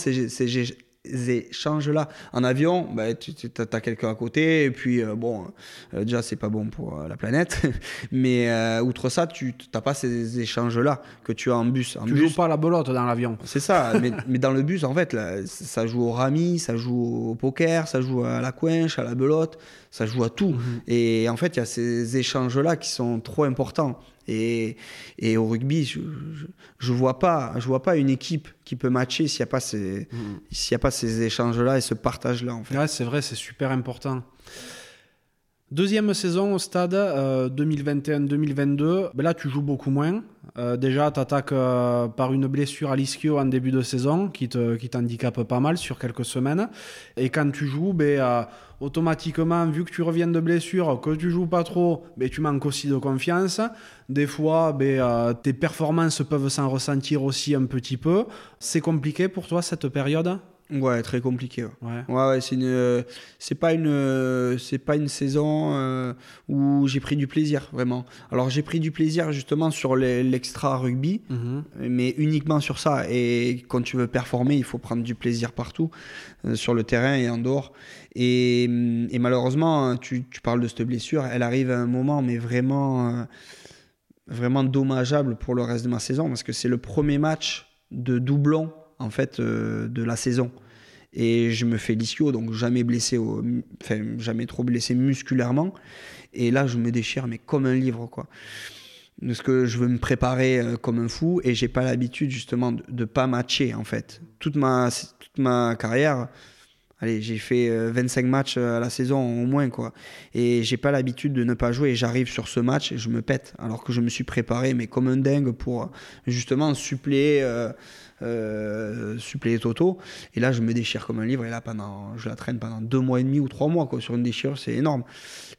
[SPEAKER 1] échanges-là. En avion, bah, tu, as quelqu'un à côté, et puis euh, bon, euh, déjà c'est pas bon pour euh, la planète, mais outre ça, tu n'as pas ces échanges-là que tu as en bus. En
[SPEAKER 2] tu
[SPEAKER 1] bus,
[SPEAKER 2] joues pas à la belote dans l'avion.
[SPEAKER 1] C'est ça, mais, dans le bus, en fait, ça joue au rami, ça joue au poker, ça joue à la coinche, à la belote, ça joue à tout. Mhm. Et en fait, il y a ces échanges-là qui sont trop importants. Et, et au rugby, je, je, vois pas, je vois pas une équipe qui peut matcher s'il n'y a pas ces, s'il y a pas ces échanges-là et ce partage-là. En fait.
[SPEAKER 2] Ouais, c'est vrai, c'est super important. Deuxième saison au stade, 2021-2022. Euh, ben là, tu joues beaucoup moins. Euh, déjà, tu attaques euh, par une blessure à l'ischio en début de saison qui, te, qui t'handicape pas mal sur quelques semaines. Et quand tu joues, ben, automatiquement, vu que tu reviens de blessure, que tu joues pas trop, ben, tu manques aussi de confiance. Des fois, tes performances peuvent s'en ressentir aussi un petit peu. C'est compliqué pour toi cette période?
[SPEAKER 1] Ouais, très compliqué. Ouais, ouais, ouais c'est une, c'est pas une, c'est pas une saison euh, où j'ai pris du plaisir vraiment. Alors j'ai pris du plaisir justement sur l'extra rugby, mhm. mais uniquement sur ça. Et quand tu veux performer, il faut prendre du plaisir partout, euh, sur le terrain et en dehors. Et, et malheureusement, tu, tu, parles de cette blessure, elle arrive à un moment, mais vraiment, euh, vraiment dommageable pour le reste de ma saison parce que c'est le premier match de doublon en fait euh, de la saison. Et je me fais l'ischio, donc jamais blessé, au, enfin, jamais trop blessé musculairement. Et là, je me déchire, mais comme un livre, quoi. Parce que je veux me préparer euh, comme un fou et j'ai pas l'habitude justement de, ne pas matcher en fait. Toute ma, toute ma carrière, allez, j'ai fait 25 euh, matchs à la saison au moins quoi. Et j'ai pas l'habitude de ne pas jouer j'arrive sur ce match et je me pète alors que je me suis préparé mais comme un dingue pour justement suppléer suppléer Toto. Et là, je me déchire comme un livre. Et là, pendant, je la traîne pendant deux mois et demi ou trois mois quoi, sur une déchirure, c'est énorme.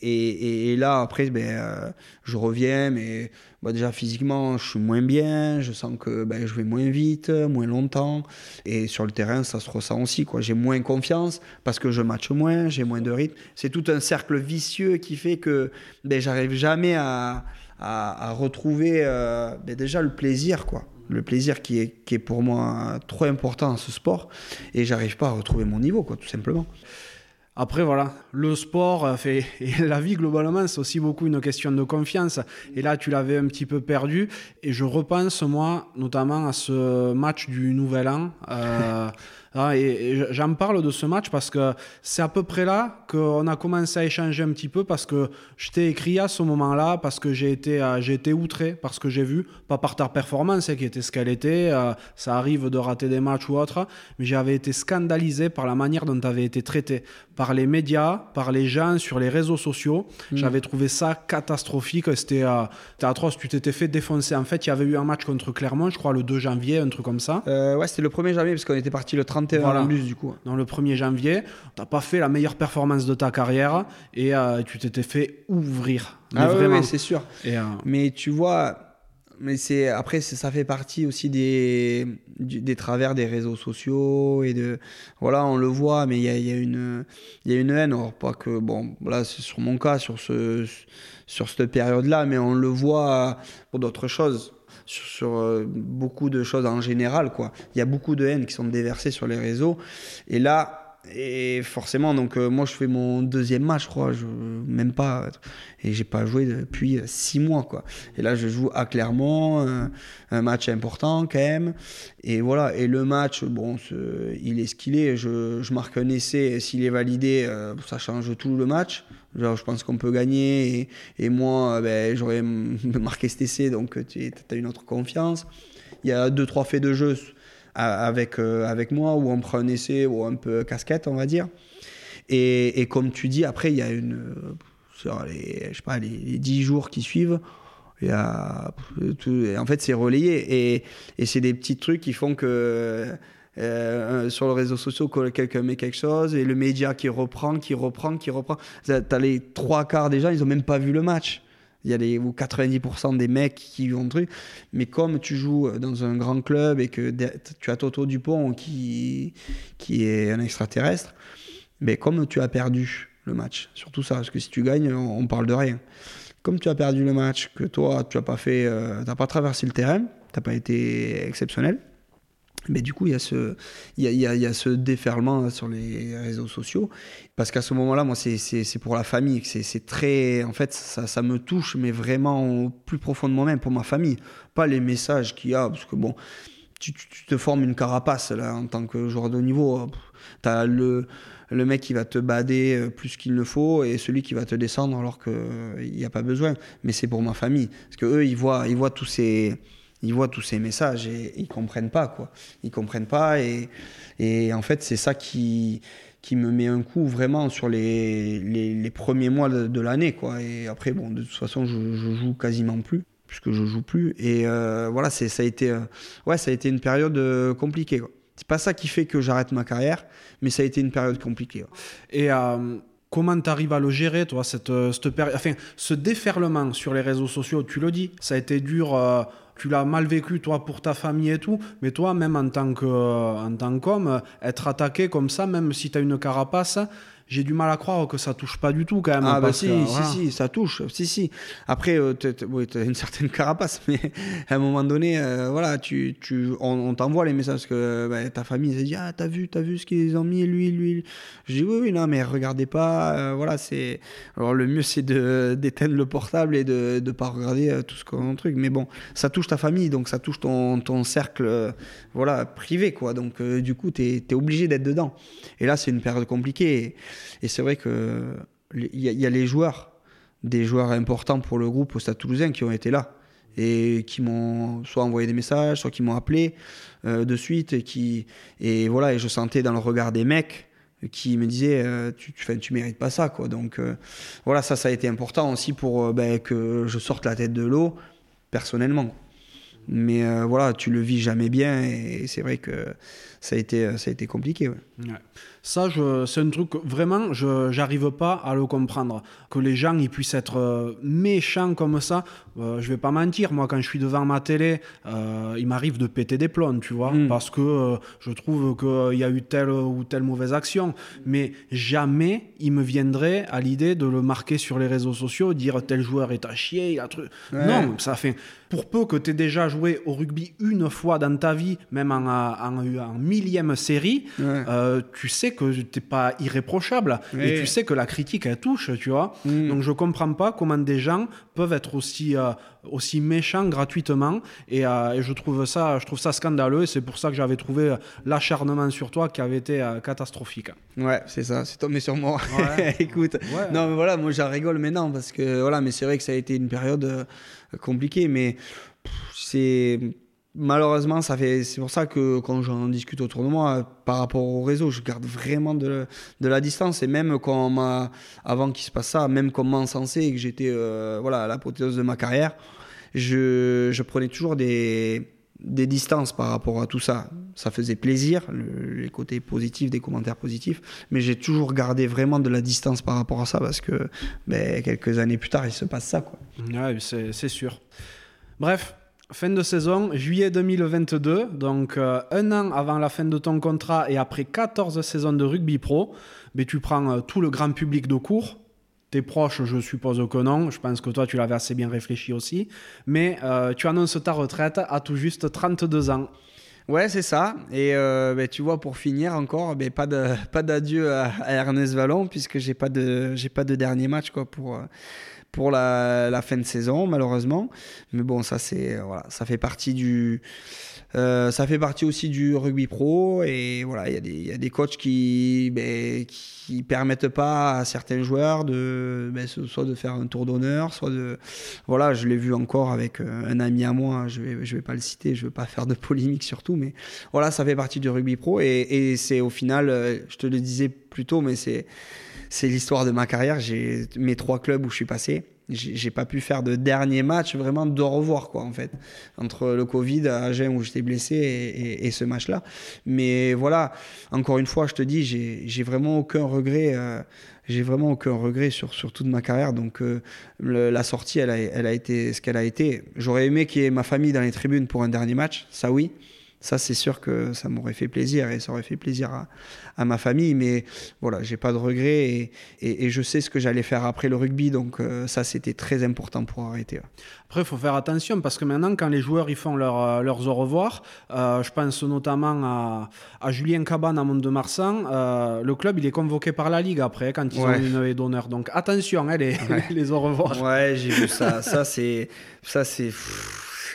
[SPEAKER 1] Et, et, là, après, ben, euh, je reviens, mais bah, déjà physiquement, je suis moins bien. Je sens que ben, je vais moins vite, moins longtemps. Et sur le terrain, ça se ressent aussi. Quoi. J'ai moins confiance parce que je matche moins, j'ai moins de rythme. C'est tout un cercle vicieux qui fait que ben, j'arrive jamais à, à, retrouver euh, ben, déjà le plaisir. quoi le plaisir qui est, qui est pour moi trop important dans ce sport et j'arrive pas à retrouver mon niveau, quoi, tout simplement.
[SPEAKER 2] Après, voilà, le sport euh, fait, et la vie globalement, c'est aussi beaucoup une question de confiance. Et là, tu l'avais un petit peu perdu. Et je repense, moi, notamment à ce match du Nouvel An. Euh, Ah, et, j'en parle de ce match parce que c'est à peu près là qu'on a commencé à échanger un petit peu parce que je t'ai écrit à ce moment-là parce que j'ai été, euh, j'ai été outré par ce que j'ai vu, pas par ta performance hein, qui était ce qu'elle était, euh, ça arrive de rater des matchs ou autre, mais j'avais été scandalisé par la manière dont tu avais été traité par les médias, par les gens sur les réseaux sociaux. Hmm. J'avais trouvé ça catastrophique, c'était euh, atroce, tu t'étais fait défoncer. En fait, il y avait eu un match contre Clermont, je crois le 2 janvier, un truc comme ça.
[SPEAKER 1] ouais, c'était le 1er janvier parce qu'on était parti le 30 voilà. du coup.
[SPEAKER 2] Dans le 1er janvier, tu n'as pas fait la meilleure performance de ta carrière et euh, tu t'étais fait ouvrir.
[SPEAKER 1] ah vraiment. Oui, c'est sûr. Et, euh, Mais tu vois, mais c'est après ça fait partie aussi des, des travers des réseaux sociaux et de voilà on le voit mais il y a, y a, une il y a une haine alors pas que bon là c'est sur mon cas sur ce sur cette période là mais on le voit pour d'autres choses sur, euh, beaucoup de choses en général. Quoi. Il y a beaucoup de haine qui sont déversées sur les réseaux. Et là, et forcément, donc euh, moi je fais mon deuxième match, je crois, même pas, et j'ai pas joué depuis six mois, quoi. Et là, je joue à Clermont, un match important quand même. Et voilà, et le match, bon, il est ce qu'il est. Je, marque un essai, s'il est validé, euh, ça change tout le match. Je pense qu'on peut gagner. Et, et moi, ben, j'aurais marqué cet essai, donc tu as une autre confiance. Il y a deux, trois faits de jeu avec, euh, avec moi où on prend un essai ou un peu casquette, on va dire. Et, et comme tu dis, après, il y a une. Sur les, je sais pas, les, dix jours qui suivent, il y a, tout, en fait, c'est relayé. Et, et c'est des petits trucs qui font que. Euh, sur les réseaux sociaux, quelqu'un met quelque chose et le média qui reprend, qui reprend, qui reprend. Tu as les trois quarts des gens, ils ont même pas vu le match. Il y a les, 90% des mecs qui ont truc. Mais comme tu joues dans un grand club et que tu as Toto Dupont qui, qui est un extraterrestre, mais comme tu as perdu le match, surtout ça, parce que si tu gagnes, on, parle de rien. Comme tu as perdu le match, que toi, tu n'as pas, fait, euh, pas traversé le terrain, tu n'as pas été exceptionnel, mais du coup, il y, a ce, il, y a, il, y a, ce déferlement sur les réseaux sociaux. Parce qu'à ce moment-là, moi, c'est pour la famille. C'est très. En fait, ça, ça, me touche, mais vraiment au plus profond de moi-même, pour ma famille. Pas les messages qu'il y a. Parce que bon, tu, te formes une carapace, là, en tant que joueur de niveau. Tu as le, le mec qui va te bader euh, plus qu'il ne faut et celui qui va te descendre alors qu'il n'y a pas besoin. Mais c'est pour ma famille. Parce qu'eux, ils voient, ils voient tous ces ils voient tous ces messages et, ils comprennent pas quoi. Ils comprennent pas et, et en fait c'est ça qui qui me met un coup vraiment sur les, les, premiers mois de, l'année quoi. Et après bon de toute façon je, je joue quasiment plus puisque je joue plus et euh, voilà c'est ça a été euh, ouais ça a été une période euh, compliquée quoi. C'est pas ça qui fait que j'arrête ma carrière, mais ça a été une période compliquée.
[SPEAKER 2] Et Comment tu arrives à le gérer, toi, cette, cette Enfin, ce déferlement sur les réseaux sociaux, tu le dis, ça a été dur. Tu l'as mal vécu, toi, pour ta famille et tout. Mais toi, même en tant qu'homme, être attaqué comme ça, même si tu as une carapace, j'ai du mal à croire que ça touche pas du tout quand même.
[SPEAKER 1] Ah bah si, si, si, ça touche. Si, si. Après, euh, tu as une certaine carapace, mais à un moment donné, euh, voilà, tu, tu, on, t'envoie les messages que bah, ta famille se dit Ah, t'as vu, t'as vu ce qu'ils ont mis, lui, lui. Je dis Oui, oui, non, mais regardez pas. Euh, voilà, c'est. Alors le mieux, c'est d'éteindre le portable et de ne pas regarder tout ce qu'on truc. Mais bon, ça touche ta famille, donc ça touche ton, ton cercle voilà, privé, quoi. Donc du coup, tu es, es, obligé d'être dedans. Et là, c'est une période compliquée. Et c'est vrai que il y, a les joueurs, des joueurs importants pour le groupe au Stade Toulousain qui ont été là et qui m'ont soit envoyé des messages, soit qui m'ont appelé euh, de suite et qui et voilà et je sentais dans le regard des mecs qui me disaient euh, tu, tu, tu mérites pas ça quoi. Donc euh, voilà ça ça a été important aussi pour ben, que je sorte la tête de l'eau personnellement. Mais voilà tu le vis jamais bien et c'est vrai que ça a été ça a été compliqué ouais.
[SPEAKER 2] Ça, c'est un truc vraiment, je n'arrive pas à le comprendre. Que les gens ils puissent être euh, méchants comme ça, euh, je vais pas mentir. Moi, quand je suis devant ma télé, euh, il m'arrive de péter des plombs, tu vois, mm. parce que je trouve qu'il y a eu telle ou telle mauvaise action. Mais jamais il me viendrait à l'idée de le marquer sur les réseaux sociaux, dire tel joueur est à chier, il a truc. Non, ça fait. Pour peu que tu aies déjà joué au rugby une fois dans ta vie, même en, en, millième série, tu sais que tu n'es pas irréprochable et tu sais que la critique elle touche, tu vois. Mm. Donc je comprends pas comment des gens peuvent être aussi euh, aussi méchants gratuitement euh, et, je trouve ça je trouve ça scandaleux et c'est pour ça que j'avais trouvé l'acharnement sur toi qui avait été euh, catastrophique.
[SPEAKER 1] Ouais, c'est ça, c'est tombé sur moi. Écoute, non mais voilà, moi j'en rigole maintenant parce que voilà, mais c'est vrai que ça a été une période compliquée mais c'est malheureusement, ça fait, c'est pour ça que quand j'en discute autour de moi, par rapport au réseau, je garde vraiment de, la distance. Et même quand avant qu'il se passe ça, même m'a encensé et que j'étais euh, voilà, à l'apothéose de ma carrière, je, je prenais toujours des, des distances par rapport à tout ça. Ça faisait plaisir, les côtés positifs, des commentaires positifs, mais j'ai toujours gardé vraiment de la distance par rapport à ça parce que ben, quelques années plus tard, il se passe ça. Quoi.
[SPEAKER 2] Ouais, c'est sûr. Bref, Fin de saison, juillet 2022, donc euh, un an avant la fin de ton contrat et après 14 saisons de rugby pro, mais tu prends euh, tout le grand public de cours. Tes proches, je suppose que non, je pense que toi tu l'avais assez bien réfléchi aussi, mais euh, tu annonces ta retraite à tout juste 32 ans.
[SPEAKER 1] Ouais, c'est ça. Et ben, tu vois, pour finir encore, ben, pas d'adieu à, à, Ernest Vallon, puisque j'ai pas de j'ai pas de dernier match quoi pour pour la, fin de saison, malheureusement. Mais bon, ça, c'est, euh, voilà, ça fait partie du. Euh, ça fait partie aussi du rugby pro et voilà, il y, y, a des coachs qui ben, qui permettent pas à certains joueurs de ben, soit de faire un tour d'honneur, soit de voilà, je l'ai vu encore avec euh, un ami à moi, je vais je vais pas le citer, je veux pas faire de polémique surtout, mais voilà, ça fait partie du rugby pro et, et c'est au final, je te le disais plus tôt, mais c'est c'est l'histoire de ma carrière. J'ai mes trois clubs où je suis passé. J'ai pas pu faire de dernier match vraiment de revoir quoi en fait entre le Covid à Agen où j'étais blessé et, ce match-là. Mais voilà, encore une fois, je te dis, j'ai vraiment aucun regret. Euh, j'ai vraiment aucun regret sur, sur toute ma carrière. Donc euh, la sortie, elle a, elle a été ce qu'elle a été. J'aurais aimé qu'il y ait ma famille dans les tribunes pour un dernier match, ça oui ça c'est sûr que ça m'aurait fait plaisir et ça aurait fait plaisir à, à ma famille mais voilà j'ai pas de regrets et, et, je sais ce que j'allais faire après le rugby donc euh, ça c'était très important pour arrêter
[SPEAKER 2] après il faut faire attention parce que maintenant quand les joueurs ils font leur, euh, leurs au revoir euh, je pense notamment à, à Julien Cabane à Mont-de-Marsan le club il est convoqué par la Ligue après quand ils ont une haie d'honneur. Donc attention hein, les, les au revoir.
[SPEAKER 1] Ouais j'ai vu ça. Ça c'est ça c'est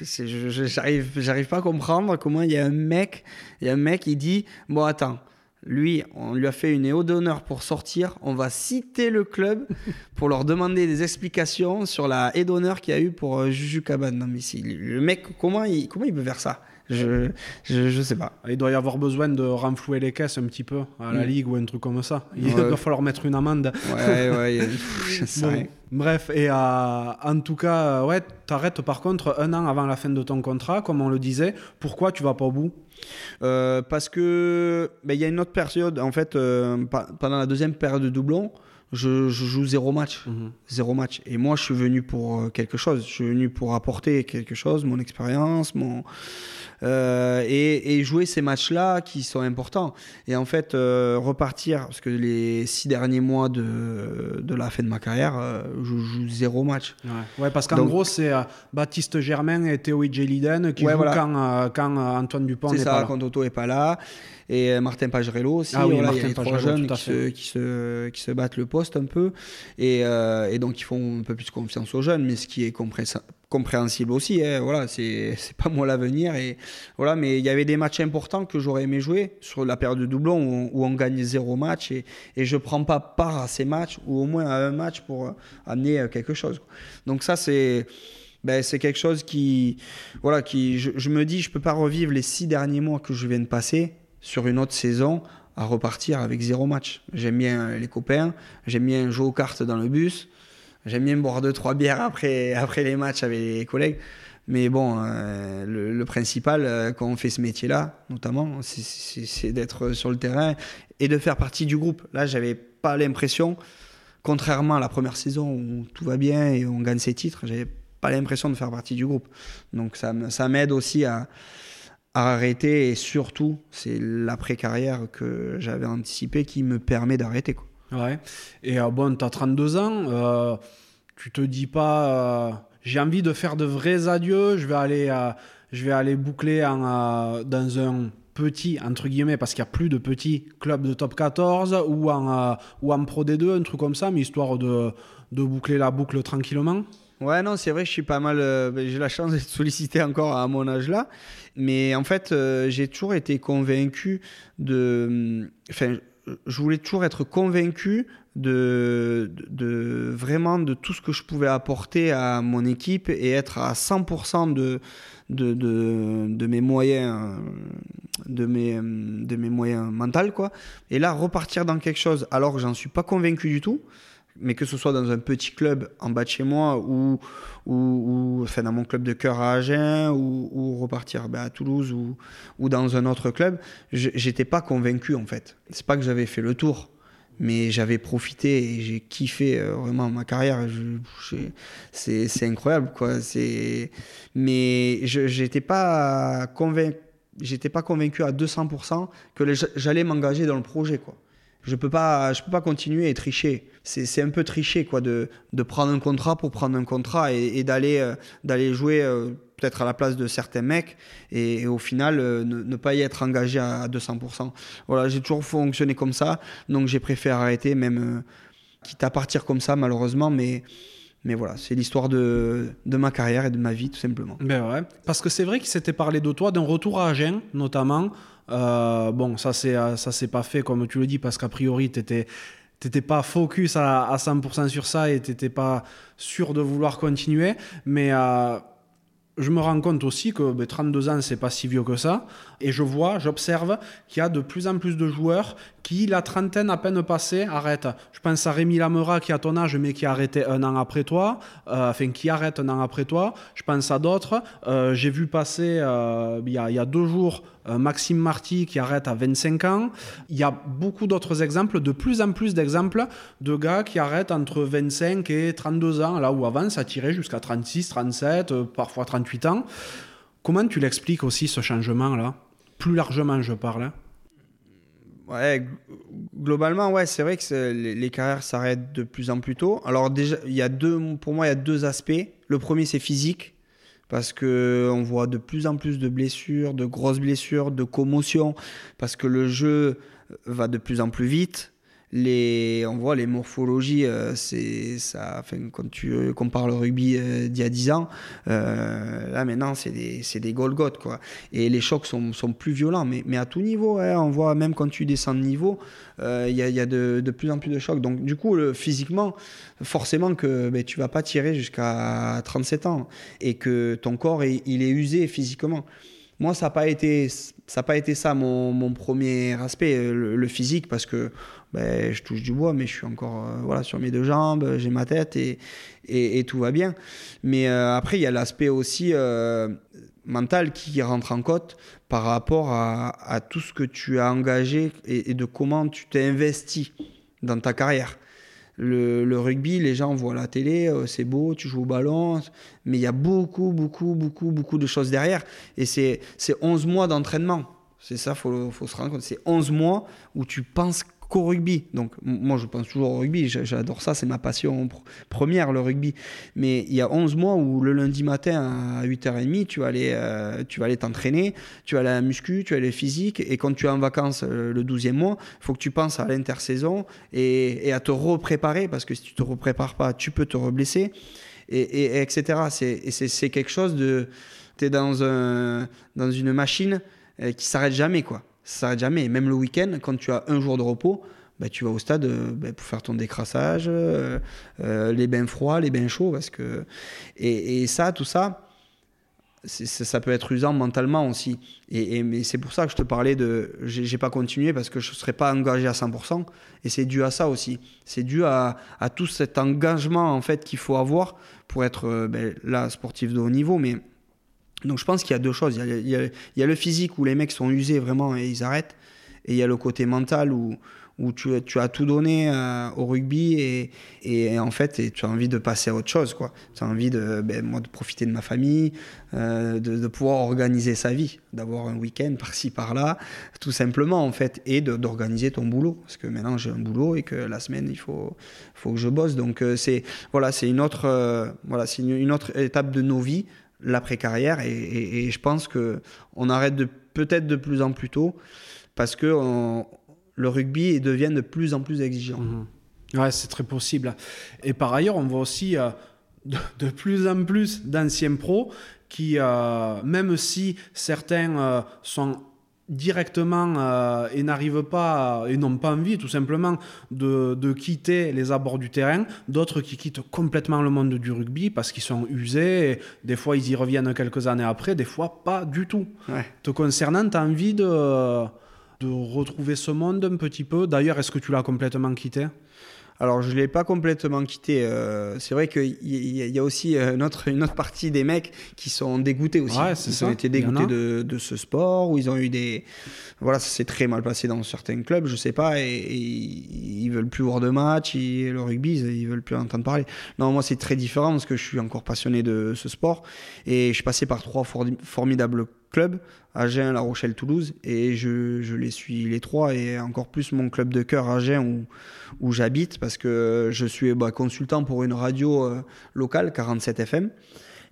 [SPEAKER 1] j'arrive, j'arrive pas à comprendre comment il y a un mec, il y a un mec qui dit bon attends, lui, on lui a fait une éau d'honneur pour sortir. On va citer le club pour leur demander des explications sur la haie d'honneur qu'il y a eu pour euh, Juju Cabane. Non mais le mec, comment il, comment il peut faire ça? Je, je, je, sais pas.
[SPEAKER 2] Il doit y avoir besoin de renflouer les caisses un petit peu à la mm. Ligue ou un truc comme ça. Il doit falloir mettre une amende.
[SPEAKER 1] Ouais, ouais, bon,
[SPEAKER 2] Bref, et euh, en tout cas, ouais, t'arrêtes par contre un an avant la fin de ton contrat, comme on le disait. Pourquoi tu vas pas au bout?
[SPEAKER 1] Parce que ben, il y a une autre période, en fait, pendant la deuxième période de doublon, je, joue zéro match. Mhm. Zéro match. Et moi, je suis venu pour euh, quelque chose. Je suis venu pour apporter quelque chose, mon expérience, mon. Euh, et, jouer ces matchs-là qui sont importants. Et en fait, euh, repartir, parce que les six derniers mois de, de la fin de ma carrière, je joue zéro match.
[SPEAKER 2] Ouais, parce qu'en gros, c'est Baptiste Germain et Théo Idjeliden qui jouent quand, quand Antoine Dupont n'est pas là.
[SPEAKER 1] quand Otto n'est pas là et euh, Martin Pagerello aussi.
[SPEAKER 2] Ah oui,
[SPEAKER 1] voilà,
[SPEAKER 2] Martin
[SPEAKER 1] il y a trois jeunes qui se, qui, se, qui se battent le poste un peu et, euh, et, donc ils font un peu plus confiance aux jeunes, mais ce qui est compréhensible aussi. Hein, voilà, c'est pas moi l'avenir et voilà, mais il y avait des matchs importants que j'aurais aimé jouer sur la période de doublon où, on, gagne zéro match et, et je prends pas part à ces matchs ou au moins à un match pour amener quelque chose. Donc ça c'est ben, c'est quelque chose qui, voilà, qui, je, je, me dis, je peux pas revivre les six derniers mois que je viens de passer sur une autre saison à repartir avec zéro match. J'aime bien les copains, j'aime bien jouer aux cartes dans le bus, j'aime bien boire deux trois bières après, après les matchs avec les collègues. Mais bon, euh, le, principal euh, quand on fait ce métier-là, notamment, c'est d'être sur le terrain et de faire partie du groupe. Là, j'avais pas l'impression, contrairement à la première saison où tout va bien et on gagne ses titres, j'avais pas l'impression de faire partie du groupe. Donc ça m'aide aussi à, arrêter et surtout, c'est l'après-carrière que j'avais anticipé qui me permet d'arrêter.
[SPEAKER 2] Ouais. Et euh, bon, tu as 32 ans, euh, tu te dis pas euh, j'ai envie de faire de vrais adieux, je vais aller, euh, je vais aller boucler dans un petit, entre guillemets, parce qu'il n'y a plus de petits clubs de top 14 ou en, ou en Pro D2, un truc comme ça, mais histoire de, de boucler la boucle tranquillement
[SPEAKER 1] Ouais, non, c'est vrai je suis pas mal. Ben, j'ai la chance d'être sollicité encore à mon âge là. Mais en fait, euh, j'ai toujours été convaincu de. Enfin, je voulais toujours être convaincu de, de, vraiment de tout ce que je pouvais apporter à mon équipe et être à 100% de, de, de, de, mes moyens de mes, de mes moyens mentaux quoi et là repartir dans quelque chose alors que j'en suis pas convaincu du tout mais que ce soit dans un petit club en bas de chez moi ou, ou, dans mon club de cœur à Agen ou, repartir ben, à Toulouse ou, ou dans un autre club, j'étais pas convaincu en fait. C'est pas que j'avais fait le tour, mais j'avais profité et j'ai kiffé euh, vraiment ma carrière. C'est incroyable quoi. Mais j'étais pas convaincu. J'étais pas convaincu à 200% que j'allais m'engager dans le projet quoi. Je peux pas, je peux pas continuer et tricher. C'est un peu tricher quoi, de, de, prendre un contrat pour prendre un contrat et, d'aller euh, d'aller jouer euh, peut-être à la place de certains mecs et, au final euh, ne, pas y être engagé à, 200%. Voilà, j'ai toujours fonctionné comme ça, donc j'ai préféré arrêter, même quitte à partir comme ça malheureusement, mais mais voilà, c'est l'histoire de, de, ma carrière et de ma vie, tout simplement.
[SPEAKER 2] Ben ouais. Parce que c'est vrai qu'il s'était parlé de toi, d'un retour à Agen, notamment. Euh, bon, ça c'est euh, ça c'est pas fait comme tu le dis parce qu'a priori t'étais t'étais pas focus à, à 100% sur ça et t'étais pas sûr de vouloir continuer, mais euh, je me rends compte aussi que 32 ben, ans, c'est pas si vieux que ça. Et je vois, j'observe qu'il y a de plus en plus de joueurs qui, la trentaine à peine passée, arrêtent. Je pense à Rémi Lamera qui a ton âge, mais qui a un an après toi. Euh, enfin, qui arrête un an après toi. Je pense à d'autres. Euh, j'ai vu passer, euh, il, y a, il, y a, deux jours, Maxime Marty qui arrête à 25 ans. Il y a beaucoup d'autres exemples, de plus en plus d'exemples de gars qui arrêtent entre 25 et 32 ans, là où avant ça tirait jusqu'à 36, 37, parfois 38 ans. Comment tu l'expliques aussi ce changement-là? Plus largement, je parle. Hein.
[SPEAKER 1] Ouais, globalement, ouais, c'est vrai que les, carrières s'arrêtent de plus en plus tôt. Alors déjà, il y a deux, pour moi, il y a deux aspects. Le premier, c'est physique, parce que on voit de plus en plus de blessures, de grosses blessures, de commotions, parce que le jeu va de plus en plus vite les, on voit les morphologies, euh, c'est ça. Quand tu euh, compares le rugby euh, d'il y a 10 ans, là maintenant c'est des, c'est des Golgoth quoi. Et les chocs sont, sont plus violents, mais, mais à tout niveau. Hein, on voit même quand tu descends de niveau, il y a, y a de, de, plus en plus de chocs. Donc du coup, physiquement, forcément que ben, tu vas pas tirer jusqu'à 37 ans et que ton corps il est usé physiquement. Moi, ça n'a pas été ça mon, premier aspect, le, physique, parce que ben, je touche du bois, mais je suis encore euh, sur mes deux jambes, j'ai ma tête et, et, tout va bien. Mais euh, après, il y a l'aspect aussi, euh, mental qui rentre en côte par rapport à, tout ce que tu as engagé et, de comment tu t'es investi dans ta carrière. Le, rugby, les gens voient la télé, euh, c'est beau, tu joues au ballon, mais il y a beaucoup, beaucoup, beaucoup, beaucoup de choses derrière. Et c'est 11 mois d'entraînement. C'est ça, il faut, faut, se rendre compte. C'est 11 mois où tu penses qu'au rugby. Donc, moi, je pense toujours au rugby. J'adore ça. C'est ma passion première, le rugby. Mais il y a 11 mois où le lundi matin à 8h30, tu vas aller euh, tu vas aller t'entraîner, tu vas à la muscu, tu vas aller physique. Et quand tu es en vacances euh, le 12e mois, il faut que tu penses à l'intersaison et, et, à te repréparer parce que si tu te reprépares pas, tu peux te reblesser, et, et, etc. C'est quelque chose de. Tu es dans, un, dans une machine euh, qui s'arrête jamais, quoi ça s'arrête jamais. Même le week-end, quand tu as un jour de repos, bah, tu vas au stade euh, bah, pour faire ton décrassage, euh, euh, les bains froids, les bains chauds. Parce que... et, ça, tout ça, ça peut être usant mentalement aussi. Et, mais c'est pour ça que je te parlais de. J'ai pas continué parce que je ne serais pas engagé à 100%. Et c'est dû à ça aussi. C'est dû à, à, tout cet engagement en fait qu'il faut avoir pour être ben, là sportif de haut niveau. Mais donc je pense qu'il y a deux choses. Il y a, le physique où les mecs sont usés vraiment et ils arrêtent. Et il y a le côté mental où, tu, as tout donné euh, au rugby et, en fait tu as envie de passer à autre chose. Tu as envie de, ben, moi, de profiter de ma famille, euh, de, pouvoir organiser sa vie, d'avoir un week-end par-ci par-là, tout simplement en fait, et d'organiser ton boulot. Parce que maintenant j'ai un boulot et que la semaine il faut, faut que je bosse. Donc euh, c'est voilà, une, autre, voilà, une, une autre étape de nos vies l'après-carrière. Et, je pense qu'on arrête peut-être de plus en plus tôt parce que le rugby devient de plus en plus exigeant.
[SPEAKER 2] Mhm. Ouais, c'est très possible. Et par ailleurs, on voit aussi euh, de, plus en plus d'anciens pros qui, euh, même si certains euh, sont directement euh, et n'arrivent pas et n'ont pas envie tout simplement de, de, quitter les abords du terrain, d'autres qui quittent complètement le monde du rugby parce qu'ils sont usés, des fois ils y reviennent quelques années après, des fois pas du tout. Te concernant, tu as envie de, de retrouver ce monde un petit peu? D'ailleurs, est-ce que tu l'as complètement quitté?
[SPEAKER 1] Alors, je ne l'ai pas complètement quitté. Euh, c'est vrai qu'il y, a aussi euh, une autre, une autre partie des mecs qui sont dégoûtés aussi. ils ont été dégoûtés de, de, ce sport, où ils ont eu des. Voilà, ça s'est très mal passé dans certains clubs, je sais pas, et, ils veulent plus voir de match, le rugby, ils veulent plus entendre parler. Non, moi, c'est très différent parce que je suis encore passionné de ce sport et je suis passé par trois formidables clubs Agen, La Rochelle, Toulouse. Et je, les suis les trois et encore plus mon club de cœur Agen où, où j'habite parce que je suis bah, consultant pour une radio euh, locale, 47 FM.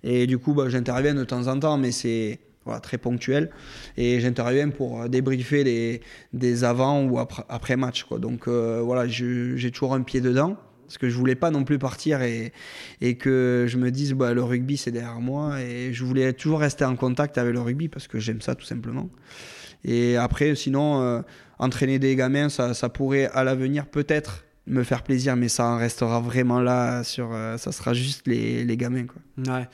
[SPEAKER 1] Et du coup, bah, j'interviens de temps en temps, mais c'est voilà, très ponctuel. Et j'interviens pour débriefer des, des avant ou après, après match. Quoi. Donc euh, voilà, j'ai toujours un pied dedans parce que je voulais pas non plus partir et, et que je me dise bah, le rugby c'est derrière moi et je voulais toujours rester en contact avec le rugby parce que j'aime ça tout simplement. Et après, sinon, euh, entraîner des gamins, ça, ça pourrait à l'avenir peut-être me faire plaisir, mais ça en restera vraiment là. Sur, euh, ça sera juste les, les gamins. Quoi.
[SPEAKER 2] Ouais.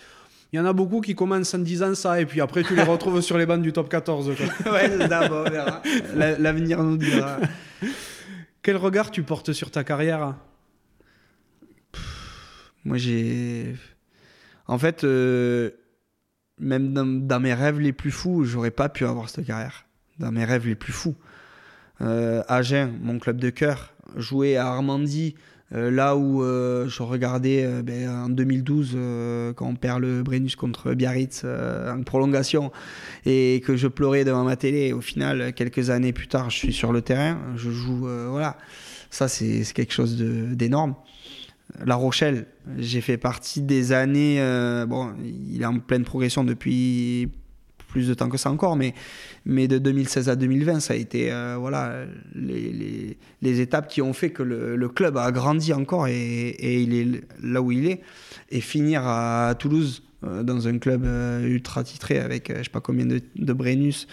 [SPEAKER 2] Il y en a beaucoup qui commencent en disant ça et puis après tu les retrouves sur les bancs du top 14.
[SPEAKER 1] ouais, d'abord, on verra. L'avenir nous dira.
[SPEAKER 2] Quel regard tu portes sur ta carrière?
[SPEAKER 1] Moi, j'ai. En fait, euh, même dans, mes rêves les plus fous, j'aurais pas pu avoir cette carrière. Dans mes rêves les plus fous. Euh, Agen, mon club de cœur, jouer à Armandie, euh, là où je regardais ben, en 2012 quand on perd le Brennus contre Biarritz en prolongation et que je pleurais devant ma télé. Au final, quelques années plus tard, je suis sur le terrain, je joue. voilà, ça c'est quelque chose d'énorme. La Rochelle, j'ai fait partie des années. Euh, bon, il est en pleine progression depuis plus de temps que ça encore, mais, mais de 2016 à 2020, ça a été euh, voilà, les, les, étapes qui ont fait que le, club a grandi encore et, et, il est là où il est. Et finir à Toulouse euh, dans un club ultra titré avec je sais pas combien de, de Brennus,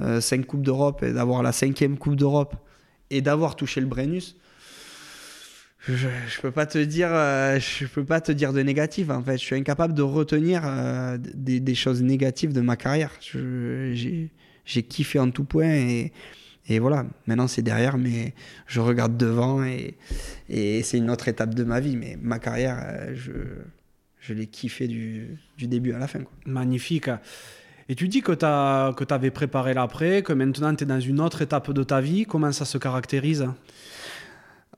[SPEAKER 1] 5 Coupes d'Europe, et d'avoir la cinquième Coupe d'Europe et d'avoir touché le Brennus je, je peux pas te dire euh, je peux pas te dire de négatif en fait. Je suis incapable de retenir euh, des, choses négatives de ma carrière. J'ai kiffé en tout point et, voilà. Maintenant c'est derrière mais je regarde devant et, c'est une autre étape de ma vie. Mais ma carrière euh, je, l'ai kiffé du, début à la fin
[SPEAKER 2] magnifique. Et tu dis que tu avais préparé l'après, que maintenant tu es dans une autre étape de ta vie. Comment ça se caractérise?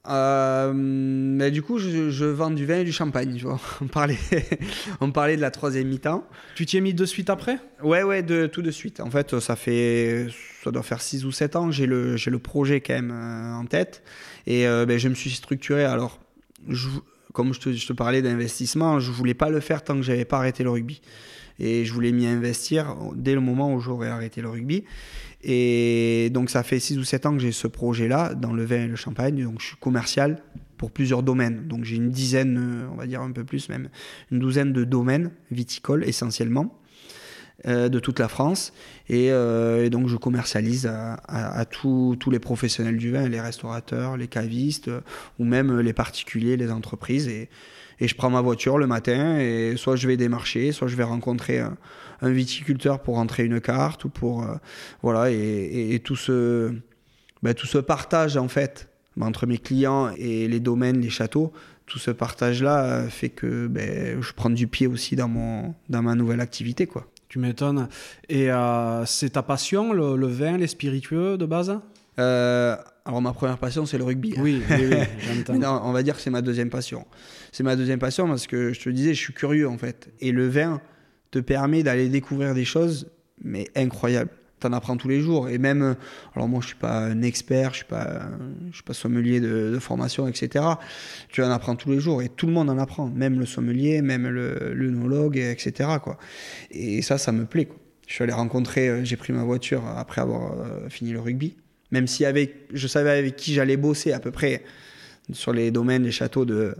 [SPEAKER 1] Euh, mais du coup, je, vends du vin et du champagne. vois. On, parlait, on parlait de la troisième mi-temps.
[SPEAKER 2] Tu t'y es mis de suite après?
[SPEAKER 1] Ouais, ouais, de, tout de suite. En fait, ça fait, ça doit faire 6 ou 7 ans que j'ai le, le projet quand même euh, en tête. Et euh, ben, je me suis structuré. Alors, comme je te, je te parlais d'investissement, je voulais pas le faire tant que j'avais pas arrêté le rugby. Et je voulais m'y investir dès le moment où j'aurais arrêté le rugby. Et donc ça fait 6 ou 7 ans que j'ai ce projet-là dans le vin et le champagne. Donc je suis commercial pour plusieurs domaines. Donc j'ai une dizaine, euh, on va dire un peu plus même, une douzaine de domaines viticoles essentiellement. Euh, de toute la France euh, et, donc je commercialise à, tous les professionnels du vin, les restaurateurs, les cavistes ou même les particuliers, les entreprises et je prends ma voiture le matin et soit je vais démarcher, soit je vais rencontrer un, viticulteur pour rentrer une carte ou pour euh, voilà et, tout ce ben, tout ce partage en fait entre mes clients et les domaines, les châteaux, tout ce partage là euh, fait que ben, je prends du pied aussi dans mon dans ma nouvelle activité quoi.
[SPEAKER 2] Tu m'étonnes. Et euh, c'est ta passion, le, vin, les spiritueux de base?
[SPEAKER 1] Alors ma première passion c'est le rugby.
[SPEAKER 2] Oui, oui,
[SPEAKER 1] non, on va dire que c'est ma deuxième passion. C'est ma deuxième passion parce que je te disais, je suis curieux en fait. Et le vin te permet d'aller découvrir des choses, mais incroyables. Tu en apprends tous les jours. Et même, alors moi je suis pas un expert, je suis pas, je suis pas sommelier de, formation, etc. Tu en apprends tous les jours et tout le monde en apprend, même le sommelier, même l'œnologue, etc. Quoi. Et ça, ça me plaît. Je suis allé rencontrer, euh, j'ai pris ma voiture après avoir euh, fini le rugby même si avec, je savais avec qui j'allais bosser à peu près sur les domaines, les châteaux de,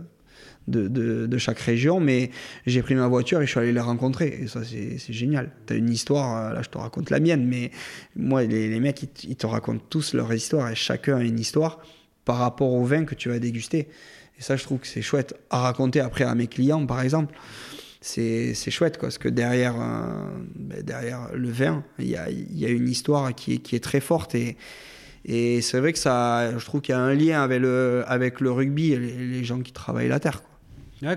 [SPEAKER 1] de, de, chaque région, mais j'ai pris ma voiture et je suis allé les rencontrer. Et ça, c'est génial. Tu as une histoire, là, je te raconte la mienne, mais moi, les, les mecs, ils, te racontent tous leur histoire et chacun a une histoire par rapport au vin que tu vas déguster. Et ça, je trouve que c'est chouette à raconter après à mes clients, par exemple. C'est chouette, quoi, parce que derrière, ben, derrière le vin, il y a, y a, une histoire qui, qui est très forte et, et c'est vrai que ça, je trouve qu'il y a un lien avec le, avec le rugby et les, gens qui travaillent la terre.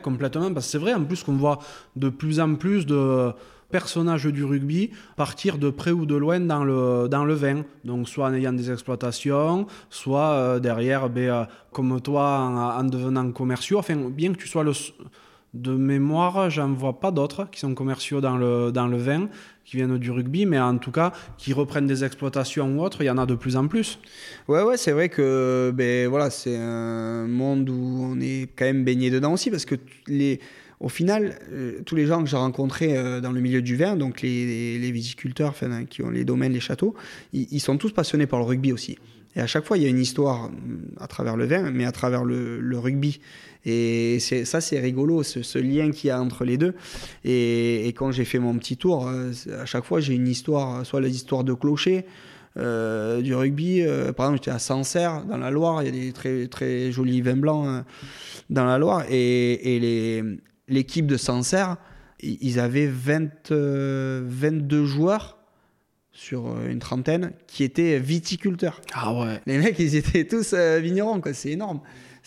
[SPEAKER 2] Complètement. Parce que c'est vrai en plus qu'on voit de plus en plus de personnages du rugby partir de près ou de loin dans le, dans le vin. Donc soit en ayant des exploitations, soit euh, derrière, ben, euh, comme toi, en, en, devenant commerciaux. Enfin, bien que tu sois le de mémoire, j'en vois pas d'autres qui sont commerciaux dans le, dans le vin, qui viennent du rugby, mais en tout cas, qui reprennent des exploitations ou autres, il y en a de plus en plus.
[SPEAKER 1] Ouais, ouais, c'est vrai que ben, voilà, c'est un monde où on est quand même baigné dedans aussi, parce que les, au final, euh, tous les gens que j'ai rencontrés euh, dans le milieu du vin, donc les, les, viticulteurs enfin, qui ont les domaines, les châteaux, ils, sont tous passionnés par le rugby aussi. Et à chaque fois, il y a une histoire à travers le vin, mais à travers le, rugby. Et ça, c'est rigolo, ce, lien qu'il y a entre les deux. Et, quand j'ai fait mon petit tour, euh, à chaque fois, j'ai une histoire, soit les histoires de clocher, euh, du rugby. Euh, par exemple, j'étais à Sancerre, dans la Loire. Il y a des très, très jolis vins blancs dans la Loire. Et, l'équipe de Sancerre, ils avaient 20, 22 joueurs sur une trentaine qui étaient viticulteurs.
[SPEAKER 2] Ah ouais.
[SPEAKER 1] Les mecs, ils étaient tous vignerons, quoi. C'est énorme.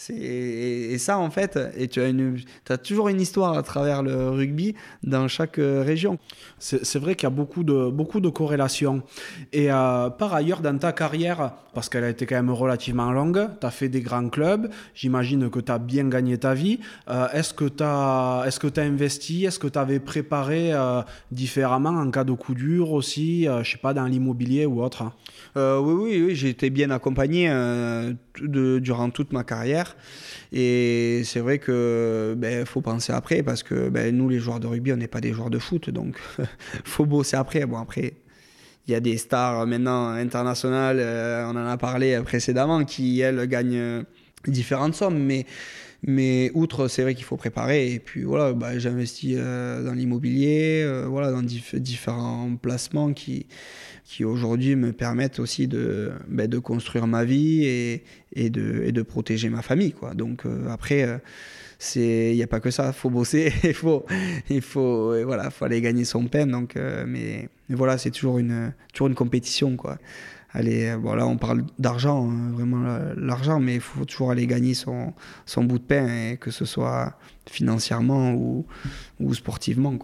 [SPEAKER 1] Et, ça, en fait, et tu as, une, as toujours une histoire à travers le rugby dans chaque euh, région.
[SPEAKER 2] C'est vrai qu'il y a beaucoup de, beaucoup de corrélations. Et euh, par ailleurs, dans ta carrière, parce qu'elle a été quand même relativement longue, tu as fait des grands clubs, j'imagine que tu as bien gagné ta vie. Euh, est-ce que tu as, est que as investi Est-ce que tu avais préparé différemment en cas de coup dur aussi, je sais pas, dans l'immobilier ou autre
[SPEAKER 1] Oui, oui, oui j'ai été bien accompagné durant toute ma carrière. Et c'est vrai que ben, faut penser après parce que ben, nous, les joueurs de rugby, on n'est pas des joueurs de foot, donc faut bosser après. Bon, après, il y a des stars maintenant internationales, euh, on en a parlé précédemment, qui elles gagnent différentes sommes, mais mais outre, c'est vrai qu'il faut préparer. Et puis voilà, bah, j'investis euh, dans l'immobilier, euh, voilà, dans différents placements qui, qui aujourd'hui me permettent aussi de, bah, de construire ma vie et, de, protéger ma famille. Quoi. Donc euh, après, il n'y a pas que ça, il faut bosser, il faut, il faut, voilà, faut aller gagner son pain. Donc, mais, mais, voilà, c'est toujours une, toujours une compétition. Quoi aller. Bon, là, on parle d'argent, hein, vraiment l'argent, mais il faut toujours aller gagner son, son bout de pain, et que ce soit financièrement ou, ou sportivement.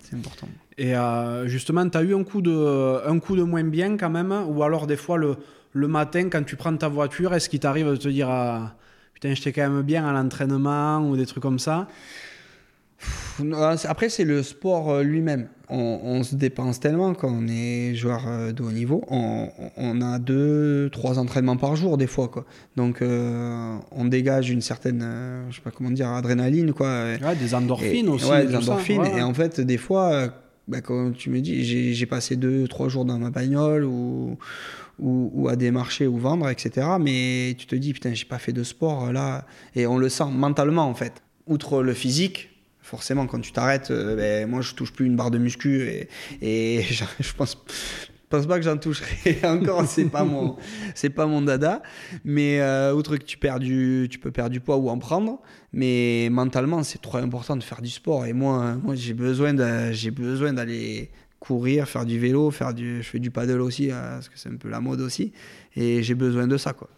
[SPEAKER 1] C'est important.
[SPEAKER 2] Et euh, justement, tu as eu un coup, de, un coup de moins bien quand même Ou alors, des fois, le, le matin, quand tu prends ta voiture, est-ce qu'il t'arrive de te dire ah, Putain, j'étais quand même bien à l'entraînement ou des trucs comme ça?
[SPEAKER 1] Après, c'est le sport euh, lui-même. On, se dépense tellement quand on est joueur euh, de haut niveau. On, a deux, trois entraînements par jour, des fois. Quoi. Donc, euh, on dégage une certaine, je sais pas comment dire, adrénaline. Quoi.
[SPEAKER 2] des endorphines aussi.
[SPEAKER 1] Ouais, des endorphines. Et en fait, des fois, bah, quand tu me dis, j'ai passé deux, trois jours dans ma bagnole ou, ou, à démarcher ou vendre, etc. Mais tu te dis, putain, j'ai pas fait de sport là. Et on le sent mentalement, en fait. Outre le physique, forcément, quand tu t'arrêtes, euh, ben, moi, je touche plus une barre de muscu et je pense pense pas que j'en toucherai encore c'est pas mon c'est pas mon dada. Mais euh, outre que tu perds du tu peux perdre du poids ou en prendre mais mentalement c'est trop important de faire du sport. Et moi moi j'ai besoin j'ai besoin d'aller courir faire du vélo faire du je fais du paddle aussi hein, parce que c'est un peu la mode aussi. Et j'ai besoin de ça quoi.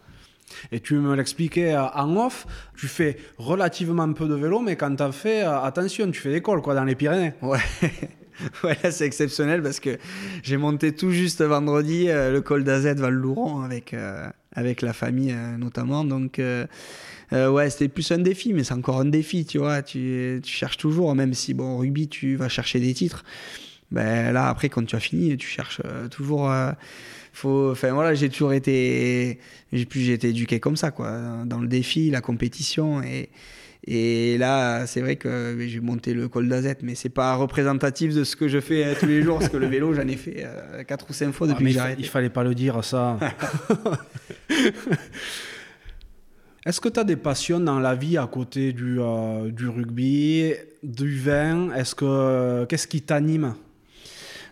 [SPEAKER 2] Et tu me l'expliquais euh, en off, tu fais relativement peu de vélo, mais quand tu as fait, euh, attention, tu fais des cols quoi, dans les Pyrénées.
[SPEAKER 1] Ouais. ouais, c'est exceptionnel parce que j'ai monté tout juste vendredi euh, le col d'Azet Val-Louron avec, avec la famille notamment. Donc, ouais, c'était plus un défi, mais c'est encore un défi, tu vois. Tu, tu, cherches toujours, même si, bon, rugby, tu vas chercher des titres. Ben là, après, quand tu as fini, tu cherches toujours faut enfin voilà j'ai toujours été j'ai été éduqué comme ça quoi dans le défi la compétition et et là c'est vrai que j'ai monté le col d'Azette mais c'est pas représentatif de ce que je fais euh, tous les jours parce que le vélo j'en ai fait euh, quatre 4 ou 5 fois depuis ah, que j'ai
[SPEAKER 2] il fallait pas le dire ça. Est-ce que tu as des passions dans la vie à côté du, euh, du rugby, du vin? Est-ce que qu'est-ce qui t'anime?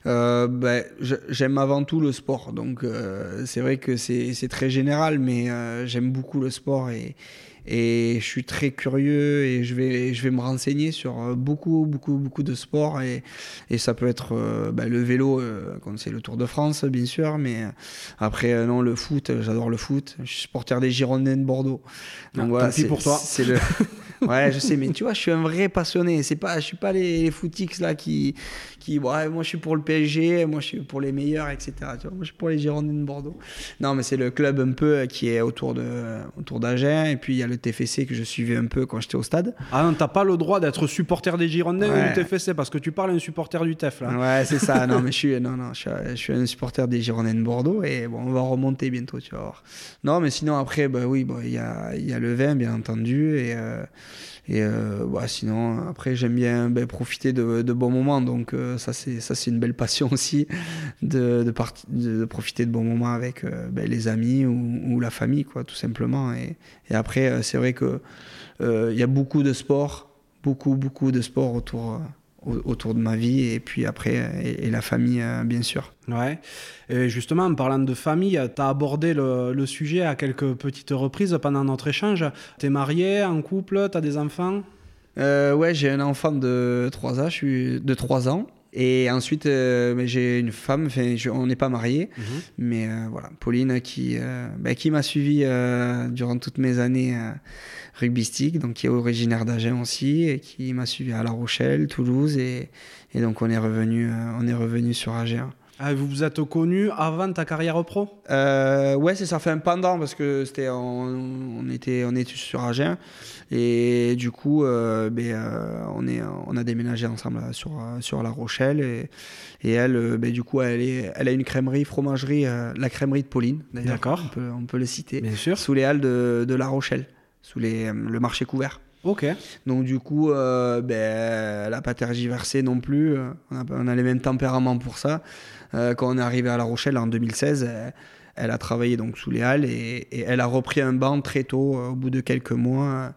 [SPEAKER 1] Euh, ben, J'aime avant tout le sport. Donc, euh, c'est vrai que c'est très général, mais euh, j'aime beaucoup le sport et, et je suis très curieux et je vais, je vais me renseigner sur euh, beaucoup, beaucoup, beaucoup de sports. Et, et ça peut être euh, bah, le vélo, euh, quand c'est le Tour de France, bien sûr. Mais après, non, le foot, j'adore le foot. Je suis supporter des Girondins de Bordeaux.
[SPEAKER 2] Donc, ah, voilà, c'est pour toi.
[SPEAKER 1] C'est le. ouais, je sais, mais tu vois, je suis un vrai passionné. C'est pas, je suis pas les, les footix là qui, qui, ouais, moi je suis pour le PSG, moi je suis pour les meilleurs, etc. Tu vois, moi je suis pour les Girondins de Bordeaux. Non, mais c'est le club un peu qui est autour de, autour d'Agen. Et puis il y a le le TFC que je suivais un peu quand j'étais au stade.
[SPEAKER 2] Ah non, t'as pas le droit d'être supporter des Girondins ou du TFC parce que tu parles un supporter du TEF là.
[SPEAKER 1] Ouais, c'est ça. non, mais je suis, non, non, je suis, un supporter des Girondins de Bordeaux et bon, on va remonter bientôt, tu vas voir. Non, mais sinon après, bah oui, il y, a, y a le vin bien entendu et. Euh, et euh, bah, sinon, après, j'aime bien ben, profiter de, bons moments. Donc, euh, ça, c'est, une belle passion aussi, de, profiter de bons moments avec euh, ben, les amis ou, la famille, quoi, tout simplement. Et, après, c'est vrai qu'il il y a beaucoup de sport, beaucoup, beaucoup de sport autour autour de ma vie et puis après et, la famille euh, bien sûr.
[SPEAKER 2] Ouais. Et justement en parlant de famille, tu as abordé le, sujet à quelques petites reprises pendant notre échange. Tu es marié, en couple, tu as des enfants?
[SPEAKER 1] Euh, Ouais, j'ai un enfant de 3 ans, je suis de 3 ans. Et ensuite, euh, j'ai une femme, on n'est pas mariés, mhm. mais voilà, Pauline qui, bah, qui m'a suivi durant toutes mes années rugbystique, donc qui est originaire d'Agen aussi, et qui m'a suivi à La Rochelle, Toulouse, et, et donc on est revenu, euh, on est revenu sur Agen.
[SPEAKER 2] Ah, vous vous êtes connu avant ta carrière pro?
[SPEAKER 1] Euh, Ouais, c'est ça fait un pendant parce que c'était on, était on était sur Agen et du coup euh, ben, euh, on est on a déménagé ensemble sur sur La Rochelle et, et elle ben, du coup elle est elle a une crèmerie fromagerie la crèmerie de Pauline
[SPEAKER 2] D'accord.
[SPEAKER 1] On peut on peut le citer.
[SPEAKER 2] Bien sûr.
[SPEAKER 1] Sous les halles de, de La Rochelle sous les, le marché couvert.
[SPEAKER 2] Ok.
[SPEAKER 1] Donc du coup, euh, ben, elle n'a pas tergiversé non plus. On a, on a, les mêmes tempéraments pour ça. Euh, quand on est arrivé à La Rochelle en 2016, elle, a travaillé donc sous les Halles et, elle a repris un banc très tôt, euh, au bout de quelques mois,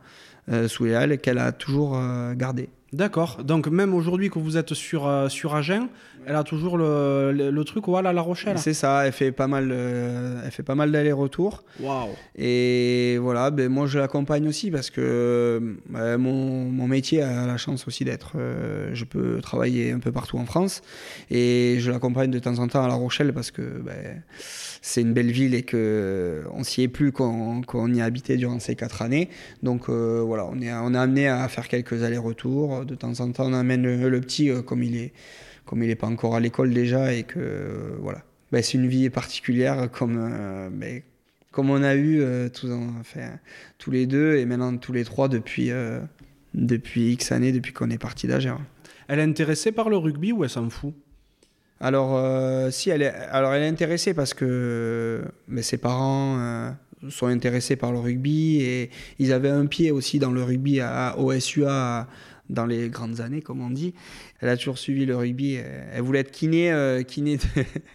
[SPEAKER 1] sous les Halles, qu'elle a toujours gardé.
[SPEAKER 2] D'accord. Donc même aujourd'hui que vous êtes sur, euh, sur Agen, elle a toujours le, le, le truc voilà, La Rochelle.
[SPEAKER 1] C'est ça, elle fait pas mal, euh, elle fait pas mal d'allers-retours.
[SPEAKER 2] Waouh.
[SPEAKER 1] Et voilà, ben moi je l'accompagne aussi parce que ben, mon, mon, métier a la chance aussi d'être, euh, je peux travailler un peu partout en France et je l'accompagne de temps en temps à La Rochelle parce que ben, c'est une belle ville et que on s'y est plus qu'on qu y a habité durant ces quatre années. Donc euh, voilà, on est, on est amené à faire quelques allers-retours. De temps en temps, on amène le, le petit euh, comme il est, comme il n'est pas encore à l'école déjà et que euh, voilà, ben, c'est une vie particulière comme, euh, ben, comme on a eu euh, tous, enfin, tous les deux et maintenant tous les trois depuis, depuis X années, depuis qu'on est parti d'Agen.
[SPEAKER 2] Elle est intéressée par le rugby ou elle s'en fout?
[SPEAKER 1] Alors, euh, si elle est, alors elle est intéressée parce que mais ses parents euh, sont intéressés par le rugby et ils avaient un pied aussi dans le rugby à, à OSUA dans les grandes années, comme on dit. Elle a toujours suivi le rugby. Elle voulait être kiné, euh, kiné de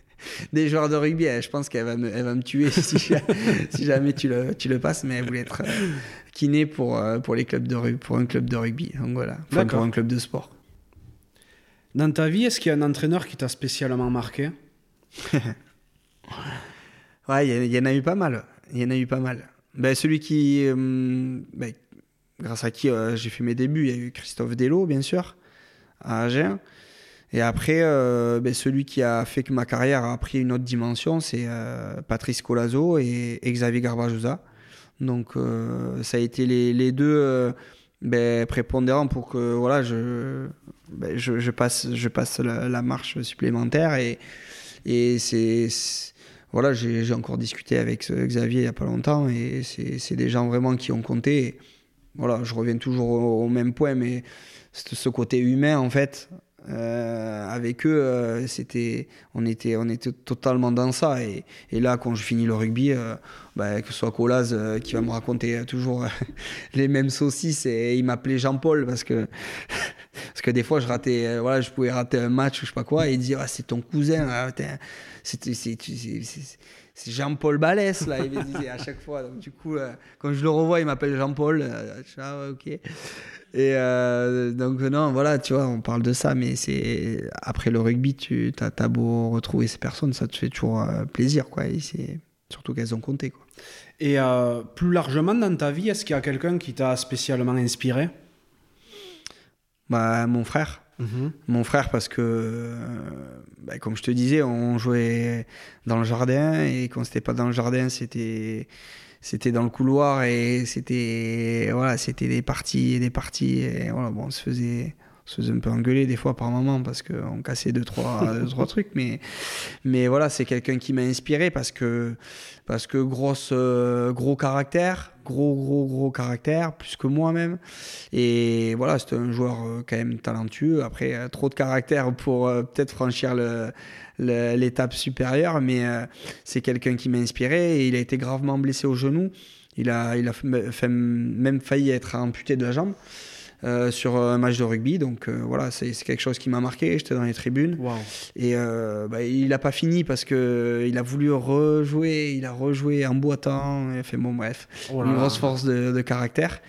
[SPEAKER 1] des joueurs de rugby. Je pense qu'elle va me, elle va me tuer si, si jamais tu le, tu le passes, mais elle voulait être kiné pour, pour, les clubs de, pour un club de rugby. Donc voilà, enfin, pour un club de sport.
[SPEAKER 2] Dans ta vie, est-ce qu'il y a un entraîneur qui t'a spécialement marqué?
[SPEAKER 1] Ouais, il y, y, en a eu pas mal. Il y en a eu pas mal. Ben, celui qui, euh, ben, grâce à qui euh, j'ai fait mes débuts, il y a eu Christophe Delo, bien sûr, à Agen. Et après, euh, ben, celui qui a fait que ma carrière a pris une autre dimension, c'est euh, Patrice Colazo et, et Xavier Garbajosa. Donc, ça a été les, deux ben, prépondérants pour que voilà, je, ben, je, je, passe, je passe la, la marche supplémentaire. Et, et c'est voilà, j'ai encore discuté avec Xavier il n'y a pas longtemps et c'est des gens vraiment qui ont compté. Voilà, je reviens toujours au, même point, mais ce côté humain en fait. Euh, avec eux, euh, c'était, on était, on était totalement dans ça. Et, et là, quand je finis le rugby, euh, bah, que ce soit Colas qui va me raconter toujours les mêmes saucisses, et il m'appelait Jean-Paul parce que parce que des fois, je ratais, voilà, je pouvais rater un match ou je sais pas quoi, et il disait ah, c'est ton cousin, c'est c'est Jean-Paul Balès, là, il me disait à chaque fois. Donc, du coup, euh, quand je le revois, il m'appelle Jean-Paul. Euh, ah, ok. Et euh, donc, non, voilà, tu vois, on parle de ça, mais c'est après le rugby, tu as, as, beau retrouver ces personnes, ça te fait toujours euh, plaisir, quoi. Et c'est surtout qu'elles ont compté, quoi.
[SPEAKER 2] Et plus largement dans ta vie, est-ce qu'il y a quelqu'un qui t'a spécialement inspiré?
[SPEAKER 1] Bah, Mon frère. -hmm. Mon frère, parce que, bah, comme je te disais, on jouait dans le jardin et quand c'était pas dans le jardin, c'était c'était dans le couloir et c'était voilà, c'était des parties et des parties et voilà, bon, on se faisait se faisait un peu engueuler des fois par moment parce qu'on cassait deux trois, deux, trois trucs mais mais voilà c'est quelqu'un qui m'a inspiré parce que parce que grosse euh, gros caractère gros gros gros caractère plus que moi même. Et voilà c'était un joueur euh, quand même talentueux. Après euh, trop de caractère pour peut-être franchir le l'étape supérieure mais c'est quelqu'un qui m'a inspiré et il a été gravement blessé au genou. Il a il a fait, même failli être amputé de la jambe euh, sur un match de rugby. Donc euh, voilà, c'est quelque chose qui m'a marqué. J'étais dans les tribunes.
[SPEAKER 2] Wow.
[SPEAKER 1] Et euh, bah, il n'a pas fini parce qu'il a voulu rejouer. Il a rejoué en boitant. Il fait bon, bref, oh une grosse force de, de caractère.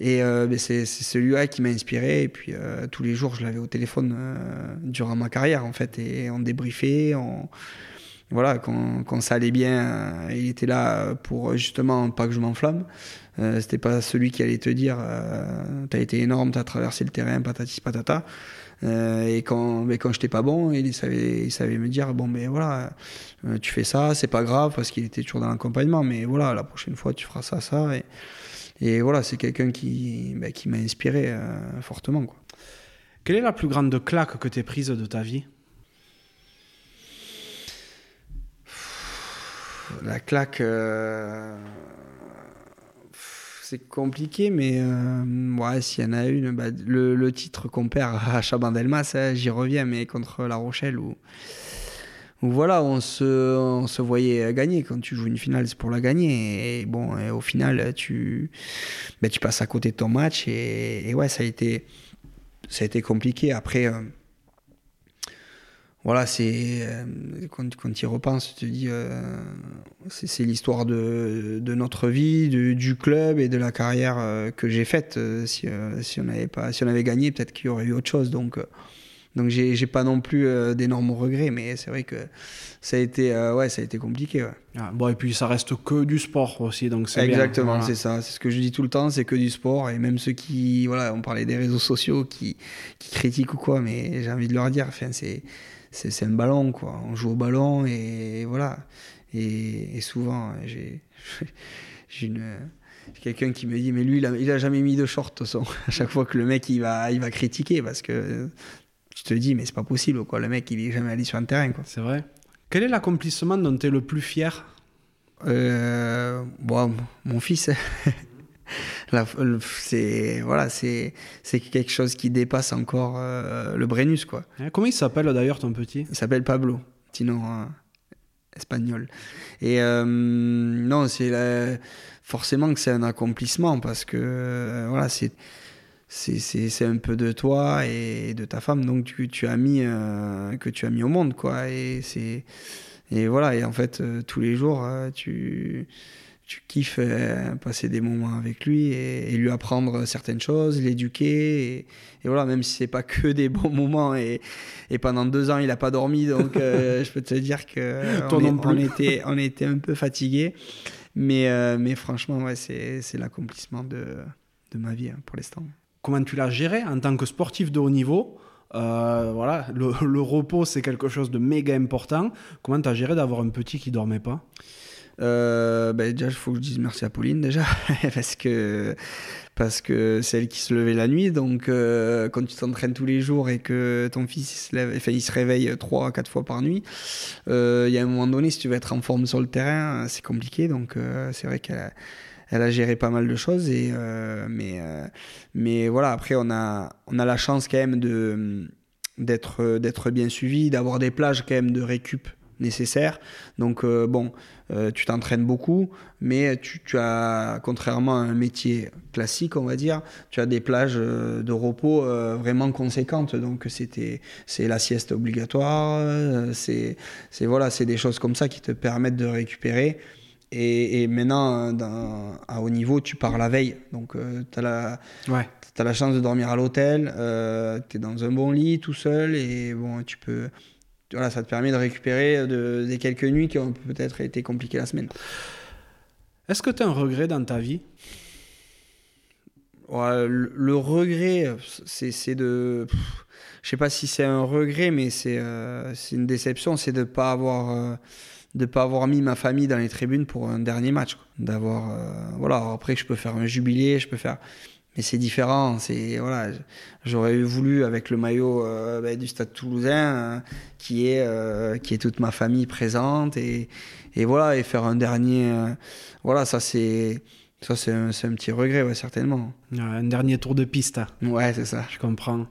[SPEAKER 1] Et c'est celui-là qui m'a inspiré. Et puis tous les jours, je l'avais au téléphone durant ma carrière en fait. Et on débriefait. On voilà, quand, quand, ça allait bien, il était là pour justement pas que je m'enflamme. Euh, C'était pas celui qui allait te dire euh, t'as été énorme, t'as traversé le terrain, patati patata. Euh, et quand, mais quand j'étais pas bon, il savait, il savait me dire bon, mais voilà, tu fais ça, c'est pas grave parce qu'il était toujours dans l'accompagnement, mais voilà, la prochaine fois tu feras ça, ça. Et, et voilà, c'est quelqu'un qui, bah, qui m'a inspiré fortement. Quoi.
[SPEAKER 2] Quelle est la plus grande claque que tu prise de ta vie?
[SPEAKER 1] La claque. C'est compliqué, mais euh, s'il y en a une, bah, le, titre qu'on perd à Chabandelmas, j'y reviens, mais contre La Rochelle, où, voilà, on se, on se voyait gagner. Quand tu joues une finale, c'est pour la gagner. Et bon, au final, tu, bah, tu passes à côté de ton match, et, et ouais, ça a été, ça a été compliqué. Après, euh, voilà, c'est euh, quand, quand tu y repenses, tu te dis, euh, c'est l'histoire de, de, notre vie, du club et de la carrière euh, que j'ai faite. si, si, on avait pas, si on avait gagné, peut-être qu'il y aurait eu autre chose. Donc, donc j'ai pas non plus d'énormes regrets, mais c'est vrai que ça a été, ouais, ça a été compliqué.
[SPEAKER 2] Ah, bon, et puis ça reste que du sport aussi, donc c'est
[SPEAKER 1] Exactement, c'est ça. C'est ce que je dis tout le temps, c'est que du sport. Et même ceux qui, voilà, on parlait des réseaux sociaux qui, qui critiquent ou quoi, mais j'ai envie de leur dire, enfin, c'est c'est un ballon, quoi. On joue au ballon et, voilà. Et, souvent, j'ai quelqu'un qui me dit, mais lui, il a, jamais mis de short, à chaque fois que le mec, il va, il va critiquer parce que tu te dis, mais c'est pas possible, quoi. Le mec, il est jamais allé sur un terrain, quoi.
[SPEAKER 2] C'est vrai. Quel est l'accomplissement dont tu es le plus fier?
[SPEAKER 1] Euh, bon, Mon fils. c'est voilà, c'est c'est quelque chose qui dépasse encore euh, le Brennus quoi.
[SPEAKER 2] Comment il s'appelle d'ailleurs ton petit?
[SPEAKER 1] Il s'appelle Pablo, sinon euh, espagnol. Et euh, non, c'est forcément que c'est un accomplissement parce que voilà, c'est c'est un peu de toi et de ta femme donc tu, tu as mis que tu as mis au monde quoi et c'est et voilà et en fait tous les jours tu tu kiffes euh, passer des moments avec lui et, lui apprendre certaines choses, l'éduquer. Et, voilà, même si c'est pas que des bons moments. Et, et pendant deux ans, il n'a pas dormi. Donc, euh, je peux te dire qu'on on était, on était un peu fatigué. Mais, euh, mais franchement, ouais, c'est l'accomplissement de, de ma vie hein, pour l'instant.
[SPEAKER 2] Comment tu l'as géré en tant que sportif de haut niveau? Voilà, le, le repos c'est quelque chose de méga important. Comment tu as géré d'avoir un petit qui dormait pas?
[SPEAKER 1] Euh, ben déjà, il faut que je dise merci à Pauline déjà, parce que parce que c'est elle qui se levait la nuit. Donc, euh, quand tu t'entraînes tous les jours et que ton fils il se, lève, enfin, il se réveille trois, quatre fois par nuit, euh, il y a un moment donné, si tu veux être en forme sur le terrain, c'est compliqué. Donc, c'est vrai qu'elle a, a géré pas mal de choses. Et, mais, mais voilà, après, on a, on a la chance quand même de d'être d'être bien suivi, d'avoir des plages quand même de récup nécessaires. Donc, bon euh, tu t'entraînes beaucoup, mais tu, as, contrairement à un métier classique, on va dire, tu as des plages euh, de repos euh, vraiment conséquentes. Donc c'était, c'est la sieste obligatoire, c'est, c'est voilà, c'est des choses comme ça qui te permettent de récupérer. Et, maintenant, à haut niveau, tu pars la veille. Donc, tu as, la, as la chance de dormir à l'hôtel, tu es dans un bon lit tout seul, et bon, tu peux, voilà, ça te permet de récupérer de, des quelques nuits qui ont peut-être été compliquées la semaine.
[SPEAKER 2] Est-ce que tu as un regret dans ta vie?
[SPEAKER 1] Le, regret, c'est de. Je sais pas si c'est un regret, mais c'est euh, une déception, c'est de ne pas avoir. Euh, de pas avoir mis ma famille dans les tribunes pour un dernier match d'avoir euh, voilà après je peux faire un jubilé je peux faire mais c'est différent. C'est voilà, j'aurais voulu avec le maillot euh, bah, du Stade Toulousain, euh, qui est euh, qui est toute ma famille présente et, et voilà et faire un dernier, voilà ça c'est ça c'est un, un, petit regret ouais, certainement.
[SPEAKER 2] Un dernier tour de piste.
[SPEAKER 1] Ouais c'est ça.
[SPEAKER 2] Je comprends.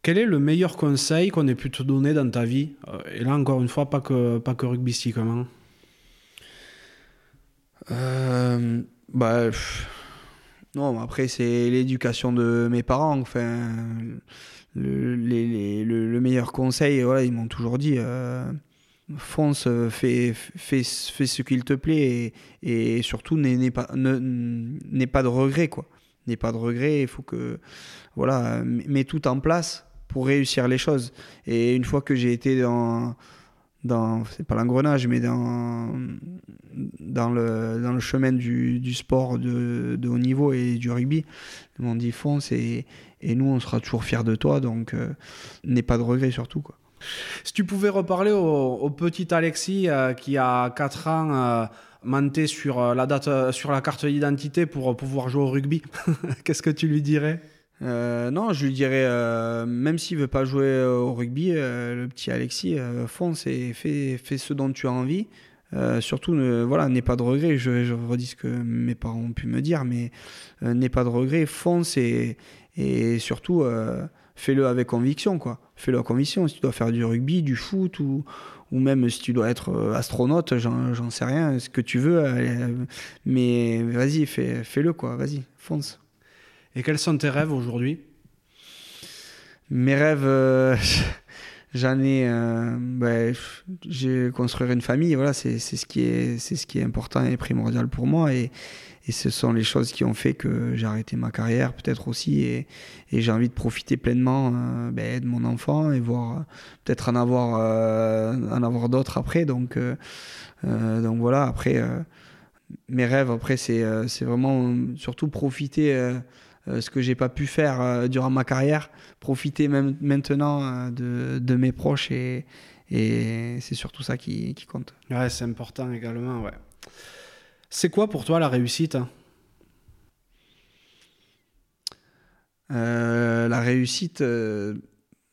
[SPEAKER 2] Quel est le meilleur conseil qu'on ait pu te donner dans ta vie? Et là encore une fois pas que pas que rugbystiquement.
[SPEAKER 1] bah non, après, c'est l'éducation de mes parents. Enfin, le, le, meilleur conseil, voilà, ils m'ont toujours dit euh, fonce, fais, fais, fais ce qu'il te plaît et, surtout n'aie pas, pas de regrets. quoi. N'aie pas de regrets, il faut que. Voilà, mets tout en place pour réussir les choses. Et une fois que j'ai été dans dans c'est pas l'engrenage mais dans dans le, dans le chemin du, du sport de, de, haut niveau et du rugby. Ils m'ont dit fonce et, et nous on sera toujours fiers de toi donc euh, n'aie pas de regrets surtout quoi.
[SPEAKER 2] Si tu pouvais reparler au, petit Alexis euh, qui a 4 ans euh, sur la date sur la carte d'identité pour pouvoir jouer au rugby qu'est-ce que tu lui dirais?
[SPEAKER 1] Euh, non, je lui dirais, euh, même s'il veut pas jouer euh, au rugby, le petit Alexis, fonce et fais, fais, ce dont tu as envie. surtout, ne, voilà, n'aie pas de regrets. Je, redis ce que mes parents ont pu me dire, mais n'aie pas de regrets, fonce et, et surtout, fais-le avec conviction. quoi. Fais-le avec conviction. Si tu dois faire du rugby, du foot ou, ou même si tu dois être astronaute, j'en, sais rien, ce que tu veux, mais vas-y, fais, fais-le, quoi. Vas-y, fonce.
[SPEAKER 2] Et quels sont tes rêves aujourd'hui?
[SPEAKER 1] Mes rêves, euh, j'en ai, ben, j'ai construire une famille. Voilà, c'est ce qui est, c'est ce qui est important et primordial pour moi. Et, et ce sont les choses qui ont fait que j'ai arrêté ma carrière peut-être aussi et, et j'ai envie de profiter pleinement euh, ben, de mon enfant et voir peut-être en avoir euh, en avoir d'autres après donc euh, donc voilà après mes rêves après c'est vraiment surtout profiter ce que j'ai pas pu faire durant ma carrière profiter même maintenant de, de mes proches et, et c'est surtout ça qui, qui compte
[SPEAKER 2] ouais c'est important également ouais c'est quoi pour toi la réussite
[SPEAKER 1] euh, La réussite, euh,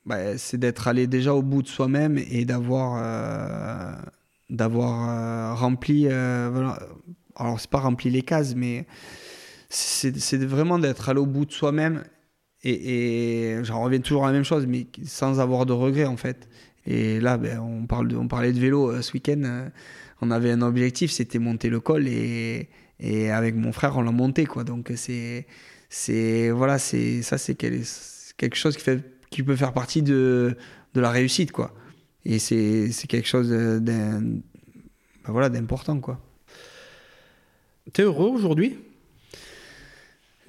[SPEAKER 1] bah, c'est d'être allé déjà au bout de soi-même et d'avoir euh, d'avoir rempli. voilà. Alors, c'est pas rempli les cases, mais c'est vraiment d'être allé au bout de soi-même et, j'en reviens toujours à la même chose, mais sans avoir de regrets en fait. Et là, ben, on, parle de, on parlait de vélo ce week-end on avait un objectif, c'était monter le col et, et avec mon frère, on l'a monté. Quoi. Donc, c'est, voilà, ça, c'est quelque chose qui, peut faire partie de, de la réussite. Quoi. Et c'est, quelque chose d'un, ben voilà, d'important. Quoi.
[SPEAKER 2] T'es heureux aujourd'hui?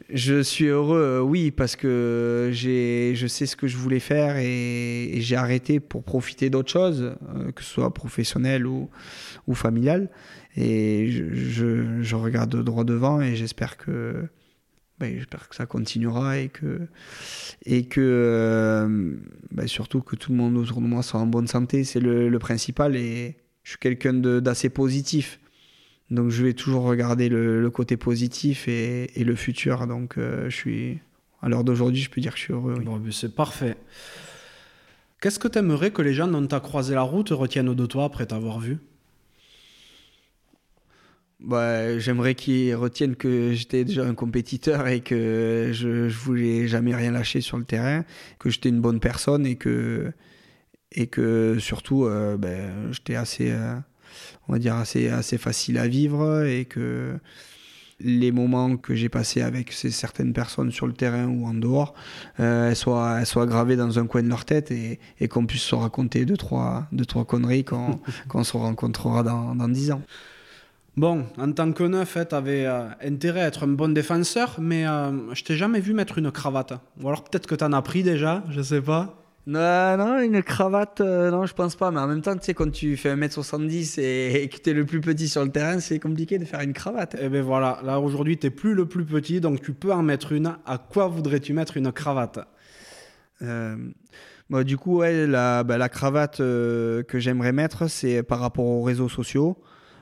[SPEAKER 1] Je suis heureux, euh, oui, parce que je sais ce que je voulais faire et, j'ai arrêté pour profiter d'autres choses, euh, que ce soit professionnel ou, ou familial. Et je, je, regarde droit devant et j'espère que, ben, que ça continuera et que, et que euh, ben, surtout que tout le monde autour de moi soit en bonne santé, c'est le principal. Et je suis quelqu'un d'assez positif. Donc je vais toujours regarder le, côté positif et, le futur. Donc euh, je suis, à l'heure d'aujourd'hui, je peux dire que je suis heureux.
[SPEAKER 2] Ben, c'est parfait. Qu'est-ce que tu aimerais que les gens dont tu as croisé la route retiennent de toi après t'avoir vu?
[SPEAKER 1] Bah, J'aimerais qu'ils retiennent que j'étais déjà un compétiteur et que je, ne voulais jamais rien lâcher sur le terrain, que j'étais une bonne personne et que, et que surtout euh, ben, j'étais assez... Euh, on va dire, assez, assez facile à vivre et que les moments que j'ai passés avec ces certaines personnes sur le terrain ou en dehors euh, elles, soient, elles soient gravées dans un coin de leur tête et, et qu'on puisse se raconter deux, trois, deux, trois conneries quand, se rencontrera dans, dans 10 ans.
[SPEAKER 2] Bon, en tant que neuf, tu avais euh, intérêt à être un bon défenseur, mais euh, je t'ai jamais vu mettre une cravate. Ou alors peut-être que tu en as pris déjà, je sais pas.
[SPEAKER 1] Non, non, une cravate, euh, non, je pense pas. Mais en même temps, tu sais, quand tu fais 1m70 et, que tu es le plus petit sur le terrain, c'est compliqué de faire une cravate.
[SPEAKER 2] Eh ben voilà, là aujourd'hui, tu plus le plus petit, donc tu peux en mettre une. À quoi voudrais-tu mettre une cravate?
[SPEAKER 1] Euh, bah, Du coup, ouais, la, bah, la cravate euh, que j'aimerais mettre, c'est par rapport aux réseaux sociaux.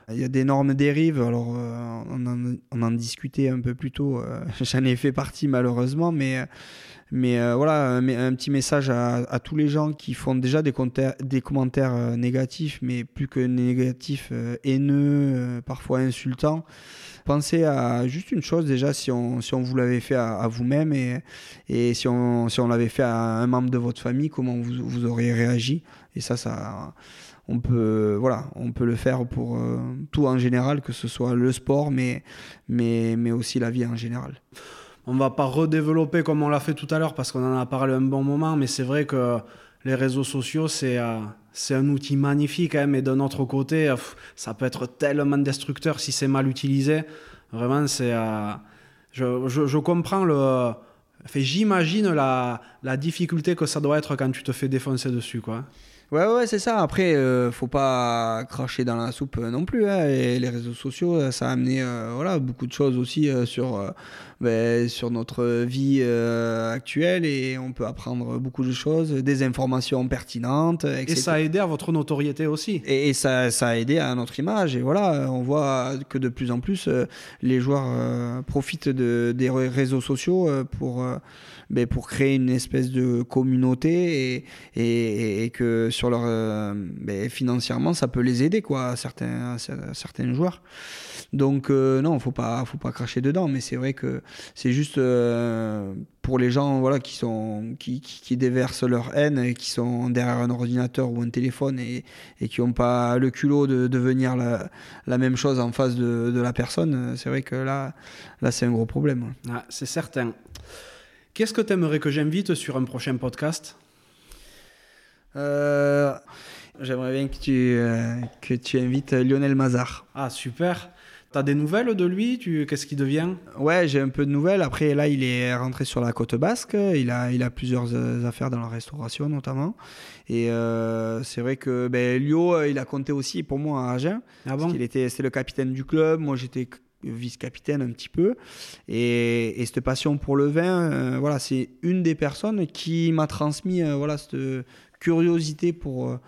[SPEAKER 1] Il y a d'énormes dérives, alors on en, on, en, discutait un peu plus tôt, j'en ai fait partie malheureusement, mais mais euh, voilà, un, petit message à, tous les gens qui font déjà des, commentaires euh, négatifs, mais plus que négatifs, euh, haineux, parfois insultants. Pensez à juste une chose déjà, si on, si on vous l'avait fait à, vous-même et, et si on, si on l'avait fait à un membre de votre famille, comment vous, vous auriez réagi? Et ça, ça on peut, voilà, on peut le faire pour tout en général, que ce soit le sport, mais, mais, mais aussi la vie en général.
[SPEAKER 2] On va pas redévelopper comme on l'a fait tout à l'heure parce qu'on en a parlé un bon moment, mais c'est vrai que les réseaux sociaux, c'est euh, un outil magnifique, hein, mais d'un autre côté, euh, ça peut être tellement destructeur si c'est mal utilisé. Vraiment, c'est. Euh, je, je, comprends le. J'imagine la, la difficulté que ça doit être quand tu te fais défoncer dessus, quoi.
[SPEAKER 1] Ouais, ouais, c'est ça. Après, euh, faut pas cracher dans la soupe euh, non plus. Hein. Et les réseaux sociaux, euh, ça a amené voilà, beaucoup de choses aussi sur, ben, sur notre vie actuelle et on peut apprendre beaucoup de choses, des informations pertinentes.
[SPEAKER 2] Et ça a aidé à votre notoriété aussi.
[SPEAKER 1] Et, ça, ça, a aidé à notre image. Et voilà, on voit que de plus en plus, les joueurs profitent de, des réseaux sociaux pour ben, pour créer une espèce de communauté et, que sur leur euh, ben, financièrement ça peut les aider quoi certains certains joueurs. Donc euh, non faut pas faut pas cracher dedans mais c'est vrai que c'est juste euh, pour les gens voilà qui sont qui, déversent leur haine et qui sont derrière un ordinateur ou un téléphone et, qui n'ont pas le culot de devenir la, même chose en face de, de la personne c'est vrai que là là c'est un gros problème.
[SPEAKER 2] Ah, c'est certain Qu'est-ce que tu aimerais que j'invite sur un prochain podcast?
[SPEAKER 1] J'aimerais bien que tu, que tu invites Lionel Mazar.
[SPEAKER 2] Ah, super. T'as des nouvelles de lui? Tu... Qu'est-ce qu'il devient?
[SPEAKER 1] Ouais, j'ai un peu de nouvelles. Après, là, il est rentré sur la côte basque. Il a, il a plusieurs euh, affaires dans la restauration, notamment. Et euh, c'est vrai que ben, Lio, euh, il a compté aussi pour moi à Agen. Ah bon? était, C'était le capitaine du club. Moi, j'étais vice-capitaine un petit peu. Et, et, cette passion pour le vin, voilà, c'est une des personnes qui m'a transmis voilà, cette curiosité pour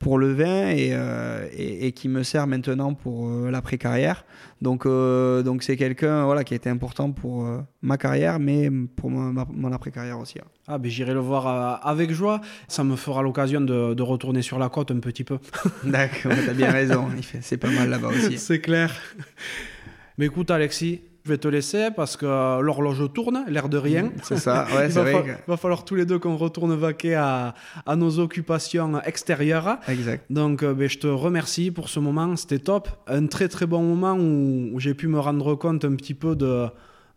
[SPEAKER 1] pour le vin euh, et, et, qui me sert maintenant pour euh, l'après-carrière. Donc, euh, donc c'est quelqu'un voilà, qui a été important pour ma carrière, mais pour mon après-carrière aussi. Hein.
[SPEAKER 2] Ah, ben j'irai le voir avec joie. Ça me fera l'occasion de, de, retourner sur la côte un petit peu.
[SPEAKER 1] D'accord, tu as bien raison. C'est pas mal là-bas aussi.
[SPEAKER 2] C'est clair. Mais écoute, Alexis, je vais te laisser parce que l'horloge tourne, l'air de rien.
[SPEAKER 1] C'est ça, ouais, c'est vrai.
[SPEAKER 2] Il va falloir tous les deux qu'on retourne vaquer à, à, nos occupations extérieures.
[SPEAKER 1] Exact.
[SPEAKER 2] Donc, euh, ben, je te remercie pour ce moment, c'était top. Un très très bon moment où, j'ai pu me rendre compte un petit peu de,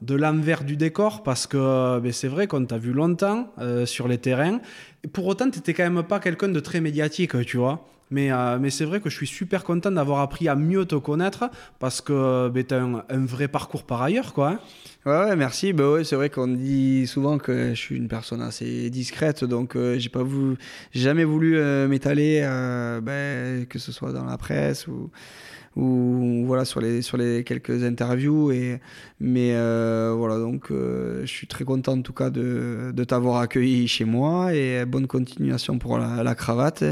[SPEAKER 2] de l'envers du décor parce que ben, c'est vrai qu'on t'a vu longtemps euh, sur les terrains. Et pour autant, tu n'étais quand même pas quelqu'un de très médiatique, tu vois. Mais, euh, mais c'est vrai que je suis super content d'avoir appris à mieux te connaître parce que ben, tu as un, vrai parcours par ailleurs. Quoi. Hein.
[SPEAKER 1] Ouais, merci. Bah c'est vrai qu'on dit souvent que je suis une personne assez discrète, donc euh, j'ai pas voulu, jamais voulu euh, m'étaler, ben, que ce soit dans la presse ou ou voilà sur les sur les quelques interviews et mais euh, voilà donc euh, je suis très content en tout cas de, de t'avoir accueilli chez moi et bonne continuation pour la, cravate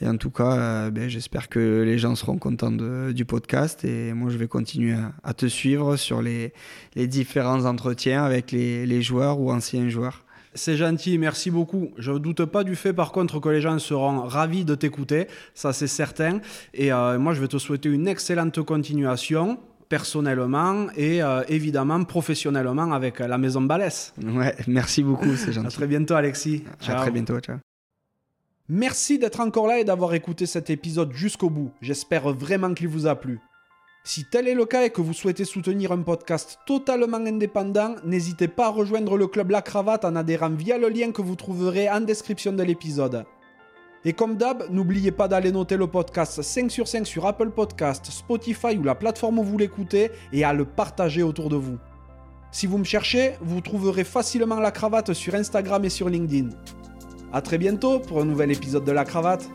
[SPEAKER 1] et en tout cas euh, ben, j'espère que les gens seront contents de, du podcast et moi je vais continuer à, te suivre sur les, les différents entretiens avec les, les joueurs ou anciens joueurs.
[SPEAKER 2] C'est gentil, merci beaucoup. Je ne doute pas du fait par contre que les gens seront ravis de t'écouter, ça c'est certain. Et euh, moi je vais te souhaiter une excellente continuation personnellement et euh, évidemment professionnellement avec la maison Balès.
[SPEAKER 1] Ouais, merci beaucoup, c'est gentil.
[SPEAKER 2] À très bientôt Alexis.
[SPEAKER 1] À très bientôt, ciao.
[SPEAKER 2] Merci d'être encore là et d'avoir écouté cet épisode jusqu'au bout. J'espère vraiment qu'il vous a plu. Si tel est le cas et que vous souhaitez soutenir un podcast totalement indépendant, n'hésitez pas à rejoindre le club La Cravate en adhérant via le lien que vous trouverez en description de l'épisode. Et comme d'hab, n'oubliez pas d'aller noter le podcast 5 sur 5 sur Apple Podcast, Spotify ou la plateforme où vous l'écoutez et à le partager autour de vous. Si vous me cherchez, vous trouverez facilement la cravate sur Instagram et sur LinkedIn. A très bientôt pour un nouvel épisode de la cravate.